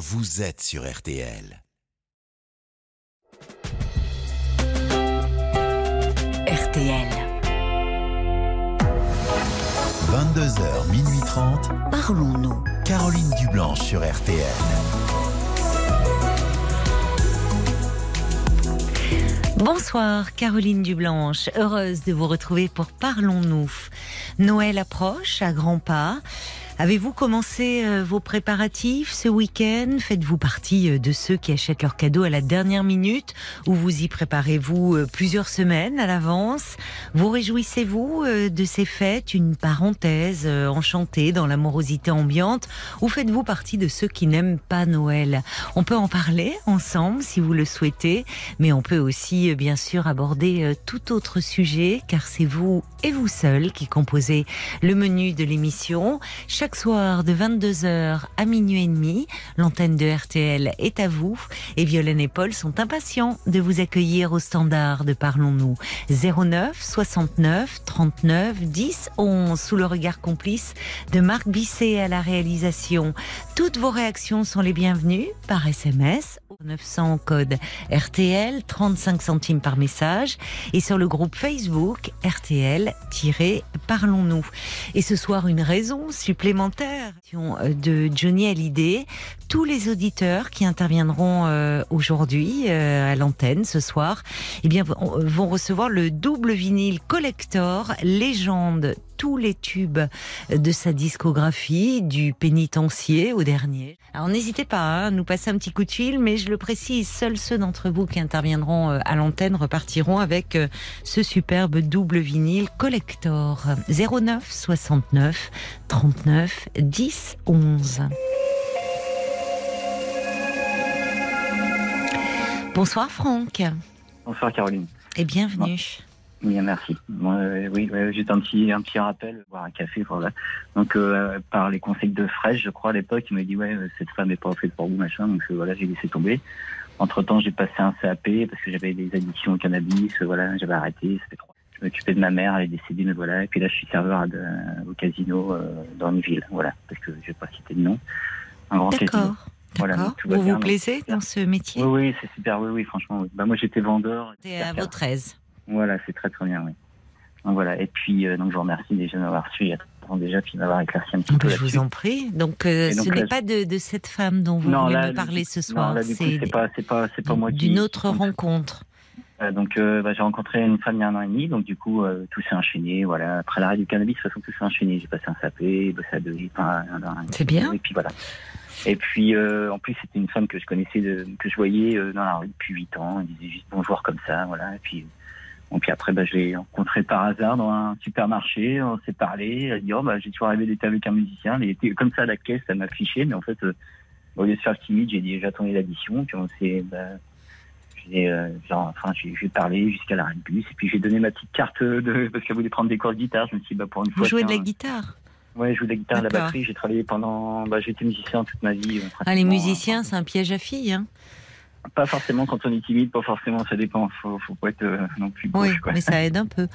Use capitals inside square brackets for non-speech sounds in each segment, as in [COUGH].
vous êtes sur RTL. RTL. 22h, minuit 30, Parlons-nous. Caroline Dublanche sur RTL. Bonsoir Caroline Dublanche, heureuse de vous retrouver pour Parlons-nous. Noël approche à grands pas. Avez-vous commencé euh, vos préparatifs ce week-end? Faites-vous partie euh, de ceux qui achètent leurs cadeaux à la dernière minute ou vous y préparez-vous euh, plusieurs semaines à l'avance? Vous réjouissez-vous de ces fêtes, une parenthèse enchantée dans l'amorosité ambiante? Ou faites-vous partie de ceux qui n'aiment pas Noël? On peut en parler ensemble si vous le souhaitez, mais on peut aussi bien sûr aborder tout autre sujet car c'est vous et vous seul qui composez le menu de l'émission. Soir de 22h à minuit et demi, l'antenne de RTL est à vous et Violaine et Paul sont impatients de vous accueillir au standard de Parlons-nous 09 69 39 10 11 sous le regard complice de Marc Bisset à la réalisation. Toutes vos réactions sont les bienvenues par SMS au 900 code RTL 35 centimes par message et sur le groupe Facebook RTL-Parlons-nous. Et ce soir une raison supplémentaire de Johnny Hallyday. Tous les auditeurs qui interviendront euh, aujourd'hui euh, à l'antenne ce soir, eh bien, vont recevoir le double vinyle collector légende tous les tubes de sa discographie, du pénitencier au dernier. Alors n'hésitez pas hein, à nous passer un petit coup de fil, mais je le précise, seuls ceux d'entre vous qui interviendront euh, à l'antenne repartiront avec euh, ce superbe double vinyle collector 09 69 39 10 11. Bonsoir Franck. Bonsoir Caroline. Et bienvenue. Bien, merci. Euh, oui, juste un petit, un petit rappel, boire un café, voilà. Donc, euh, par les conseils de Fraîche, je crois, à l'époque, il m'a dit, ouais, cette femme n'est pas faite pour vous, machin. Donc, euh, voilà, j'ai laissé tomber. Entre temps, j'ai passé un CAP parce que j'avais des addictions au cannabis, voilà, j'avais arrêté, ça fait trois. Je m'occupais de ma mère, elle est décédée, mais voilà. Et puis là, je suis serveur au casino dans une ville, voilà, parce que je vais pas citer de nom. Un grand casino. Voilà, vous vous plaisez dans ce métier? Oui, oui, c'est super, oui, oui, franchement. Bah, moi, j'étais vendeur. C'était à votre aise voilà, c'est très très bien, oui. Donc voilà, et puis euh, donc je vous remercie déjà d'avoir reçu déjà puis d'avoir éclairci un petit ah peu. Bah, je vous en prie. Donc, euh, ce n'est pas de, cette femme dont vous voulez me parler ce soir. c'est pas c'est pas c'est pas moi D'une autre rencontre. Euh, donc bah, j'ai rencontré une femme il y a un an et demi, donc du coup tout s'est enchaîné. Voilà, après l'arrêt du cannabis, de toute façon tout s'est enchaîné. J'ai passé un SAP, bossé à deux, C'est bien. Et puis voilà. Et puis en plus c'était une femme que je connaissais, de, que je voyais dans la rue depuis 8 ans. Elle disait juste bonjour comme ça, voilà. Et puis et puis après, bah, je l'ai rencontré par hasard dans un supermarché, on s'est parlé, elle a dit, oh, bah, j'ai toujours rêvé d'être avec un musicien. Elle était comme ça à la caisse, elle m'a fiché, mais en fait, euh, au lieu de faire timide, j'ai dit, j'attendais l'addition, puis on s'est, bah, j'ai, euh, genre, enfin, j'ai, parlé jusqu'à la bus, et puis j'ai donné ma petite carte de, parce qu'elle voulait prendre des cours de guitare, je me suis dit, bah, pour une fois. Vous jouez de la guitare? Ouais, je joue de la guitare, la batterie. J'ai travaillé pendant, bah, j'ai été musicien toute ma vie. Ah, les musiciens, c'est un piège à filles, hein. Pas forcément quand on est timide, pas forcément, ça dépend. Faut, faut pas être euh, non plus Oui, mais ça aide un peu.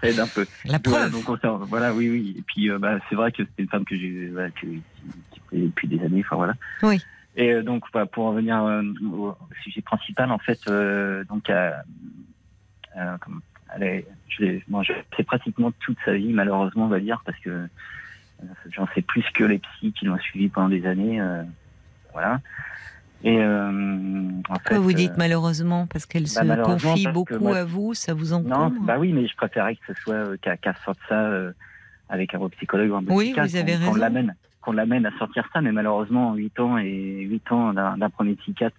ça aide un peu. La preuve. Voilà, voilà, oui, oui. Et puis, euh, bah, c'est vrai que c'était une femme que j'ai, voilà, qui, qui, depuis des années, enfin voilà. Oui. Et euh, donc, bah, pour revenir au sujet principal, en fait, donc, elle c'est pratiquement toute sa vie, malheureusement, on va dire, parce que j'en sais plus que les psys qui l'ont suivi pendant des années. voilà. Et euh, Pourquoi vous dites euh, malheureusement? Parce qu'elle bah, se confie beaucoup à vous, ça vous encombre? Non, bah oui, mais je préférais que ce soit euh, qu'elle sorte ça avec un psychologue ou un Oui, vous avez raison. Qu'on l'amène, qu'on l'amène à sortir ça, mais malheureusement, 8 ans et 8 ans d'un premier psychiatre,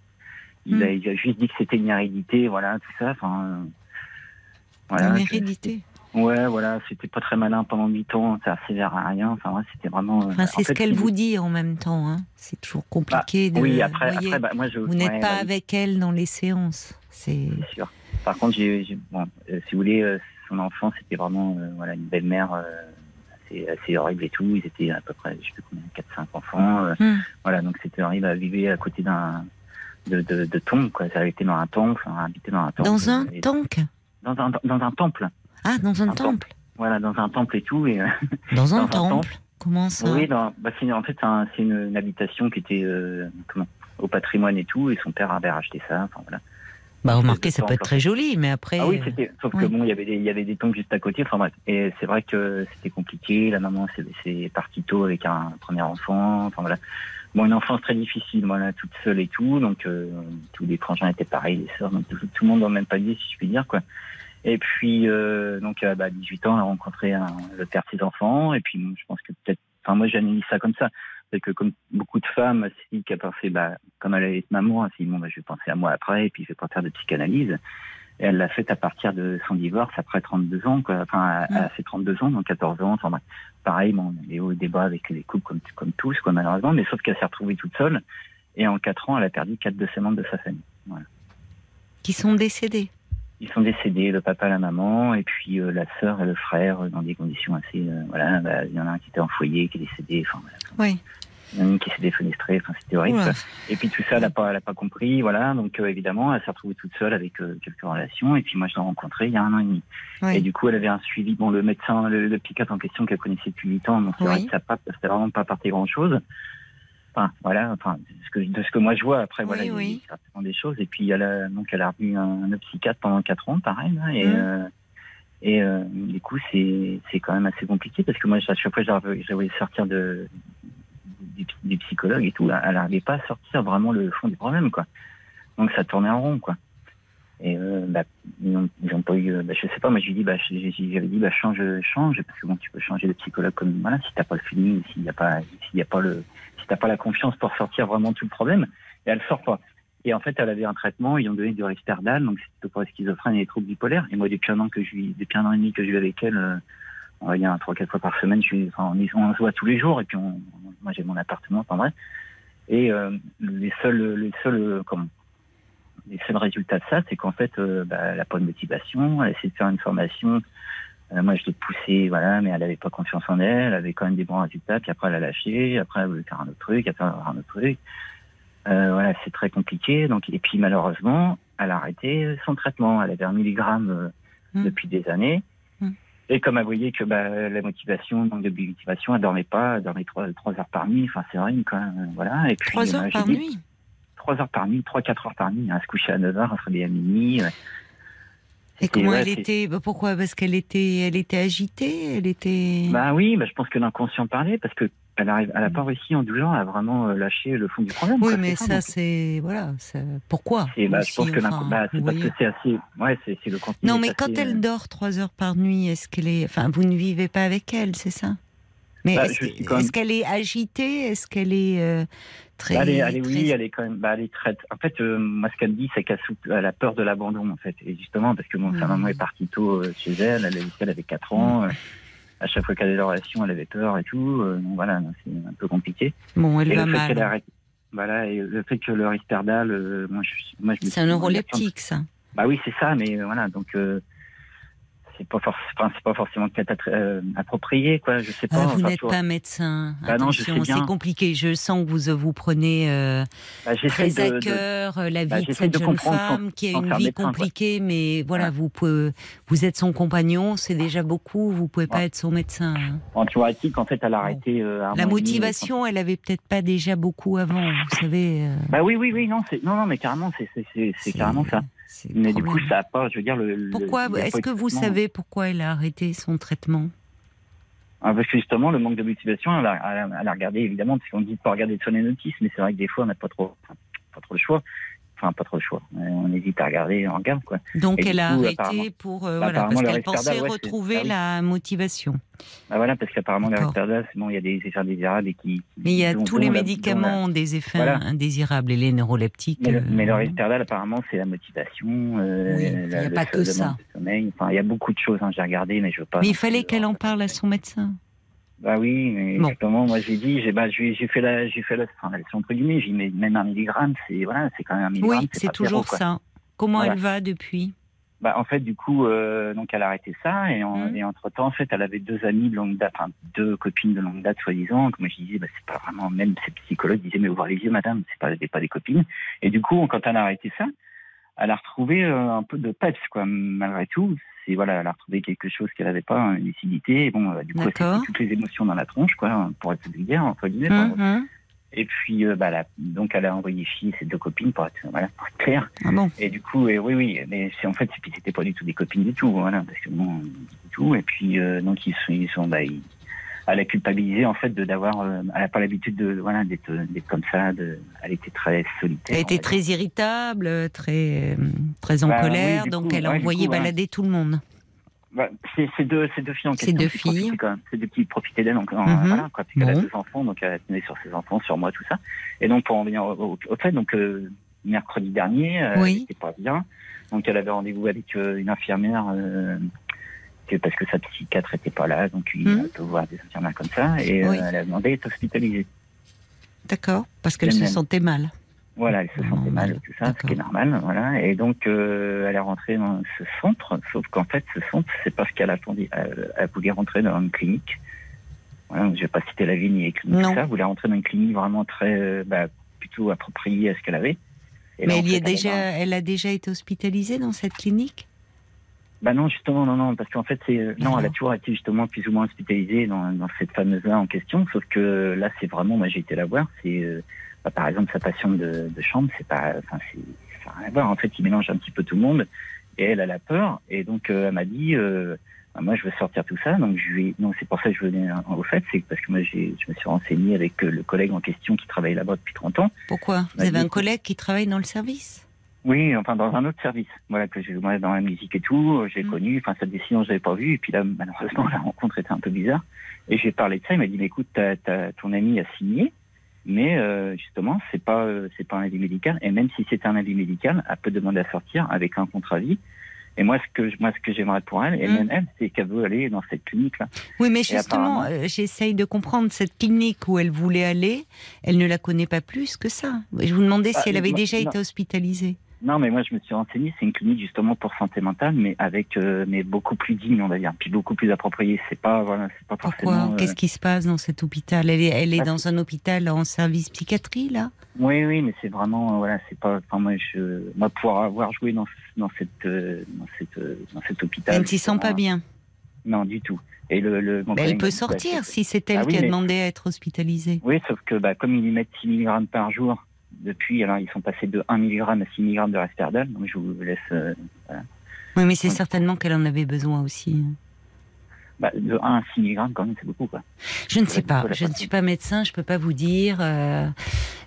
il, hmm. a, il, a, juste dit que c'était une hérédité, voilà, tout ça. Enfin, voilà, une hérédité Ouais, voilà, c'était pas très malin pendant 8 ans, ça sévère à rien. Enfin, ouais, c'était vraiment. Euh, enfin, c'est ce qu'elle vous dit en même temps. Hein. C'est toujours compliqué bah, de. Oui, après, après bah, moi, je. Vous n'êtes pas bah, avec elle dans les séances. C'est sûr. Par contre, j'ai, bon, euh, si vous voulez, euh, son enfant, c'était vraiment voilà, une belle-mère assez, assez, horrible et tout. Ils étaient à peu près, je sais plus combien, 4-5 enfants. Hmm. Voilà, donc c'était horrible à vivre à côté d'un. De, de, de tombe, quoi. Ça été dans un temple, enfin, habité dans un temple. Dans un temple dans un, dans un temple. Ah, dans un, temple. Voilà, dans un temple et tout. Et, euh, [LAUGHS] [LAUGHS] dans un, temple. Comment ça? Oui, bah, en fait, c'est une, habitation qui était. Euh, comment au patrimoine et tout, et son père avait racheté ça. Enfin, voilà. Bah, remarquez, ça peut être très joli, mais après. Ah oui, c'était. Sauf que bon, il y avait des, il y avait des tombes juste à côté. Enfin bref. Et c'est vrai que c'était compliqué. La maman, c'est, partie tôt avec un premier enfant. Enfin voilà. Bon, une enfance très difficile, voilà, toute seule et tout. Donc euh, tous les frangins étaient pareils, les sœurs. Donc tout, tout le monde dans le même palier, si je puis dire, quoi. Et puis euh, donc à bah, 18 ans, elle a rencontré un, le père de ses enfants. Et puis je pense que peut-être. Enfin moi, j'analyse ça comme ça. C'est que comme beaucoup de femmes, si qui a pensé, bah, comme elle allait être maman, elle s'est dit bon, bah, je vais penser à moi après, et puis je vais pas faire de psychanalyse. Et elle l'a fait à partir de son divorce, après 32 ans, quoi. Enfin, à, à ses 32 ans, donc 14 ans. Enfin, pareil, bon, a eu au débat avec les couples comme, comme tous, quoi, malheureusement. Mais sauf qu'elle s'est retrouvée toute seule. Et en 4 ans, elle a perdu 4 de ses membres de sa famille. Voilà. Qui sont décédés. Ils sont décédés, le papa, la maman, et puis euh, la sœur et le frère, euh, dans des conditions assez. euh, voilà, bah, il y en a un qui était en foyer, qui est décédé. Enfin, voilà. Oui. Il y en a une qui s'est défenestrée. Enfin, c'était horrible. Oula. Et puis tout ça, elle n'a pas, elle a pas compris, voilà. Donc euh, évidemment, elle s'est retrouvée toute seule avec quelques relations. Et puis moi, je l'ai rencontrée il y a un an et demi. Oui. Et du coup, elle avait un suivi. Bon, le médecin, le, le psychiatre en question qu'elle connaissait depuis 8 ans, donc c'est Oui. vrai que ça pas, c'était vraiment pas parti grand chose. Enfin, voilà. Enfin, ce que, de ce que moi je vois. Après, Oui, voilà, il y a oui. certainement des choses. Et puis elle a, donc elle a revu un, un psychiatre pendant 4 ans, pareil. là, et Mhm. euh, et euh, du coup, c'est c'est quand même assez compliqué parce que moi, à chaque fois, j'avais j'avais sortir de des psychologues et tout, elle n'arrivait pas à sortir vraiment le fond du problème, quoi. Donc ça tournait en rond, quoi. Et euh, bah, ils n'ont pas eu, bah, je sais pas, moi je lui dis, bah, j'avais dit, bah, change, change, parce que bon, tu peux changer de psychologue comme, voilà, si t'as pas le feeling, s'il y a pas, s'il y a pas le, pas la confiance pour sortir vraiment tout le problème, et elle sort pas. Et en fait, elle avait un traitement, ils ont donné du Risperdal, donc c'était pour la schizophrène et les troubles bipolaires. Et moi, depuis un an que je vis, depuis un an et demi que je vis avec elle, on va dire trois, quatre fois par semaine, on, se voit tous les jours, et puis on, moi j'ai mon appartement, en vrai. Et euh, les seuls, les seuls, euh, comment, les seuls résultats de ça, c'est qu'en fait, euh, bah, elle n'a pas de motivation, elle a essayé de faire une formation. Euh, moi, je l'ai poussée, voilà, mais elle n'avait pas confiance en elle, elle avait quand même des bons résultats, puis après elle a lâché, après elle voulait faire un autre truc, après elle faire un autre truc. Euh, voilà, c'est très compliqué. Donc, et puis malheureusement, elle a arrêté son traitement. Elle avait un milligramme euh, Mm. depuis des années. Mm. Et comme elle voyait que bah, la motivation, manque de motivation, elle dormait pas, elle dormait trois, trois heures par nuit. Enfin, c'est vrai, quand même. Voilà. Et puis, Trois heures j'ai par dit- nuit. Trois heures par nuit, trois, quatre heures par nuit. hein, Elle se couchait à 9 heures, elle se réveillait à minuit. ouais. Et comment ouais, elle était? Bah, Pourquoi? Parce qu'elle était, elle était agitée. Elle était. Bah oui, bah, je pense que l'inconscient parlait parce que elle arrive, elle a pas réussi en 12 ans à vraiment euh, lâcher le fond du problème. oui, quoi, mais ça, c'est voilà. Pourquoi? Et bah, je pense que enfin, bah, c'est parce que c'est assez, ouais, c'est le contenu. Non, mais assez, quand euh, elle dort trois heures par nuit, est-ce qu'elle est. Enfin, vous ne vivez pas avec elle, c'est ça? Mais Bah, est-ce qu'elle est agitée? Est-ce qu'elle est euh, très. Bah, elle est, elle est- très- oui, elle est quand même, bah, elle est très. En fait, euh, moi, ce qu'elle me dit, c'est qu'elle a peur de l'abandon, en fait. Et justement, parce que bon, sa Mhm. maman est partie tôt euh, chez elle, elle, elle avait 4 ans. Mm. euh, à chaque fois qu'elle avait des relations, elle avait peur et tout. donc voilà, c'est un peu compliqué. Bon, elle et va le fait qu'elle mal. arrête. Voilà, et le fait que le Risperdal, moi, je, moi, je C'est un neuroleptique, ça. Bah oui, c'est ça, mais voilà, donc c'est pas, forc- enfin, pas forcément peut-être euh, approprié, quoi. Je sais pas. Ah, vous enfin, n'êtes pas médecin. Bah Attention, c'est compliqué. Je sens que vous vous prenez euh, Bah, très de- à de- cœur euh, la vie bah, de cette de jeune femme qui a une vie médecin, quoi. compliquée, mais voilà, Voilà. vous pouvez, vous êtes son compagnon, c'est déjà beaucoup. Vous pouvez pas Ouais. être son médecin. hein. En théorétique, en fait, elle a arrêté. euh, un La motivation, elle avait peut-être pas déjà beaucoup avant. Vous savez. euh, Bah oui, oui, oui, non, non, non, mais carrément, c'est carrément ça. Mais du coup, ça a pas, je veux dire, le. Pourquoi Est-ce que vous savez pourquoi elle a arrêté son traitement Ah, Parce que justement, le manque de motivation, elle a, elle a- elle a regardé évidemment, parce qu'on dit de pas regarder sur les notices, mais c'est vrai que des fois, on n'a pas trop, pas trop le choix. Enfin, pas trop le choix. Euh, On hésite à regarder, on regarde quoi. Donc Et elle a coup, arrêté pour euh, bah, voilà parce qu'elle pensait ouais, retrouver ah oui. la motivation. Bah voilà, parce qu'apparemment, le D'accord. Risperdal, c'est bon, il y a des effets indésirables et qui. Mais il y a dont- tous les médicaments ont des effets Voilà. indésirables et les neuroleptiques. Mais euh, mais le Risperdal, apparemment, c'est la motivation. euh, Oui, il y a pas que ça. sommeil. Enfin, il y a beaucoup de choses. Hein, J'ai regardé, mais je veux pas. Mais il fallait plus, qu'elle euh, en parle à son médecin. Bah oui, mais justement, moi j'ai dit, j'ai bah, j'ai fait la, j'ai fait la, enfin, la- entre guillemets, j'ai mis même un milligramme, c'est voilà, c'est quand même un milligramme. Oui, c'est toujours zéro, ça. Comment Voilà. elle va depuis? Bah en fait, du coup, euh, donc elle a arrêté ça et, en, et entre temps, en fait, elle avait deux amies de longue date, enfin deux copines de longue date soi-disant. Comme je disais, bah, c'est pas vraiment, même ces psychologues disaient, mais ouvrez les yeux, madame, c'est pas, pas des copines. Et du coup, quand elle a arrêté ça, elle a retrouvé euh, un peu de peps, quoi, malgré tout. C'est voilà, elle a retrouvé quelque chose qu'elle n'avait pas, une lucidité. Et bon, euh, du coup, elle pris toutes les émotions dans la tronche, quoi, pour être vulgaire, entre guillemets. enfin, Mhm. Et puis, euh, bah, la- donc, elle a envoyé ses deux copines pour être, voilà, pour être clair. Ah bon? Et du coup, et oui, oui, mais c'est en fait, c'était pas du tout des copines du tout, voilà, parce que bon, du tout. Et puis, euh, donc, ils sont, ils sont, bah, ils- elle a culpabilisé en fait de d'avoir, euh, elle a pas l'habitude de, voilà, d'être, d'être comme ça. De, elle était très solitaire. Elle était très irritable, très, euh, très en Bah colère, donc coup, elle a ouais, ouais. balader tout le monde. Bah, c'est c'est deux, c'est deux filles en C'est deux filles. Quand même. C'est deux qui profitaient d'elle, donc euh, Mhm. voilà, quoi, puisqu'elle a deux enfants, donc elle tenait sur ses enfants, sur moi, tout ça. Et donc pour en venir au, au- au fait, donc euh, mercredi dernier, euh, Oui. elle était pas bien, donc elle avait rendez-vous avec euh, une infirmière. euh, que- parce que sa psychiatre était pas là, donc il peut voir des infirmières comme ça, et euh, Oui. elle a demandé d'être hospitalisée. D'accord, parce qu'elle se sentait mal. Voilà, elle se sentait mal, tout ça, ce qui est normal, voilà. Et donc, euh, elle est rentrée dans ce centre, sauf qu'en fait, ce centre, c'est parce qu'elle attendait, elle, elle voulait rentrer dans une clinique. Voilà, je vais pas citer la ville ni les cliniques, Non. tout ça. Elle voulait rentrer dans une clinique vraiment très, euh, bah, plutôt appropriée à ce qu'elle avait. Et là, Mais elle, y fait, est déjà, elle a déjà été hospitalisée dans cette clinique? Bah non, justement, non, non, parce qu'en fait, c'est, euh, non, elle a toujours été justement plus ou moins hospitalisée dans, dans cette fameuse-là en question, sauf que là, c'est vraiment, moi, j'ai été la voir, c'est, euh, bah, par exemple, sa passion de, de chambre, c'est pas, enfin, c'est, ça n'a rien à voir. En fait, il mélange un petit peu tout le monde, et elle, elle a peur, et donc, euh, elle m'a dit, euh, bah, moi, je veux sortir tout ça, donc je lui non, c'est pour ça que je venais au fait, c'est parce que moi, j'ai, je me suis renseigné avec le collègue en question qui travaille là-bas depuis 30 ans, Pourquoi? Vous avez un collègue qui travaille dans le service? Oui, enfin dans un autre service. Voilà que j'ai moi dans la musique et tout, euh, j'ai Mm. connu. Enfin cette décision je l'avais pas vue et puis là malheureusement [LAUGHS] la rencontre était un peu bizarre. Et j'ai parlé de ça. Il m'a dit mais écoute, t'as- ton ami a signé, mais euh, justement c'est pas euh, c'est pas un avis médical. Et même si c'était un avis médical, elle peut demander à sortir avec un contrat vie. Et moi ce que moi ce que j'aimerais pour elle et Mm. même elle c'est qu'elle veut aller dans cette clinique là. Oui, mais justement, apparemment- euh, j'essaye de comprendre cette clinique où elle voulait aller. Elle ne la connaît pas plus que ça. Je vous demandais Ah, si elle avait moi- déjà non. été hospitalisée. Non mais moi je me suis renseigné. C'est une clinique justement pour santé mentale, mais avec euh, mais beaucoup plus digne on va dire, puis beaucoup plus appropriée. C'est pas voilà c'est pas Pourquoi forcément. euh, Qu'est-ce qui se passe dans cet hôpital? Elle est, elle est Ah, dans un hôpital en service psychiatrie, là? Oui, oui, mais c'est vraiment, euh, voilà, c'est pas, enfin, moi, je, moi, pour avoir joué dans, dans cette, dans cette, dans cet hôpital. Elle ne s'y sent pas bien? Non, du tout. Et le, le collègue elle peut bah, sortir si c'est elle Ah oui, qui a mais- demandé à être hospitalisée. Oui, sauf que, bah, comme ils y mettent 6 mg par jour, depuis, alors, ils sont passés de 1 mg à 6 mg de Risperdal, donc je vous laisse, euh, Oui, mais c'est certainement qu'elle en avait besoin aussi. Bah, de 1 à 6 mg, quand même, c'est beaucoup, quoi. Je ne sais pas. Je ne suis pas médecin. Je peux pas vous dire euh,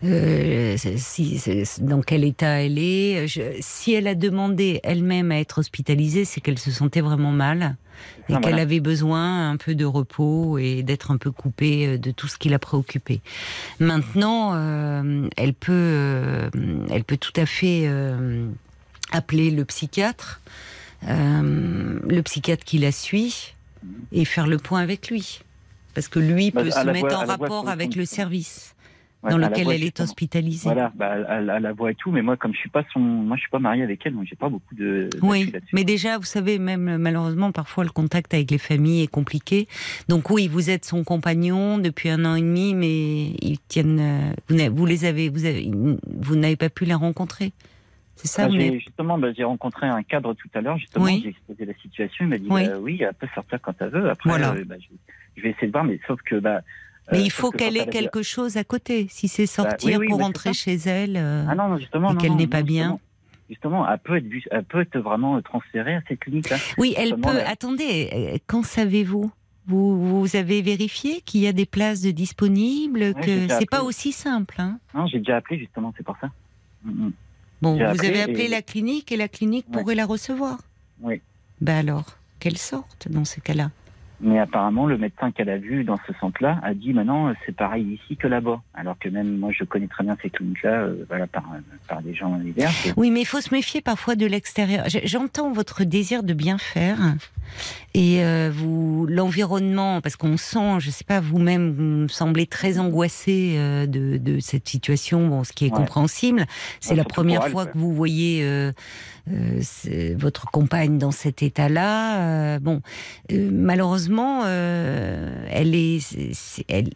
euh, si, dans quel état elle est. Je- si elle a demandé elle-même à être hospitalisée, c'est qu'elle se sentait vraiment mal et Ah, qu'elle voilà. avait besoin un peu de repos et d'être un peu coupée euh, de tout ce qui la préoccupait. Maintenant, euh, elle peut, elle peut tout à fait appeler le psychiatre, le psychiatre qui la suit, et faire le point avec lui. Parce que lui Bah, peut se la mettre en la rapport avec le service Ouais, dans la lequel elle est hospitalisée. Voilà, bah, à, la- à la voix et tout, mais moi, comme je suis pas son, moi, je suis pas marié avec elle, donc j'ai pas beaucoup de. Oui, mais déjà, vous savez, même malheureusement, parfois le contact avec les familles est compliqué. Donc oui, vous êtes son compagnon depuis un an et demi, mais ils tiennent. euh, Vous, les avez, vous avez- vous n'avez pas pu les rencontrer. C'est ça, Ah, j'ai- n'avez- justement, bah, j'ai rencontré un cadre tout à l'heure, justement, Oui. j'ai exposé la situation, il m'a dit, Oui. bah, oui, elle peut sortir quand elle veut, après, Voilà. euh, bah, je, vais essayer de voir, mais sauf que, bah, Mais euh, il sauf faut que qu'elle quand ait quelque chose à côté. Si c'est sortir oui, oui, pour mais rentrer chez elle. euh, Ah non, non, justement, et qu'elle n'est non, pas bien. Justement, elle peut être, elle peut être vraiment transférée à cette clinique-là. Oui, elle peut. Attendez, euh, qu'en savez-vous? Vous, vous avez vérifié qu'il y a des places de disponibles, j'ai que c'est pas aussi simple. Hein? Non, j'ai déjà appelé, justement, c'est pour ça. Mm, mm. Bon, vous appelé avez appelé et- la clinique et la clinique Ouais. pourrait la recevoir. Oui. Ben alors, qu'elle sorte dans ces cas-là? Mais apparemment, le médecin qu'elle a vu dans ce centre-là a dit maintenant, c'est pareil ici que là-bas. Alors que même moi, je connais très bien ces cliniques-là, euh, voilà, par, par des gens divers. Oui, mais il faut se méfier parfois de l'extérieur. J'entends votre désir de bien faire et euh, vous l'environnement, parce qu'on sent, je sais pas, vous-même, vous me semblez très angoissé euh, de, de cette situation, bon, ce qui est Ouais. compréhensible. C'est Ouais, la première elle, fois que vous voyez euh, votre compagne dans cet état-là. Euh, bon, euh, malheureusement, euh, elle, est, elle,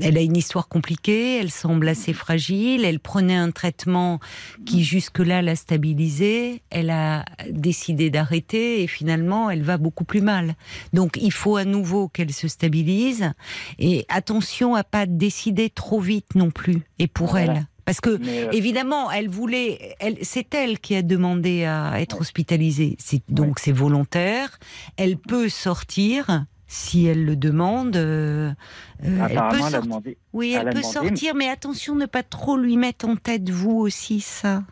elle a une histoire compliquée, elle semble assez fragile, elle prenait un traitement qui jusque-là l'a stabilisée, elle a décidé d'arrêter et finalement elle va beaucoup plus mal. Donc il faut à nouveau qu'elle se stabilise et attention à pas décider trop vite non plus, et pour Voilà. elle. Parce que Mais, euh, Évidemment, elle voulait. Elle, c'est elle qui a demandé à être hospitalisée. C'est donc c'est volontaire. Elle peut sortir si elle le demande. euh, euh, elle peut apparemment, elle demandé. Oui, elle peut demandé, sortir, mais attention, ne pas trop lui mettre en tête vous aussi ça.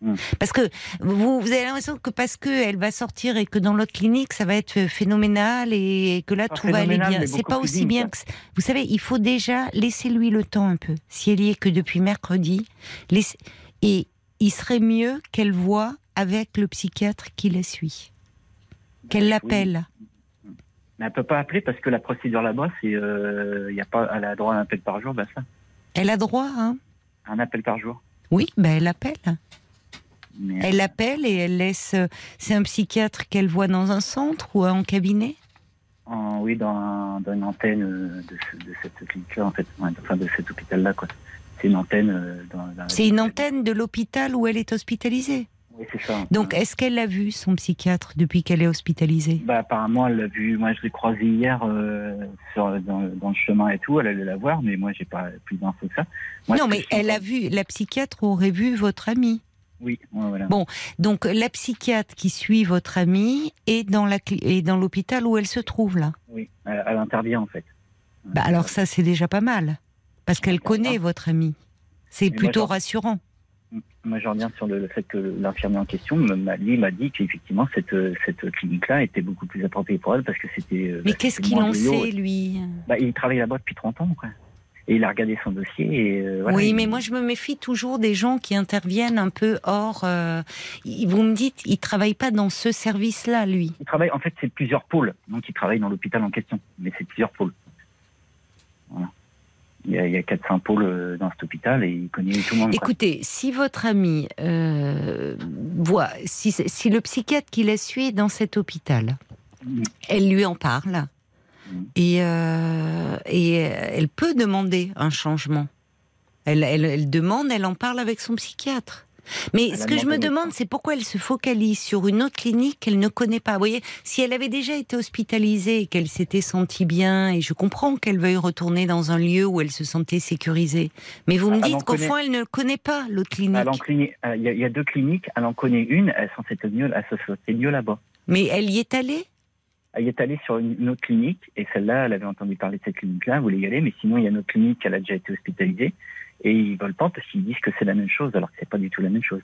Hmm. Parce que vous, vous avez l'impression que parce que elle va sortir et que dans l'autre clinique ça va être phénoménal et que là Pas tout va aller bien. C'est pas aussi bien que vous savez. Il faut déjà laisser lui le temps un peu. Si elle y est que depuis mercredi, laisse- et il serait mieux qu'elle voit avec le psychiatre qui la suit, qu'elle Oui. l'appelle. Mais elle peut pas appeler parce que la procédure là-bas, c'est, euh, y a pas, elle a droit à un appel par jour, bah ça, Elle a droit, hein un appel par jour. Oui, ben elle appelle. Mais, Elle appelle et elle laisse. euh, C'est un psychiatre qu'elle voit dans un centre ou en cabinet? En- oui, dans, un- dans une antenne euh, de, ce- de cette clinique-là, en fait, enfin de cet hôpital-là, quoi. C'est une antenne. euh, C'est une antenne de l'hôpital où elle est hospitalisée. Oui, c'est ça. Donc, est-ce qu'elle a vu son psychiatre depuis qu'elle est hospitalisée? Bah, apparemment, elle l'a vu. Moi, je l'ai croisée hier euh, sur, dans, dans le chemin et tout. Elle allait la voir, mais moi, j'ai pas plus d'infos que ça. Moi, Non, mais elle a vu. La psychiatre aurait vu votre amie. Oui, voilà. Bon. Donc, la psychiatre qui suit votre amie est dans la est dans l'hôpital où elle se trouve là? Oui, elle, elle intervient en fait. Bah alors ça, c'est déjà pas mal parce qu'elle connaît votre amie. C'est moi, plutôt rassurant. Moi, je reviens sur le, le fait que l'infirmier en question, m'a- lui, m'a dit qu'effectivement, cette, euh, cette clinique-là était beaucoup plus appropriée pour elle parce que c'était. euh, Mais bah, qu'est-ce qu'il en sait lui? Bah, Il travaille là-bas depuis 30 ans, quoi. Et il a regardé son dossier et. euh, voilà, oui, mais moi je me méfie toujours des gens qui interviennent un peu hors. euh, vous me dites, il travaille pas dans ce service-là, lui. Il travaille, en fait, c'est plusieurs pôles. Donc, il travaille dans l'hôpital en question. Mais c'est plusieurs pôles. Voilà. Il y a, il y a 400 pôles euh, dans cet hôpital et il connaît tout le monde. quoi. Écoutez, si votre ami euh, voit, si, si le psychiatre qui la suit est dans cet hôpital, Mm. elle lui en parle. Et, euh, et elle peut demander un changement. Elle, elle, elle demande, elle en parle avec son psychiatre. Mais Elle ce que je me demande, c'est pourquoi elle se focalise sur une autre clinique qu'elle ne connaît pas. Vous voyez, si elle avait déjà été hospitalisée et qu'elle s'était sentie bien, et je comprends qu'elle veuille retourner dans un lieu où elle se sentait sécurisée, mais vous me dites qu'au connaît. fond, elle ne connaît pas l'autre clinique. Euh, Il y, a- il y a deux cliniques, elle en connaît une, elle s'en mieux, elle se sentait mieux là-bas. Mais elle y est allée? Elle est allée sur une, autre clinique, et celle-là, elle avait entendu parler de cette clinique-là, elle voulait y aller, mais sinon, il y a une autre clinique, elle a déjà été hospitalisée, et ils veulent pas parce qu'ils disent que c'est la même chose, alors que c'est pas du tout la même chose.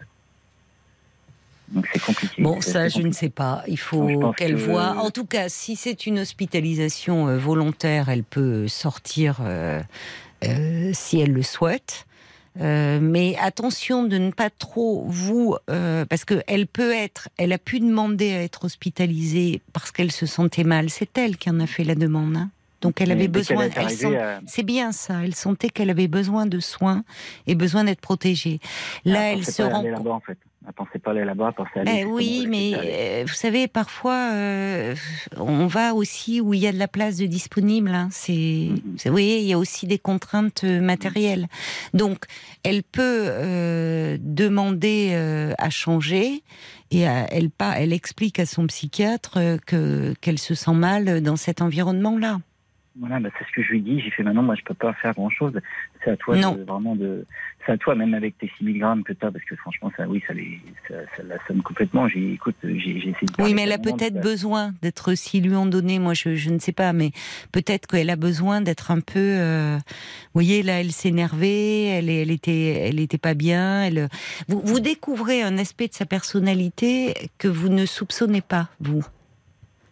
Donc c'est compliqué. Bon, ça, je ne sais pas. Il faut qu'elle que- voie. En tout cas, si c'est une hospitalisation euh, volontaire, elle peut sortir euh, euh, si elle le souhaite. Euh, mais attention de ne pas trop vous, euh, parce que elle peut être, elle a pu demander à être hospitalisée parce qu'elle se sentait mal. C'est elle qui en a fait la demande. hein. Donc elle avait besoin. sent- euh, C'est bien ça. Elle sentait qu'elle avait besoin de soins et besoin d'être protégée. Là, elle elle se rend en fait. Elle pensait pas aller là-bas, elle pensait aller. eh oui, mais euh, vous savez, parfois, euh, on va aussi où il y a de la place de disponible. hein. C'est, Mhm. vous voyez, il y a aussi des contraintes euh, matérielles. Donc, elle peut demander à changer et à- elle, elle explique à son psychiatre que qu'elle se sent mal dans cet environnement-là. Voilà, bah, c'est ce que je lui dis. J'ai fait maintenant, moi, je peux pas faire grand chose. C'est à toi, de, vraiment de. C'est à toi, même avec tes 6 mg que tu as, parce que franchement, ça, oui, ça, les, ça, ça la sonne complètement. J'ai, écoute, j'ai, essayé de. Oui, mais elle a peut-être besoin d'être, s'ils lui ont donné, moi je, je ne sais pas, mais peut-être qu'elle a besoin d'être un peu. euh, vous voyez, là, elle s'énervait, elle, elle était, elle était pas bien. Elle, vous, vous découvrez un aspect de sa personnalité que vous ne soupçonnez pas, vous.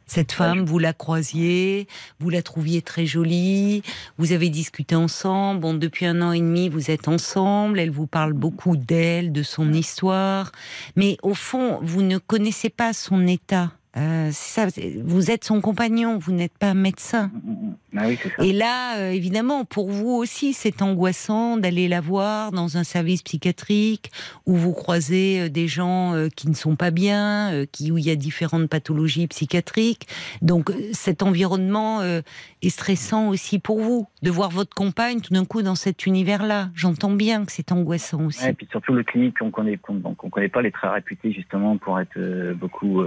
Cette femme, vous la croisiez, vous la trouviez très jolie, vous avez discuté ensemble. Bon, depuis un an et demi, vous êtes ensemble. Elle vous parle beaucoup d'elle, de son histoire. Mais au fond, vous ne connaissez pas son état Euh, ça. Vous êtes son compagnon, vous n'êtes pas médecin. Mm, mm, mm. Ah oui, c'est ça. Et là, euh, évidemment, pour vous aussi, c'est angoissant d'aller la voir dans un service psychiatrique où vous croisez euh, des gens euh, qui ne sont pas bien, qui, où il y a différentes pathologies psychiatriques. Donc, cet environnement est stressant aussi pour vous, de voir votre compagne tout d'un coup dans cet univers-là. J'entends bien que c'est angoissant aussi. Ouais, et puis surtout le clinique qu'on connaît, on connaît pas, les très réputés justement pour être beaucoup,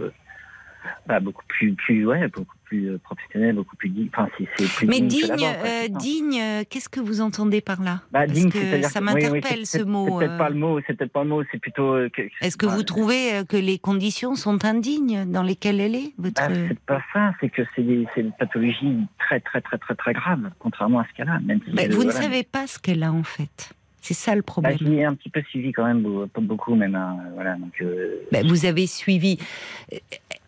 bah, beaucoup plus, plus, ouais, beaucoup plus euh, professionnel, beaucoup plus digne. Enfin, c'est, plus Mais digne. digne, euh, digne, euh, qu'est-ce que vous entendez par là? Bah, Parce digne, que ça que- oui, oui, m'interpelle ce mot. C'est peut-être pas le mot, c'est peut-être pas le mot, c'est plutôt. euh, Est-ce que bah, vous trouvez que les conditions sont indignes dans lesquelles elle est votre... bah, c'est pas ça, c'est que c'est, une pathologie très, très, très, très, très grave, contrairement à ce qu'elle a. Même si, Bah, vous ne voilà. savez pas ce qu'elle a en fait. C'est ça le Bah, problème. je l'ai un petit peu suivi quand même, pas beaucoup même. hein, voilà, donc. euh, Bah, vous avez suivi.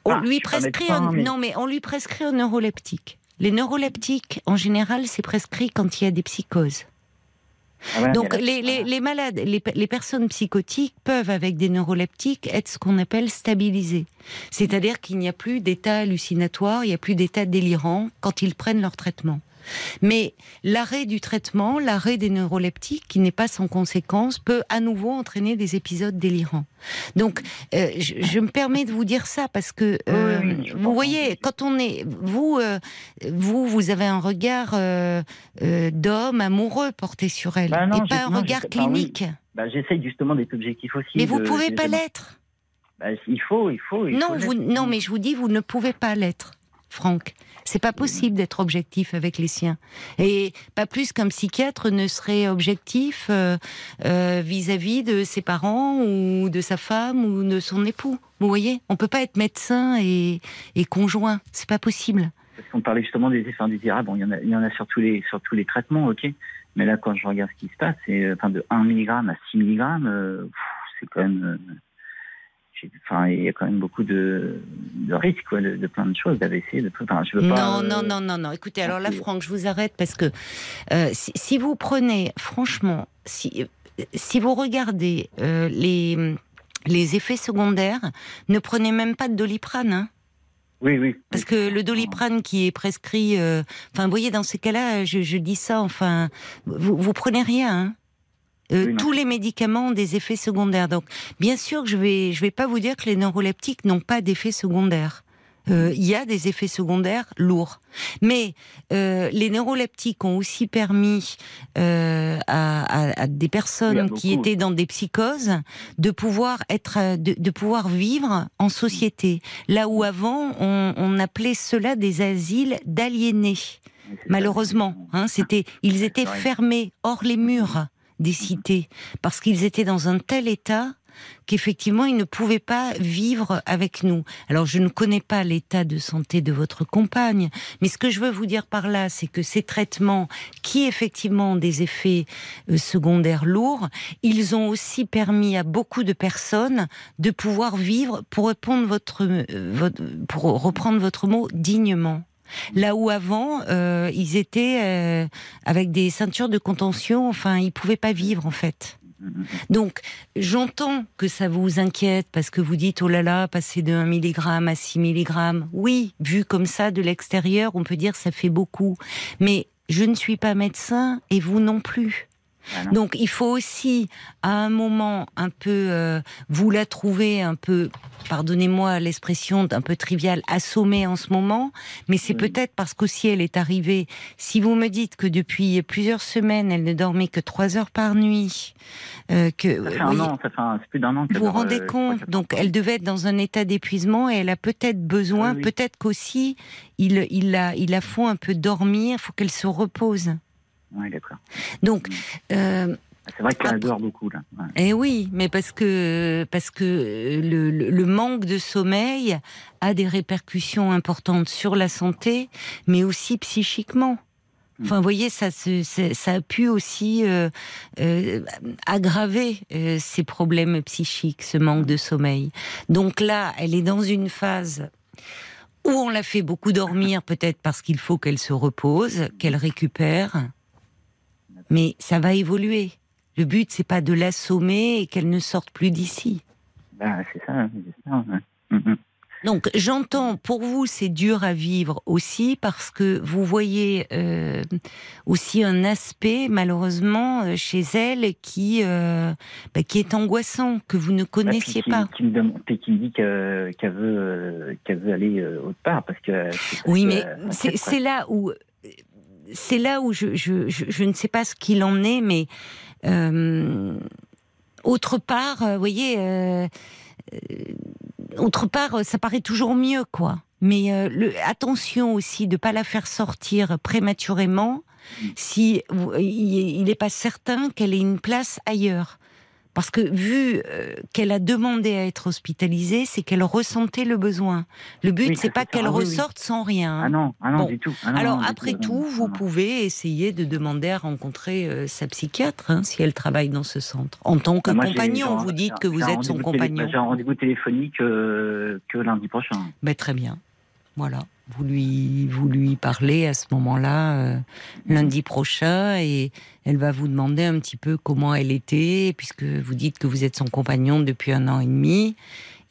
On Ah, lui prescrit un... mais- non, mais on lui prescrit un neuroleptique. Les neuroleptiques, en général, c'est prescrit quand il y a des psychoses. ah, Donc les, les malades, les, les personnes psychotiques peuvent, avec des neuroleptiques, être ce qu'on appelle stabilisées. C'est-à-dire qu'il n'y a plus d'état hallucinatoire, il n'y a plus d'état délirant quand ils prennent leur traitement. Mais l'arrêt du traitement, l'arrêt des neuroleptiques, qui n'est pas sans conséquence, peut à nouveau entraîner des épisodes délirants. Donc, euh, je, je me permets de vous dire ça parce que euh, Oui, oui, je vous voyez, quand on est, vous, euh, vous, vous avez un regard d'homme amoureux porté sur elle, Bah non, et pas un non, regard oui. clinique. Bah, j'essaye justement d'être objectif aussi. Mais vous de- pouvez pas l'être. Bah, il faut, il faut. il Non, faut vous, non, mais je vous dis, vous ne pouvez pas l'être, Franck. C'est pas possible d'être objectif avec les siens. Et pas plus qu'un psychiatre ne serait objectif euh, euh, vis-à-vis de ses parents ou de sa femme ou de son époux. Vous voyez, on peut pas être médecin et, et conjoint. C'est pas possible. Parce qu'on parlait justement des effets indésirables. Bon, il y en a, il y en a sur tous les, sur tous les traitements, ok. Mais là, quand je regarde ce qui se passe, c'est, euh, enfin, de 1 mg à 6 mg, c'est quand même, enfin, il y a quand même beaucoup de, de risques, quoi, de, de plein de choses, d'AVC, de tout. Enfin, je veux. Non, euh, non, non, non, non. Écoutez, alors là, Franck, je vous arrête parce que euh, si, si vous prenez, franchement, si, si vous regardez euh, les, les effets secondaires, ne prenez même pas de doliprane. Hein, Oui, oui. parce que le doliprane qui est prescrit, euh, enfin, vous voyez, dans ces cas-là, je, je dis ça, enfin, vous, vous prenez rien. Hein. Euh, Oui, tous les médicaments ont des effets secondaires. Donc, bien sûr que je vais, je vais pas vous dire que les neuroleptiques n'ont pas d'effets secondaires. Euh, Il y a des effets secondaires lourds, mais euh, les neuroleptiques ont aussi permis euh, à, à- à des personnes qui étaient dans des psychoses de pouvoir être, euh, de, de pouvoir vivre en société. Là où avant on, on appelait cela des asiles d'aliénés. Malheureusement, hein, c'était, ils étaient fermés hors les murs des cités parce qu'ils étaient dans un tel état qu'effectivement ils ne pouvaient pas vivre avec nous. Alors je ne connais pas l'état de santé de votre compagne, mais ce que je veux vous dire par là, c'est que ces traitements qui effectivement ont des effets euh, secondaires lourds, ils ont aussi permis à beaucoup de personnes de pouvoir vivre, pour répondre votre, euh, pour reprendre votre mot, dignement. Là où avant, euh, ils étaient euh, avec des ceintures de contention, enfin, ils pouvaient pas vivre en fait. Donc, j'entends que ça vous inquiète parce que vous dites, oh là là, passer de 1 mg à 6 mg. Oui, vu comme ça de l'extérieur, on peut dire ça fait beaucoup. Mais je ne suis pas médecin et vous non plus. Ah. Donc il faut aussi, à un moment un peu, euh, vous la trouvez un peu, pardonnez-moi l'expression un peu triviale, assommée en ce moment, mais c'est Oui. peut-être parce qu'aussi elle est arrivée. Si vous me dites que depuis plusieurs semaines, elle ne dormait que trois heures par nuit, euh, que Ça fait oui, un an, ça fait un- c'est plus d'un an que vous vous rendez euh, compte? Donc elle devait être dans un état d'épuisement et elle a peut-être besoin, oui. peut-être qu'aussi il, il, la, il la faut un peu dormir, il faut qu'elle se repose. Ouais, d'accord. Donc, euh, C'est vrai qu'elle Après- adore beaucoup, là. Ouais. Eh oui, mais parce que parce que le, le- manque de sommeil a des répercussions importantes sur la santé, mais aussi psychiquement. Enfin, vous voyez, ça, se- c'est- ça a pu aussi euh, euh, aggraver euh, ces problèmes psychiques, ce manque de sommeil. Donc là, elle est dans une phase où on la fait beaucoup dormir, peut-être parce qu'il faut qu'elle se repose, qu'elle récupère. Mais ça va évoluer. Le but, c'est pas de l'assommer et qu'elle ne sorte plus d'ici. Bah, c'est ça, c'est ça. ouais. Mhm. Donc j'entends, pour vous c'est dur à vivre aussi parce que vous voyez euh, aussi un aspect malheureusement euh, chez elle qui euh, bah, qui est angoissant que vous ne connaissiez Qui, pas. qui me demande, et qui me dit que- qu'elle veut, euh, qu'elle veut aller autre part parce que. parce Oui, que, mais c'est là où c'est là où je, je, je, ne sais pas ce qu'il en est, mais euh, autre part, euh, vous voyez, euh, euh, autre part, euh, ça paraît toujours mieux, quoi. Mais euh, attention aussi de pas la faire sortir prématurément si il n'est pas certain qu'elle ait une place ailleurs. Parce que vu euh, qu'elle a demandé à être hospitalisée, c'est qu'elle ressentait le besoin. Le but, Oui, c'est pas qu'elle Ah oui, ressorte sans rien. Ah non, ah non, Bon. du tout. Ah non, Alors non, après tout, vous pouvez essayer de demander à rencontrer euh, sa psychiatre hein, si elle travaille dans ce centre. En tant que moi, compagnon, vous dites que vous êtes son compagnon. J'ai un rendez-vous téléphonique euh, que lundi prochain. Ben, très bien. Voilà. Vous lui, vous lui parlez à ce moment-là, euh, lundi prochain, et elle va vous demander un petit peu comment elle était, puisque vous dites que vous êtes son compagnon depuis un an et demi.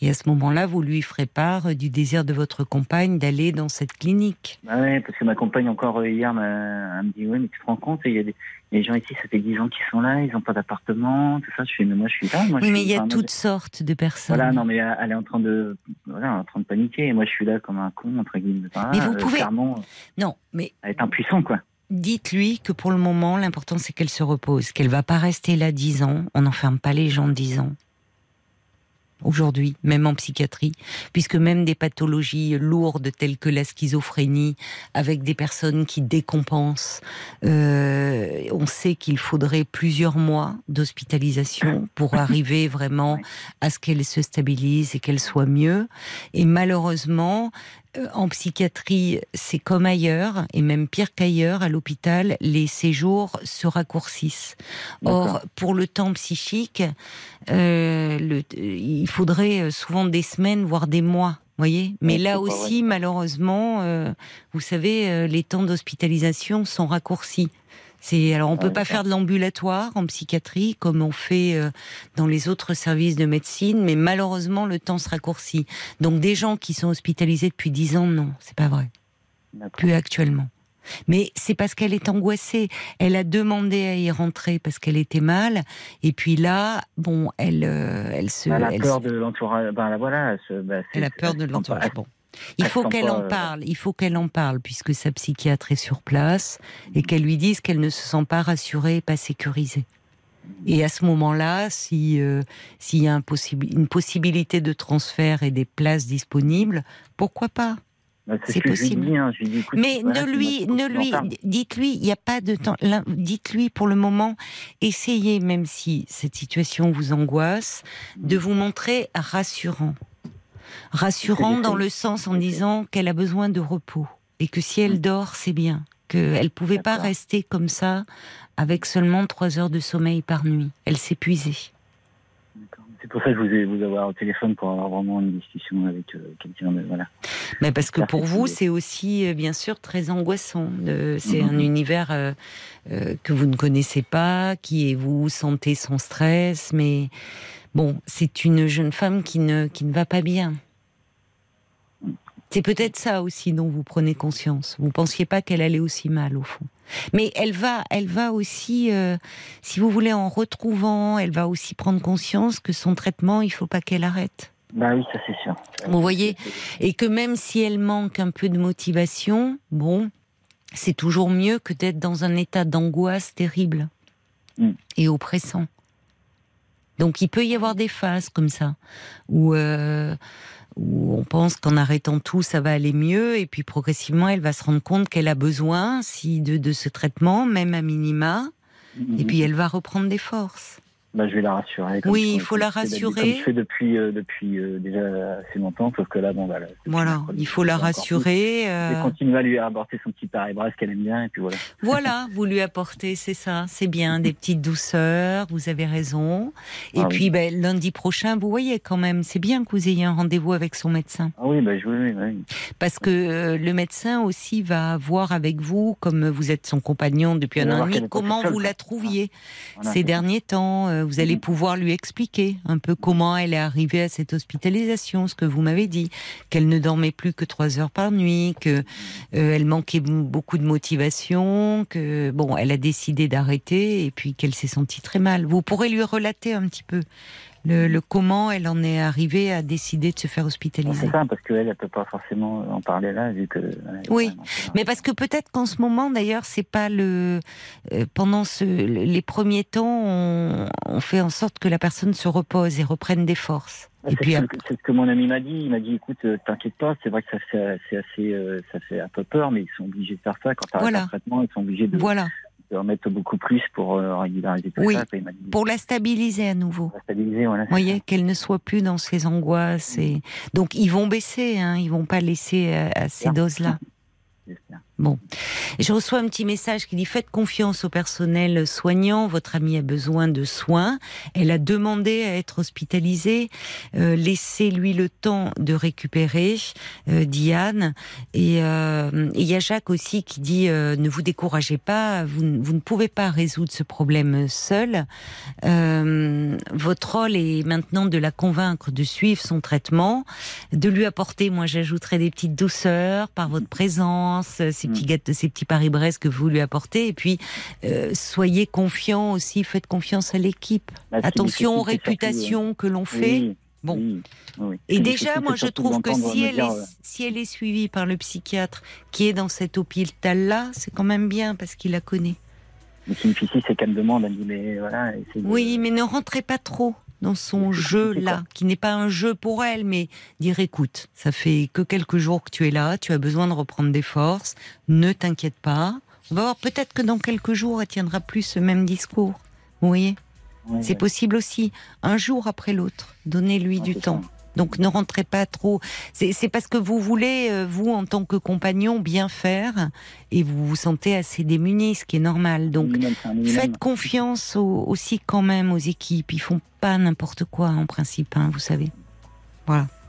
Et à ce moment-là, vous lui ferez part du désir de votre compagne d'aller dans cette clinique. Bah ouais, parce que ma compagne encore euh, hier m'a- elle me dit ouais mais tu te rends compte il y a des, gens ici ça fait 10 ans qu'ils sont là ils n'ont pas d'appartement tout ça je fais mais moi je suis là moi Oui, mais il y a toutes sortes de personnes. Voilà, non, mais elle elle est en train de, voilà, en train de paniquer. Et moi, je suis là comme un con, entre guillemets. Enfin, Mais vous euh, pouvez- Clairement, Non, mais elle est impuissante, quoi. dites-lui que pour le moment, l'important c'est qu'elle se repose, qu'elle va pas rester là dix ans. On n'enferme pas les gens dix ans. Aujourd'hui, même en psychiatrie, puisque même des pathologies lourdes telles que la schizophrénie, avec des personnes qui décompensent, euh, on sait qu'il faudrait plusieurs mois d'hospitalisation pour [LAUGHS] arriver vraiment à ce qu'elle se stabilise et qu'elle soit mieux. Et malheureusement, en psychiatrie, c'est comme ailleurs, et même pire qu'ailleurs, à l'hôpital, les séjours se raccourcissent. Or, pour le temps psychique, euh, le- il faudrait euh, souvent des semaines, voire des mois. Voyez, mais là aussi, malheureusement, euh, vous savez, euh, les temps d'hospitalisation sont raccourcis. C'est alors on peut pas faire de l'ambulatoire en psychiatrie comme on fait euh, dans les autres services de médecine, mais malheureusement le temps se raccourcit. Donc des gens qui sont hospitalisés depuis 10 ans, non, c'est pas vrai, plus actuellement. Mais c'est parce qu'elle est angoissée. Elle a demandé à y rentrer parce qu'elle était mal, et puis là, bon, elle, euh, elle se, Elle a elle peur se- de l'entourage. Ben, là, voilà. elle se- bah, c'est- elle a peur de [LAUGHS] l'entourage. Bon. Il faut qu'elle en euh, parle. Il faut qu'elle en parle puisque sa psychiatre est sur place et qu'elle lui dise qu'elle ne se sent pas rassurée et pas sécurisée. Et à ce moment-là, si euh, s'il y a un une possibilité de transfert et des places disponibles, pourquoi pas? Bah, c'est ce que je lui possible. dis, hein. Je lui dis, écoute, Mais voilà, ne lui, ne lui, dites-lui, il n'y a pas de temps. Dites-lui pour le moment, essayez, même si cette situation vous angoisse, de vous montrer rassurant. Rassurant dans le sens en disant qu'elle a besoin de repos et que si elle dort, c'est bien. Qu'elle pouvait pas rester comme ça avec seulement trois heures de sommeil par nuit. Elle s'épuisait. C'est pour ça que je vous ai vous avoir au téléphone pour avoir vraiment une discussion avec euh, quelqu'un. Voilà. Mais parce que pour vous, c'est aussi euh, bien sûr très angoissant. C'est un univers euh, euh, que vous ne connaissez pas, qui est vous sentez son stress, mais bon, c'est une jeune femme qui ne qui ne va pas bien. C'est peut-être ça aussi dont vous prenez conscience. Vous pensiez pas qu'elle allait aussi mal au fond. Mais elle va, elle va aussi, euh, si vous voulez, en retrouvant, elle va aussi prendre conscience que son traitement, il faut pas qu'elle arrête. Bah oui, ça c'est sûr. Vous voyez? Et que même si elle manque un peu de motivation, bon, c'est toujours mieux que d'être dans un état d'angoisse terrible Mm. et oppressant. Donc il peut y avoir des phases comme ça où euh, où on pense qu'en arrêtant tout ça va aller mieux et puis progressivement elle va se rendre compte qu'elle a besoin si de, de ce traitement même à minima Mhm. et puis elle va reprendre des forces. Bah, je vais la rassurer. comme Oui, il faut la rassurer. Comme je fais depuis, euh, depuis euh, déjà assez longtemps, sauf que là, bon, bah, là, Voilà, il faut la rassurer. euh, continuer à lui apporter son petit paraibras qu'elle aime bien, et puis voilà. Voilà, vous lui apportez, c'est ça, c'est bien, des [LAUGHS] petites douceurs, vous avez raison. Et Ah puis ben, lundi prochain, vous voyez quand même, c'est bien que vous ayez un rendez-vous avec son médecin. Ah oui, bah, je, oui, oui, oui. Parce que euh, le médecin aussi va voir avec vous, comme vous êtes son compagnon depuis un an et demi, comment vous la trouviez Voilà, ces derniers temps. Vous allez Mhm. pouvoir lui expliquer un peu comment elle est arrivée à cette hospitalisation, ce que vous m'avez dit, qu'elle ne dormait plus que trois heures par nuit, que euh, elle manquait beaucoup de motivation, que bon, elle a décidé d'arrêter et puis qu'elle s'est sentie très mal. Vous pourrez lui relater un petit peu le, le comment elle en est arrivée à décider de se faire hospitaliser. C'est ça, parce qu'elle, elle peut pas forcément en parler là, vu que. est Oui, Mais parce que peut-être qu'en ce moment, d'ailleurs, c'est pas le euh, pendant ce, les premiers temps, on, on fait en sorte que la personne se repose et reprenne des forces. Et c'est ce, après- que- c'est ce que mon ami m'a dit. Il m'a dit, écoute, euh, t'inquiète pas, c'est vrai que ça fait, assez, euh, ça fait un peu peur, mais ils sont obligés de faire ça quand t'arrêtes Voilà. un traitement. Ils sont obligés de, voilà, de remettre beaucoup plus pour euh, régulariser tout Oui, ça. Après, pour la stabiliser à nouveau. la stabiliser, voilà. Vous voyez qu'elle ne soit plus dans ses angoisses et donc ils vont baisser, hein, ils vont pas laisser à, à ces doses-là. J'espère. Et je reçois un petit message qui dit faites confiance au personnel soignant. Votre amie a besoin de soins. Elle a demandé à être hospitalisée. Euh, Laissez-lui le temps de récupérer, euh, Diane. Et euh, et il y a Jacques aussi qui dit ne vous découragez pas. Vous, ne- vous ne pouvez pas résoudre ce problème seul. Votre rôle est maintenant de la convaincre de suivre son traitement, de lui apporter, moi j'ajouterais des petites douceurs par votre présence, ces Mm. petits gâteaux, ces petits paris-brest que vous lui apportez, et puis euh, soyez confiants aussi, faites confiance à l'équipe. Est Attention aux c'est réputations que l'on fait. oui, Bon. oui, oui. Et déjà, moi, c'est je trouve que si elle, dire, est, euh, si elle est suivie par le psychiatre qui est dans cet hôpital-là, c'est quand même bien parce qu'il la connaît. Mais ce qui est difficile, c'est qu'elle me demande, elle me dit, mais voilà, Oui, mais ne rentrez pas trop dans son C'est jeu compliqué, là, quoi. qui n'est pas un jeu pour elle, mais dire écoute, ça fait que quelques jours que tu es là, tu as besoin de reprendre des forces, ne t'inquiète pas. On va voir peut-être que dans quelques jours, elle tiendra plus ce même discours. Vous voyez, Ouais, c'est possible aussi, un jour après l'autre, donnez-lui du temps. ça. Donc ne rentrez pas trop. C'est parce que vous voulez, euh, vous, en tant que compagnon, bien faire et vous vous sentez assez démuni, ce qui est normal. Donc. Faites confiance au- aussi quand même aux équipes. Ils font pas n'importe quoi en principe, hein, vous savez.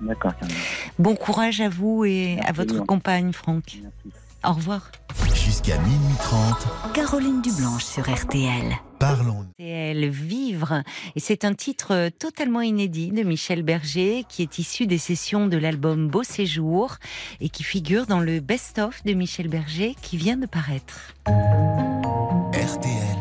D'accord, Caroline. Bon courage à vous et à votre compagne, Franck. Merci. Au revoir. Jusqu'à minuit 30, Caroline Dublanche sur RTL. parlons. Et elle vivre. Et c'est un titre euh, totalement inédit de Michel Berger qui est issu des sessions de l'album Beau Séjour et qui figure dans le best-of de Michel Berger qui vient de paraître. RTL.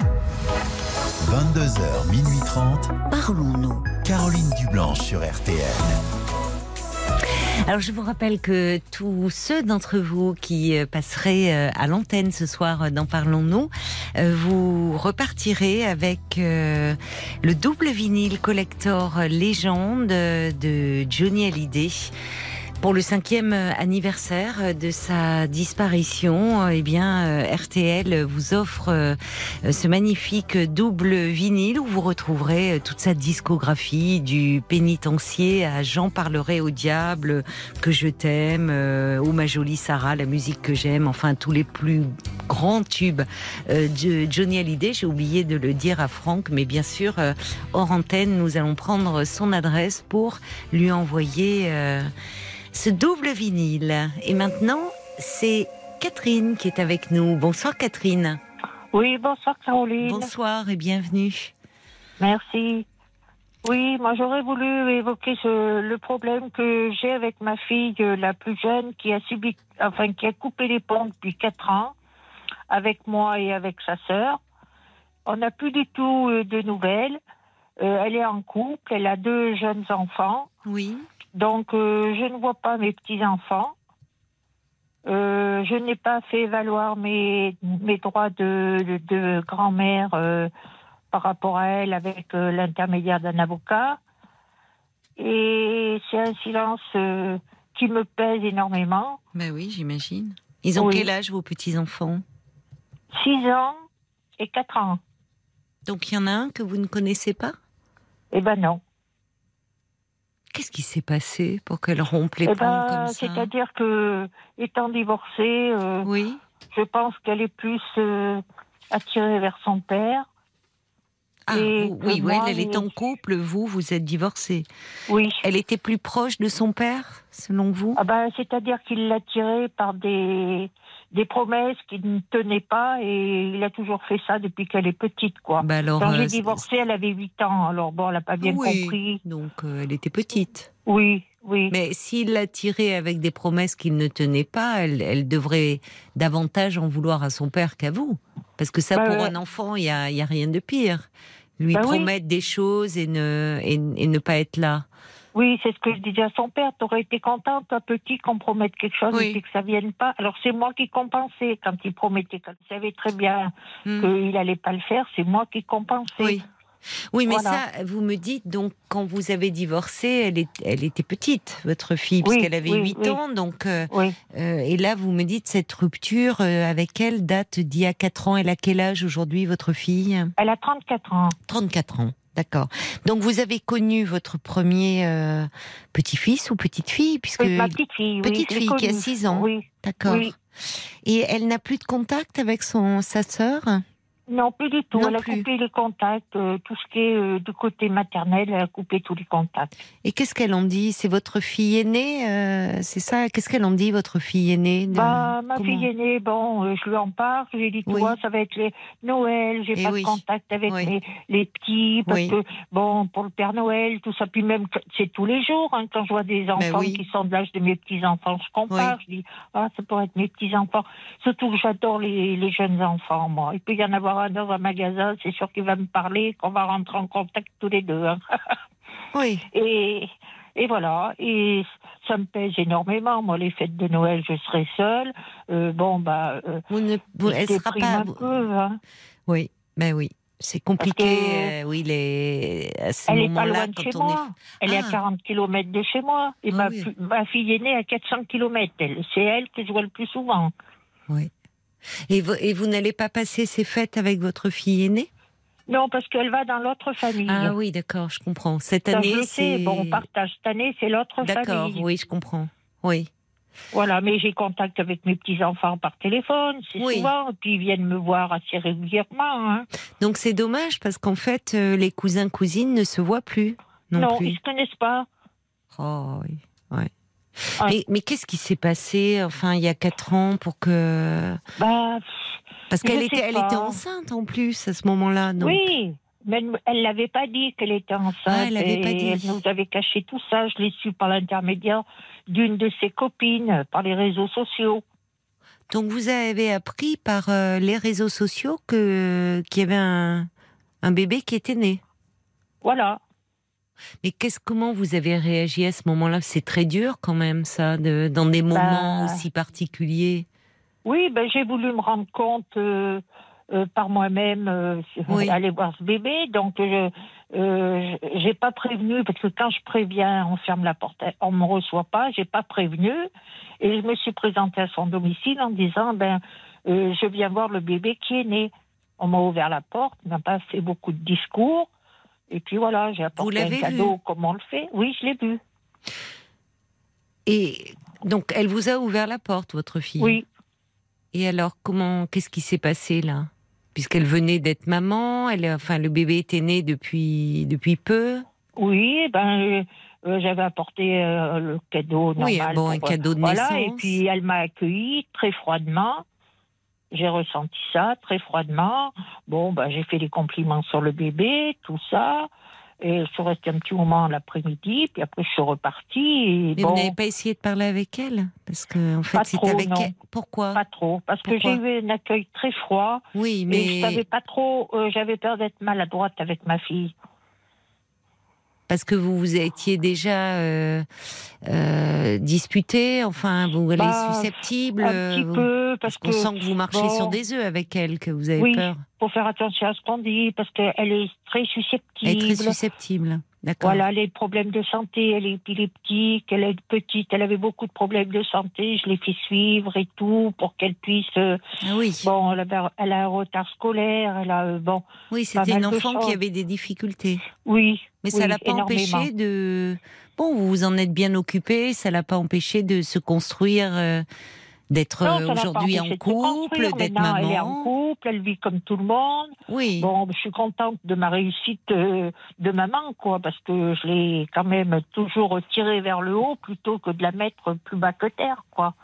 « 22h, minuit 30, Parlons-nous. Caroline Dublanche sur RTL. Alors je vous rappelle que tous ceux d'entre vous qui euh, passeraient euh, à l'antenne ce soir euh, dans Parlons-nous, vous repartirez avec le double vinyle collector légende de Johnny Hallyday. Pour le cinquième euh, anniversaire euh, de sa disparition, euh, eh bien RTL vous offre ce magnifique double vinyle où vous retrouverez toute sa discographie du pénitencier à J'en parlerai au diable, que je t'aime, ou ma jolie Sarah, la musique que j'aime, enfin tous les plus grands tubes de Johnny Hallyday. J'ai oublié de le dire à Franck, mais bien sûr, hors antenne, nous allons prendre son adresse pour lui envoyer ce double vinyle. Et maintenant, c'est Catherine qui est avec nous. Bonsoir Catherine. Oui, bonsoir Caroline. Bonsoir et bienvenue. Merci. Oui, moi j'aurais voulu évoquer ce- le problème que j'ai avec ma fille euh, la plus jeune qui a subi, enfin qui a coupé les ponts depuis quatre ans avec moi et avec sa sœur. On n'a plus du tout euh, de nouvelles. Euh, elle est en couple, elle a deux jeunes enfants. Oui. Donc, euh, je ne vois pas mes petits-enfants. Euh, je n'ai pas fait valoir mes, mes droits de, grand-mère euh, par rapport à elle avec l'intermédiaire d'un avocat. Et c'est un silence qui me pèse énormément. Ben oui, j'imagine. Ils ont Oui. quel âge vos petits-enfants? Six ans et quatre ans. Donc il y en a un que vous ne connaissez pas? Eh ben non. Qu'est-ce qui s'est passé pour qu'elle rompe les Eh ponts ben, comme ça c'est-à-dire que, étant divorcée, euh, Oui. je pense qu'elle est plus euh, attirée vers son père. Ah, Et oui, moi, elle, elle est en couple, vous, vous êtes divorcée. Oui. Elle était plus proche de son père, selon vous? Ah ben, c'est-à-dire qu'il l'a tirée par des, des promesses qu'il ne tenait pas et il a toujours fait ça depuis qu'elle est petite, quoi. Bah alors, Quand euh, j'ai c'est- divorcé, elle avait 8 ans, alors bon, elle n'a pas bien Oui. compris. Donc, euh, elle était petite. Oui, oui. Mais s'il l'a tirée avec des promesses qu'il ne tenait pas, elle, elle devrait davantage en vouloir à son père qu'à vous. Parce que ça, Bah, pour ouais. un enfant, il n'y a, y a rien de pire. Lui Bah oui. promettre des choses et ne, et, et ne pas être là. Oui, c'est ce que je disais à son père. T'aurais été contente, toi, petit, qu'on promette quelque chose Oui. et puis que ça vienne pas. Alors, c'est moi qui compensais quand il promettait. Quand il savait très bien Hmm. qu'il allait pas le faire, c'est moi qui compensais. Oui. Oui, mais Voilà. ça, vous me dites, donc, quand vous avez divorcé, elle, est, elle était petite, votre fille, Oui, puisqu'elle avait oui, 8 oui. ans. Donc, euh, euh, et là, vous me dites, cette rupture euh, avec elle date d'il y a 4 ans. Elle a quel âge aujourd'hui, votre fille? Elle a 34 ans. 34 ans. D'accord. Donc vous avez connu votre premier euh, petit-fils ou petite-fille puisque Oui, ma petite fille. oui, petite fille qui a connue. 6 ans. Oui. D'accord. Oui. Et elle n'a plus de contact avec son sa sœur? Non, plus du tout. Non elle a plus. coupé les contacts. euh, tout ce qui est euh, du côté maternel, elle a coupé tous les contacts. Et qu'est-ce qu'elle en dit? C'est votre fille aînée euh, C'est ça? Qu'est-ce qu'elle en dit votre fille aînée de- Bah, ma comment fille aînée, bon, je lui en parle. Je lui tu Oui. ça va être les Noël. J'ai Eh pas oui. de contact avec Oui. les petits parce que bon, pour le Père Noël, tout ça. Puis même, c'est tous les jours hein, quand je vois des enfants Ben oui. qui sont de l'âge de mes petits enfants, je compare. Je dis, ah, ça pourrait être mes petits enfants. Surtout que j'adore les, les jeunes enfants, moi. Il peut y en avoir dans un magasin, c'est sûr qu'il va me parler, qu'on va rentrer en contact tous les deux. hein. [LAUGHS] Oui. Et, et voilà, et ça me pèse énormément. Moi, les fêtes de Noël, je serai seule. Euh, bon, bah, euh, Vous ne, vous- elle sera pas. un peu. hein. Oui. Ben oui. C'est compliqué. que- euh, oui, les à Elle est pas loin de chez moi. Elle est à Ah. 40 km de chez moi. Et Ah ma, oui. ma fille aînée à 400 km. C'est elle que je vois le plus souvent. est. Oui. Et vous, et vous n'allez pas passer ces fêtes avec votre fille aînée? Non, parce qu'elle va dans l'autre famille. Ah oui, d'accord, je comprends. Cette Ça, année, c'est. Bon, on partage cette année, c'est l'autre D'accord, famille. oui, je comprends. Oui. Voilà, mais j'ai contact avec mes petits-enfants par téléphone, c'est Oui. souvent. Et puis ils viennent me voir assez régulièrement. hein. Donc c'est dommage parce qu'en fait, euh, les cousins cousines ne se voient plus non, non, plus. ils se connaissent pas. Oh oui. Ouais. Mais, mais qu'est-ce qui s'est passé, enfin, il y a quatre ans pour que Bah, parce qu'elle était, elle était enceinte en plus à ce moment-là. donc- oui, mais elle l'avait pas dit qu'elle était enceinte. Ah, elle pas dit. Elle nous avait caché tout ça. Je l'ai su par l'intermédiaire d'une de ses copines, par les réseaux sociaux. Donc vous avez appris par euh, les réseaux sociaux que qu'il y avait un, un bébé qui était né. Voilà. Mais qu'est-ce comment vous avez réagi à ce moment-là? C'est très dur quand même ça, de, dans des moments Bah. aussi particuliers. Oui, ben j'ai voulu me rendre compte euh, euh, par moi-même, euh, Oui. aller voir ce bébé. Donc, je euh, j'ai pas prévenu parce que quand je préviens, on ferme la porte, on me reçoit pas. J'ai pas prévenu et je me suis présentée à son domicile en disant ben euh, je viens voir le bébé qui est né. On m'a ouvert la porte, on n'a pas fait beaucoup de discours. Et puis voilà, j'ai apporté un l'avez vu cadeau comme on le fait. Oui, je l'ai vu. Et donc elle vous a ouvert la porte, votre fille. Oui. Et alors, comment, qu'est-ce qui s'est passé là? Puisqu'elle venait d'être maman, elle, enfin, le bébé était né depuis depuis peu. Oui, ben euh, euh, j'avais apporté euh, le cadeau normal. Oui, bon, un cadeau de voilà, et naissance. puis elle m'a accueilli très froidement. J'ai ressenti ça très froidement. Bon, ben j'ai fait des compliments sur le bébé, tout ça. Et je suis restée un petit moment l'après-midi, puis après je suis repartie. Et Mais bon, vous n'avez pas essayé de parler avec elle? Parce que en fait, Pas trop, avec non. elle. Pourquoi? Pas trop, parce que j'ai eu un accueil très froid. Oui, Mais je mais savais pas trop. euh, j'avais peur d'être maladroite avec ma fille. Parce que vous vous étiez déjà euh, euh, disputé. Enfin, vous elle est Bah, susceptible. un petit vous- peu, Parce parce qu'on que sent que vous marchez bon. sur des œufs avec elle, que vous avez Oui. peur. faut faire attention à ce qu'on dit, parce qu'elle est très susceptible. Elle est très susceptible. Voilà, les problèmes de santé, elle est épileptique, elle est petite, elle avait beaucoup de problèmes de santé, je l'ai fait suivre et tout pour qu'elle puisse. euh, Ah oui. bon, elle, a un retard scolaire, elle a. euh, bon, Oui, c'était une enfant qui avait des difficultés. oui. Mais ça oui, l'a pas empêché de. Bon, vous vous en êtes bien occupé, ça l'a pas empêché de se construire euh, D'être l'a aujourd'hui en couple, d'être Maintenant, Elle est en maman. couple, elle vit comme tout le monde. Oui. Bon, je suis contente de ma réussite euh, de maman, quoi, parce que je l'ai quand même toujours tirée vers le haut plutôt que de la mettre plus bas que terre, quoi.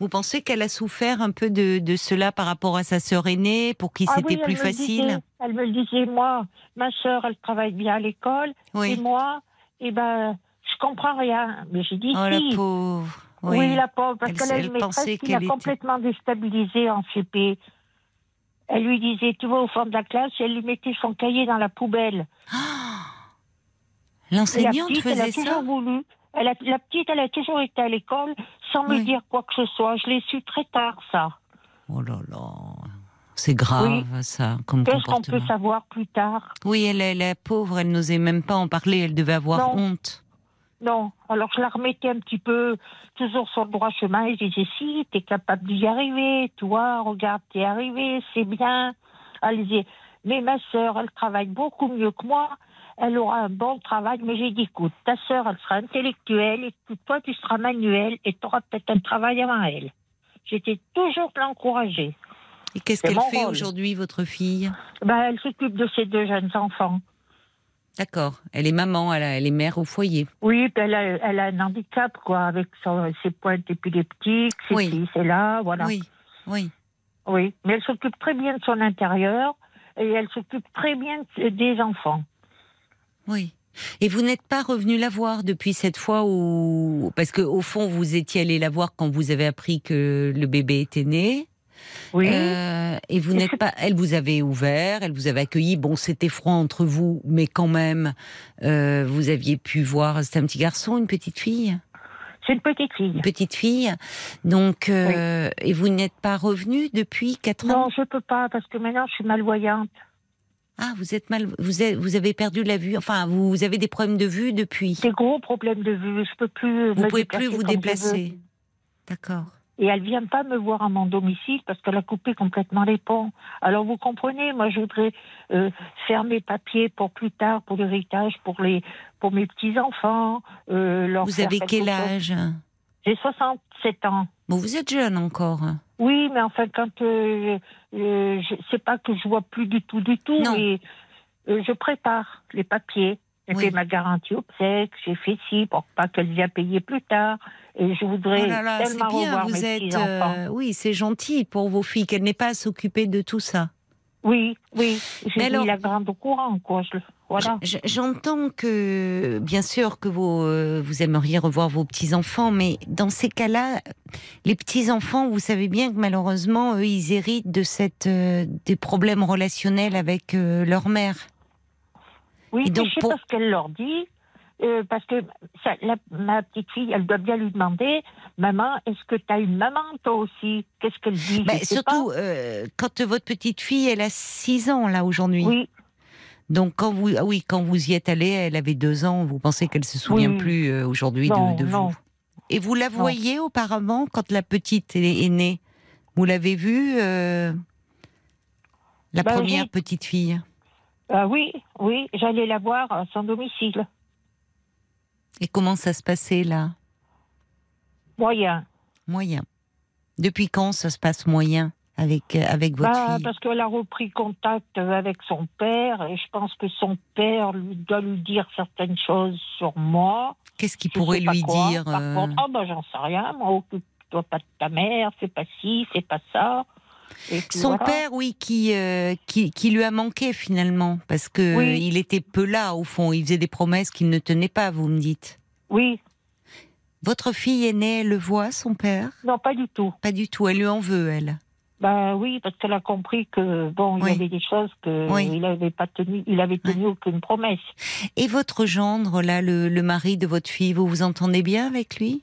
Vous pensez qu'elle a souffert un peu de, de cela par rapport à sa sœur aînée, pour qui Ah c'était oui, plus facile disait. Elle me le disait, moi, ma sœur, elle travaille bien à l'école, et Oui. moi, eh ben, je comprends rien. Mais j'ai dit Oh la si. pauvre. Oui. la pauvre, parce Elle- qu'elle a elle une maîtresse qui l'a était- complètement déstabilisée en CP. Elle lui disait, tu vas au fond de la classe, et elle lui mettait son cahier dans la poubelle. La L'enseignante petite, elle a faisait toujours voulu. Elle a- la petite, elle a toujours été à l'école sans me dire quoi que ce soit. Je l'ai su très tard, ça. Oh là là. C'est grave, Oui. ça, comme Qu'est-ce qu'on peut savoir plus tard? Oui, elle, est la pauvre, elle n'osait même pas en parler, elle devait avoir Non. honte. Non. Alors je la remettais un petit peu toujours sur le droit chemin et je disais si, t'es capable d'y arriver, toi, regarde, t'es arrivé, c'est bien. Elle disait, mais ma sœur, elle travaille beaucoup mieux que moi, elle aura un bon travail, mais j'ai dit, écoute, ta sœur, elle sera intellectuelle, et toi, tu seras manuel, et tu auras peut-être un travail avant elle. J'étais toujours l'encourager. Et qu'est-ce qu'elle fait aujourd'hui, votre fille? Ben, elle s'occupe de ses deux jeunes enfants. D'accord, elle est maman, elle, a- elle est mère au foyer. Oui, elle a, elle a un handicap, quoi, avec son- ses pointes épileptiques, ses Oui. fils, et là, voilà. Oui, oui. Oui, mais elle s'occupe très bien de son intérieur et elle s'occupe très bien de- des enfants. Oui. Et vous n'êtes pas revenu la voir depuis cette fois où... Parce que au fond, vous étiez allé la voir quand vous avez appris que le bébé était né? Oui, Euh, et vous n'êtes pas... Elle vous avait ouvert, elle vous avait accueilli. Bon, c'était froid entre vous, mais quand même, euh, vous aviez pu voir... C'était un petit garçon, une petite fille? C'est une petite fille. Une petite fille. Donc, euh, et vous n'êtes pas revenu depuis 4 ans? Non, je peux pas parce que maintenant je suis malvoyante. Ah, vous êtes mal... Vous, êtes- vous avez perdu la vue. Enfin, vous avez des problèmes de vue depuis. Des gros problèmes de vue. Je peux plus. Vous me pouvez plus vous déplacer. D'accord. Et elle vient pas me voir à mon domicile parce qu'elle a coupé complètement les ponts. Alors vous comprenez, moi je voudrais euh, faire mes papiers pour plus tard, pour l'héritage, pour les, pour mes petits enfants. Euh, leur Vous avez quel âge? J'ai 67 ans. Bon, vous êtes jeune encore. Oui, mais enfin, quand euh, euh, je sais pas que je vois plus du tout, du tout, Non. mais euh, je prépare les papiers. J'ai Oui. fait ma garantie obsèque, j'ai fait ci pour pas qu'elle vienne payer plus tard. Et je voudrais Oh là là, tellement bien, revoir vous mes êtes. euh, oui, c'est gentil pour vos filles qu'elles n'aient pas à s'occuper de tout ça. Oui, oui, j'ai alors- mis la grande au courant, quoi. Je- voilà. J'entends que, bien sûr, que vous, euh, vous aimeriez revoir vos petits-enfants, mais dans ces cas-là, les petits-enfants, vous savez bien que malheureusement, eux, ils héritent de cette, euh, des problèmes relationnels avec euh, leur mère. Oui, donc, je sais pour- pas ce qu'elle leur dit. euh, parce que ça, la- ma petite fille, elle doit bien lui demander Maman, est-ce que tu as une maman, toi aussi? Qu'est-ce qu'elle dit? Bah, surtout, euh, quand votre petite fille, elle a 6 ans, là, aujourd'hui. Oui, Donc, quand vous, ah oui, quand vous y êtes allé, elle avait 2 ans, vous pensez qu'elle se souvient Oui. plus euh, aujourd'hui de, Non, de non. vous. Et vous la voyez auparavant, quand la petite est, née? Vous l'avez vue, la Bah, première petite fille? Ah oui, oui, j'allais la voir à son domicile. Et comment ça se passait, là? Moyen. Moyen. Depuis quand ça se passe moyen avec, euh, avec votre Bah, fille? parce qu'elle a repris contact avec son père et je pense que son père lui doit lui dire certaines choses sur moi. Qu'est-ce qu'il pourrait lui quoi. dire Par euh, contre, ah bah j'en sais rien, moi, occupe-toi pas de ta mère, fais pas ci, fais pas ça. Et puis Son voilà. père, oui, qui, euh, qui, qui lui a manqué finalement, parce que Oui. il était peu là au fond. Il faisait des promesses qu'il ne tenait pas. Vous me dites. Oui, Votre fille aînée, elle le voit, son père? Non, pas du tout. Pas du tout. Elle lui en veut, elle. Bah oui, parce qu'elle a compris que bon, il y avait des choses que Oui. il avait pas tenu, il avait tenu aucune promesse. Et votre gendre, là, le, le mari de votre fille, vous vous entendez bien avec lui?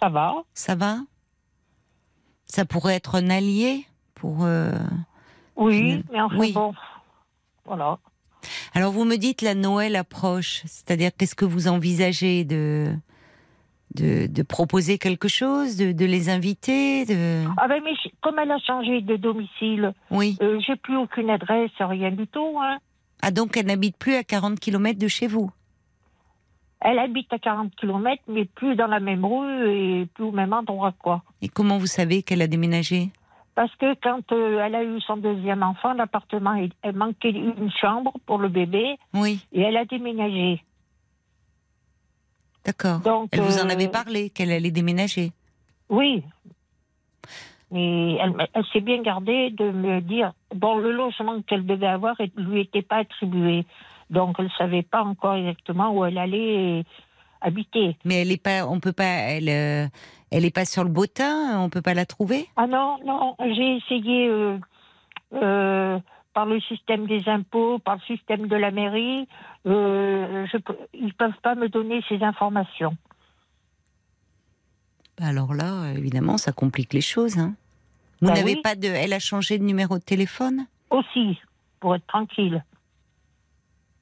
Ça va Ça va? Ça pourrait être un allié? Pour. euh, Oui, mais enfin oui. bon, voilà. Alors vous me dites la Noël approche, c'est-à-dire qu'est-ce que vous envisagez de de, de proposer quelque chose, de, de les inviter, de Ah ben mais comme elle a changé de domicile, oui. euh, j'ai plus aucune adresse, rien du tout. Hein. Ah donc elle n'habite plus à 40 km de chez vous? Elle habite à 40 km, mais plus dans la même rue et plus au même endroit, quoi. Et comment vous savez qu'elle a déménagé? Parce que quand euh, elle a eu son deuxième enfant, l'appartement, elle manquait une chambre pour le bébé Oui, et elle a déménagé. d'accord. Donc, Elle vous en euh, avait parlé qu'elle allait déménager. Oui. Mais elle, elle s'est bien gardée de me dire, bon, le logement qu'elle devait avoir ne lui était pas attribué. Donc, elle ne savait pas encore exactement où elle allait habiter. Mais elle est pas, on peut pas, elle, euh, elle est pas sur le bottin, on peut pas la trouver? Ah non, non, j'ai essayé euh, euh, par le système des impôts, par le système de la mairie. euh, je ils ne peuvent pas me donner ces informations. Bah Alors là, évidemment, ça complique les choses. hein. Vous Bah n'avez oui. pas de, elle a changé de numéro de téléphone? Aussi, pour être tranquille.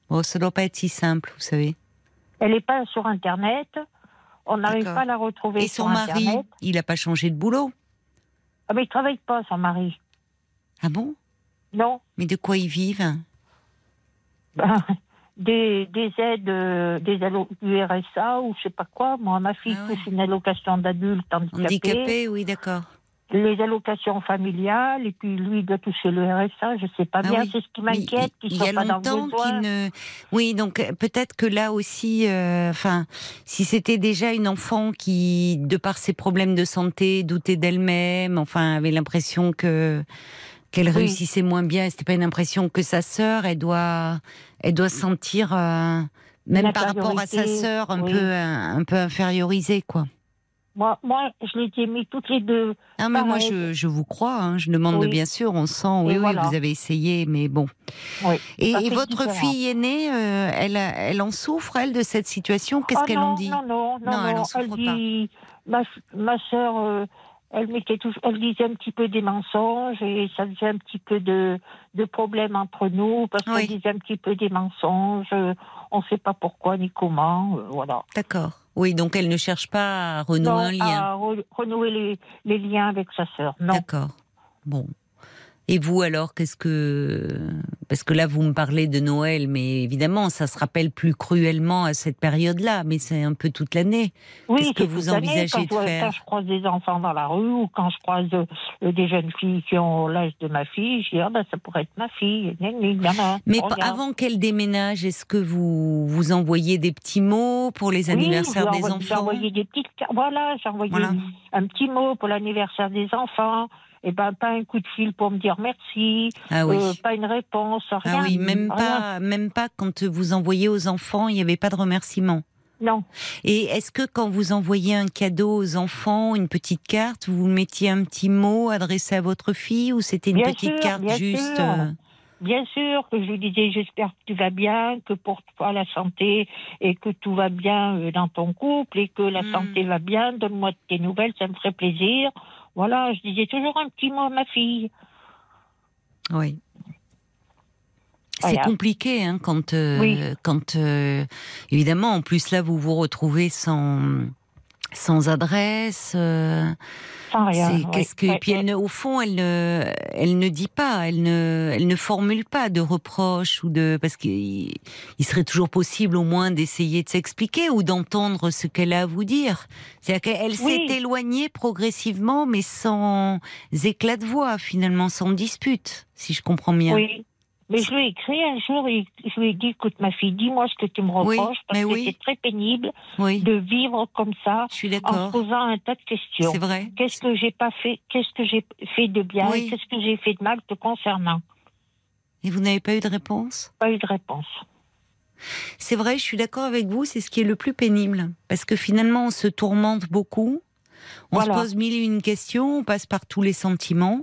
Bon, ça doit pas être si simple, vous savez. Elle n'est pas sur Internet. On n'arrive pas à la retrouver Et sur son mari, Internet. il a pas changé de boulot? Ah, mais il travaille pas, son mari. Ah bon? Non. Mais de quoi ils vivent? Ben, des, des aides, euh, des allo- du RSA ou je sais pas quoi. Moi, ma fille Ah ouais. touche une allocation d'adulte handicapé, Handicapés, oui, d'accord. Les allocations familiales, et puis lui il doit toucher le RSA. Je sais pas Ah bien. oui. C'est ce qui m'inquiète, il- qu'ils il y a soient pas dans le qu'il ne. Oui, donc euh, peut-être que là aussi, euh, enfin, si c'était déjà une enfant qui, de par ses problèmes de santé, doutait d'elle-même, enfin, avait l'impression que qu'elle Oui. réussissait moins bien, c'était pas une impression que sa sœur, elle doit, elle doit se sentir, euh, même par rapport à sa sœur, un oui. peu, un, un peu infériorisée, quoi. Moi, moi, je les ai mis toutes les deux. Ah, mais moi, je, je vous crois, hein, je demande Oui. bien sûr, on sent, oui, oui, voilà. vous avez essayé, mais bon. Oui. Et, votre différent. fille aînée, euh, elle, elle en souffre, elle, de cette situation? Qu'est-ce Ah qu'elle en dit? Non, non, non, Non, elle en souffre dit, ma, ma sœur, euh, elle mettait tout, elle disait un petit peu des mensonges et ça faisait un petit peu de, de problèmes entre nous parce qu'elle disait un petit peu des mensonges. euh, On ne sait pas pourquoi ni comment, euh, voilà. D'accord. Oui, donc elle ne cherche pas à renouer non, un lien. à re- renouer les, les liens avec sa sœur. Non. D'accord. Bon. Et vous alors, qu'est-ce que parce que là vous me parlez de Noël, mais évidemment ça se rappelle plus cruellement à cette période-là, mais c'est un peu toute l'année. Oui, Qu'est-ce que vous envisagez quand de faire Quand je croise des enfants dans la rue ou quand je croise euh, des jeunes filles qui ont l'âge de ma fille, je dis ah ben ça pourrait être ma fille. Mais avant qu'elle déménage, est-ce que vous vous envoyez des petits mots pour les anniversaires des envoyé- J'ai enfants envoyé des petites. Voilà, j'ai envoyé Voilà. un petit mot pour l'anniversaire des enfants. Et ben pas un coup de fil pour me dire merci, Ah oui. euh, pas une réponse, rien. Ah oui, même rien. pas, même pas quand vous envoyez aux enfants, il n'y avait pas de remerciement. Non, Et est-ce que quand vous envoyez un cadeau aux enfants, une petite carte, vous mettiez un petit mot adressé à votre fille ou c'était une Bien petite sûr, carte bien juste sûr. euh, bien sûr que je lui disais j'espère que tu vas bien, que pour toi la santé et que tout va bien euh, dans ton couple et que la Hmm. santé va bien. Donne-moi tes nouvelles, ça me ferait plaisir. Voilà, je disais toujours un petit mot à ma fille. Oui. C'est Voilà. compliqué hein, quand, euh, Oui. quand euh, évidemment, en plus là, vous vous retrouvez sans, sans adresse. euh, Sans rien. ouais. qu'est-ce que Ouais, puis elle ne, au fond, elle ne, elle ne dit pas, elle ne, elle ne formule pas de reproches ou de parce qu'il il serait toujours possible au moins d'essayer de s'expliquer ou d'entendre ce qu'elle a à vous dire. C'est-à-dire qu'elle Oui. s'est éloignée progressivement, mais sans éclat de voix finalement, sans dispute, si je comprends bien. Oui. Mais je lui ai écrit un jour et je lui ai dit écoute, ma fille, dis-moi ce que tu me Oui, reproches parce que oui. c'est très pénible Oui, de vivre comme ça je suis en posant un tas de questions. C'est vrai. Qu'est-ce que j'ai pas fait Qu'est-ce que j'ai fait de bien Qu'est-ce que j'ai fait de mal te concernant? Et vous n'avez pas eu de réponse? Pas eu de réponse. C'est vrai, je suis d'accord avec vous, c'est ce qui est le plus pénible. Parce que finalement, on se tourmente beaucoup, on Voilà. se pose mille et une questions, on passe par tous les sentiments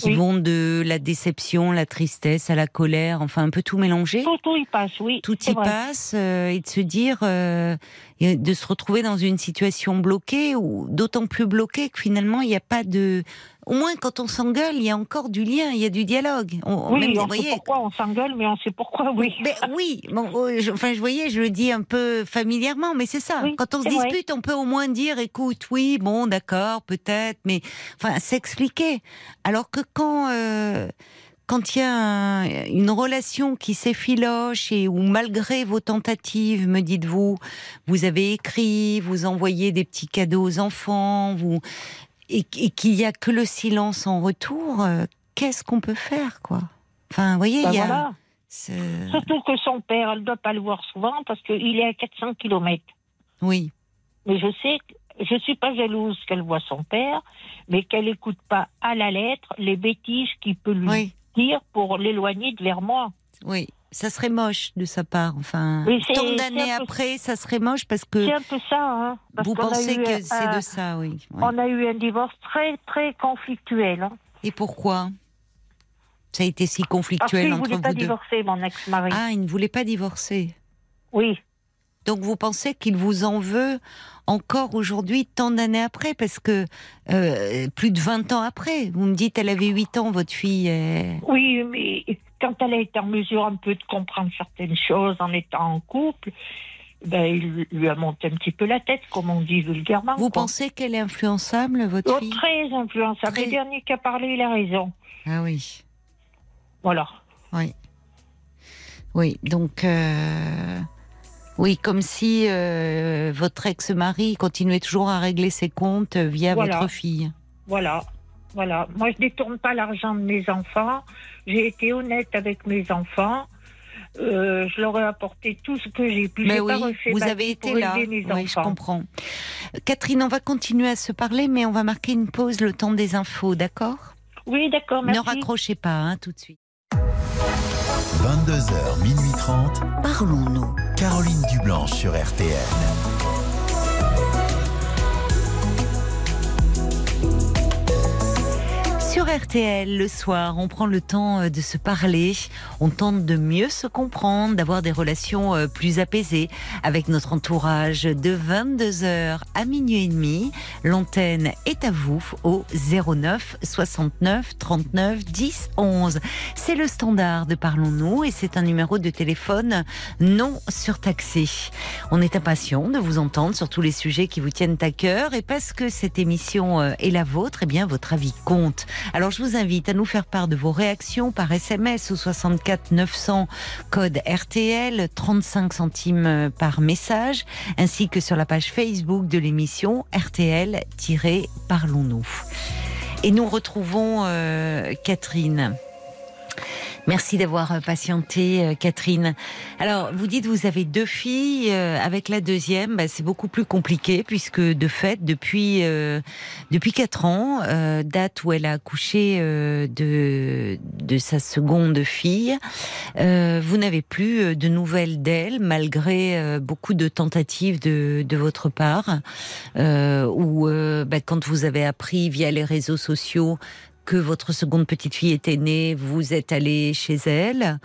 qui Oui. vont de la déception, la tristesse, à la colère, enfin un peu tout mélangé. Tout, tout y passe, oui. Tout y vrai. passe euh, et de se dire, euh, de se retrouver dans une situation bloquée ou d'autant plus bloquée que finalement il n'y a pas de, au moins quand on s'engueule, il y a encore du lien, il y a du dialogue. On, Oui, même, on voyez, sait pourquoi on s'engueule, mais on sait pourquoi, oui. ben oui, bon, euh, je- enfin, je voyais, je le dis un peu familièrement, mais c'est ça. Oui, Quand on se vrai. dispute, on peut au moins dire, écoute, oui, bon, d'accord, peut-être, mais enfin, s'expliquer. Alors que quand, euh, quand il y a un- une relation qui s'effiloche et où malgré vos tentatives, me dites-vous, vous avez écrit, vous envoyez des petits cadeaux aux enfants, vous et, et qu'il y a que le silence en retour, euh, qu'est-ce qu'on peut faire, quoi? Enfin, vous voyez, Ben il y a. voilà. ce- Surtout que son père, elle ne doit pas le voir souvent parce qu'il est à 400 km. Oui, Mais je sais, je suis pas jalouse qu'elle voit son père, mais qu'elle n'écoute pas à la lettre les bêtises qu'il peut lui oui, dire pour l'éloigner de vers moi. oui. Ça serait moche de sa part. Enfin, tant d'années après, ça serait moche parce que C'est un peu ça, hein. vous pensez que c'est de ça, oui. oui. On a eu un divorce très, très conflictuel. hein. Et pourquoi? Ça a été si Parce conflictuel qu'il ne entre voulait vous pas deux. divorcer, mon ex-mari. Ah, il ne voulait pas divorcer. Oui. Donc vous pensez qu'il vous en veut encore aujourd'hui, tant d'années après, parce que euh, plus de 20 ans après, vous me dites, elle avait 8 ans, votre fille. euh, Oui, mais quand elle a été en mesure un peu de comprendre certaines choses en étant en couple, ben, il lui a monté un petit peu la tête, comme on dit vulgairement. Vous quoi. pensez qu'elle est influençable, votre Oh, fille? Très influençable. Très- Le dernier qui a parlé, il a raison. Ah oui, Voilà. oui. Oui, donc... euh, Oui, comme si euh, votre ex-mari continuait toujours à régler ses comptes euh, via Voilà. votre fille. Voilà. Voilà. Moi, je détourne pas l'argent de mes enfants. J'ai été honnête avec mes enfants. Euh, je leur ai apporté tout ce que j'ai pu. Mais oui, pas refait vous avez été là. Oui, je comprends. Catherine, on va continuer à se parler, mais on va marquer une pause le temps des infos, d'accord? Oui, d'accord, Ne raccrochez pas, hein, tout de suite. 22h, minuit 30. Parlons-nous. Caroline Dublanche sur RTN. Sur RTL, le soir, on prend le temps euh, de se parler, on tente de mieux se comprendre, d'avoir des relations euh, plus apaisées avec notre entourage de 22h à minuit et demi. L'antenne est à vous au 09 69 39 10 11. C'est le standard de Parlons-nous et c'est un numéro de téléphone non surtaxé. On est impatient de vous entendre sur tous les sujets qui vous tiennent à cœur et parce que cette émission euh, est la vôtre, eh bien votre avis compte. Alors je vous invite à nous faire part de vos réactions par SMS au 64 900 code RTL 35 centimes euh, par message ainsi que sur la page Facebook de l'émission RTL-Parlons-nous. Et nous retrouvons euh, Catherine. Merci d'avoir euh, patienté, euh, Catherine. Alors, vous dites vous avez deux filles. euh, avec la deuxième, bah, c'est beaucoup plus compliqué puisque de fait, depuis euh, depuis quatre ans, euh, date où elle a accouché euh, de de sa seconde fille, vous n'avez plus de nouvelles d'elle malgré beaucoup de tentatives de de votre part. Euh, bah, quand vous avez appris via les réseaux sociaux que votre seconde petite fille était née, vous êtes allé chez elle.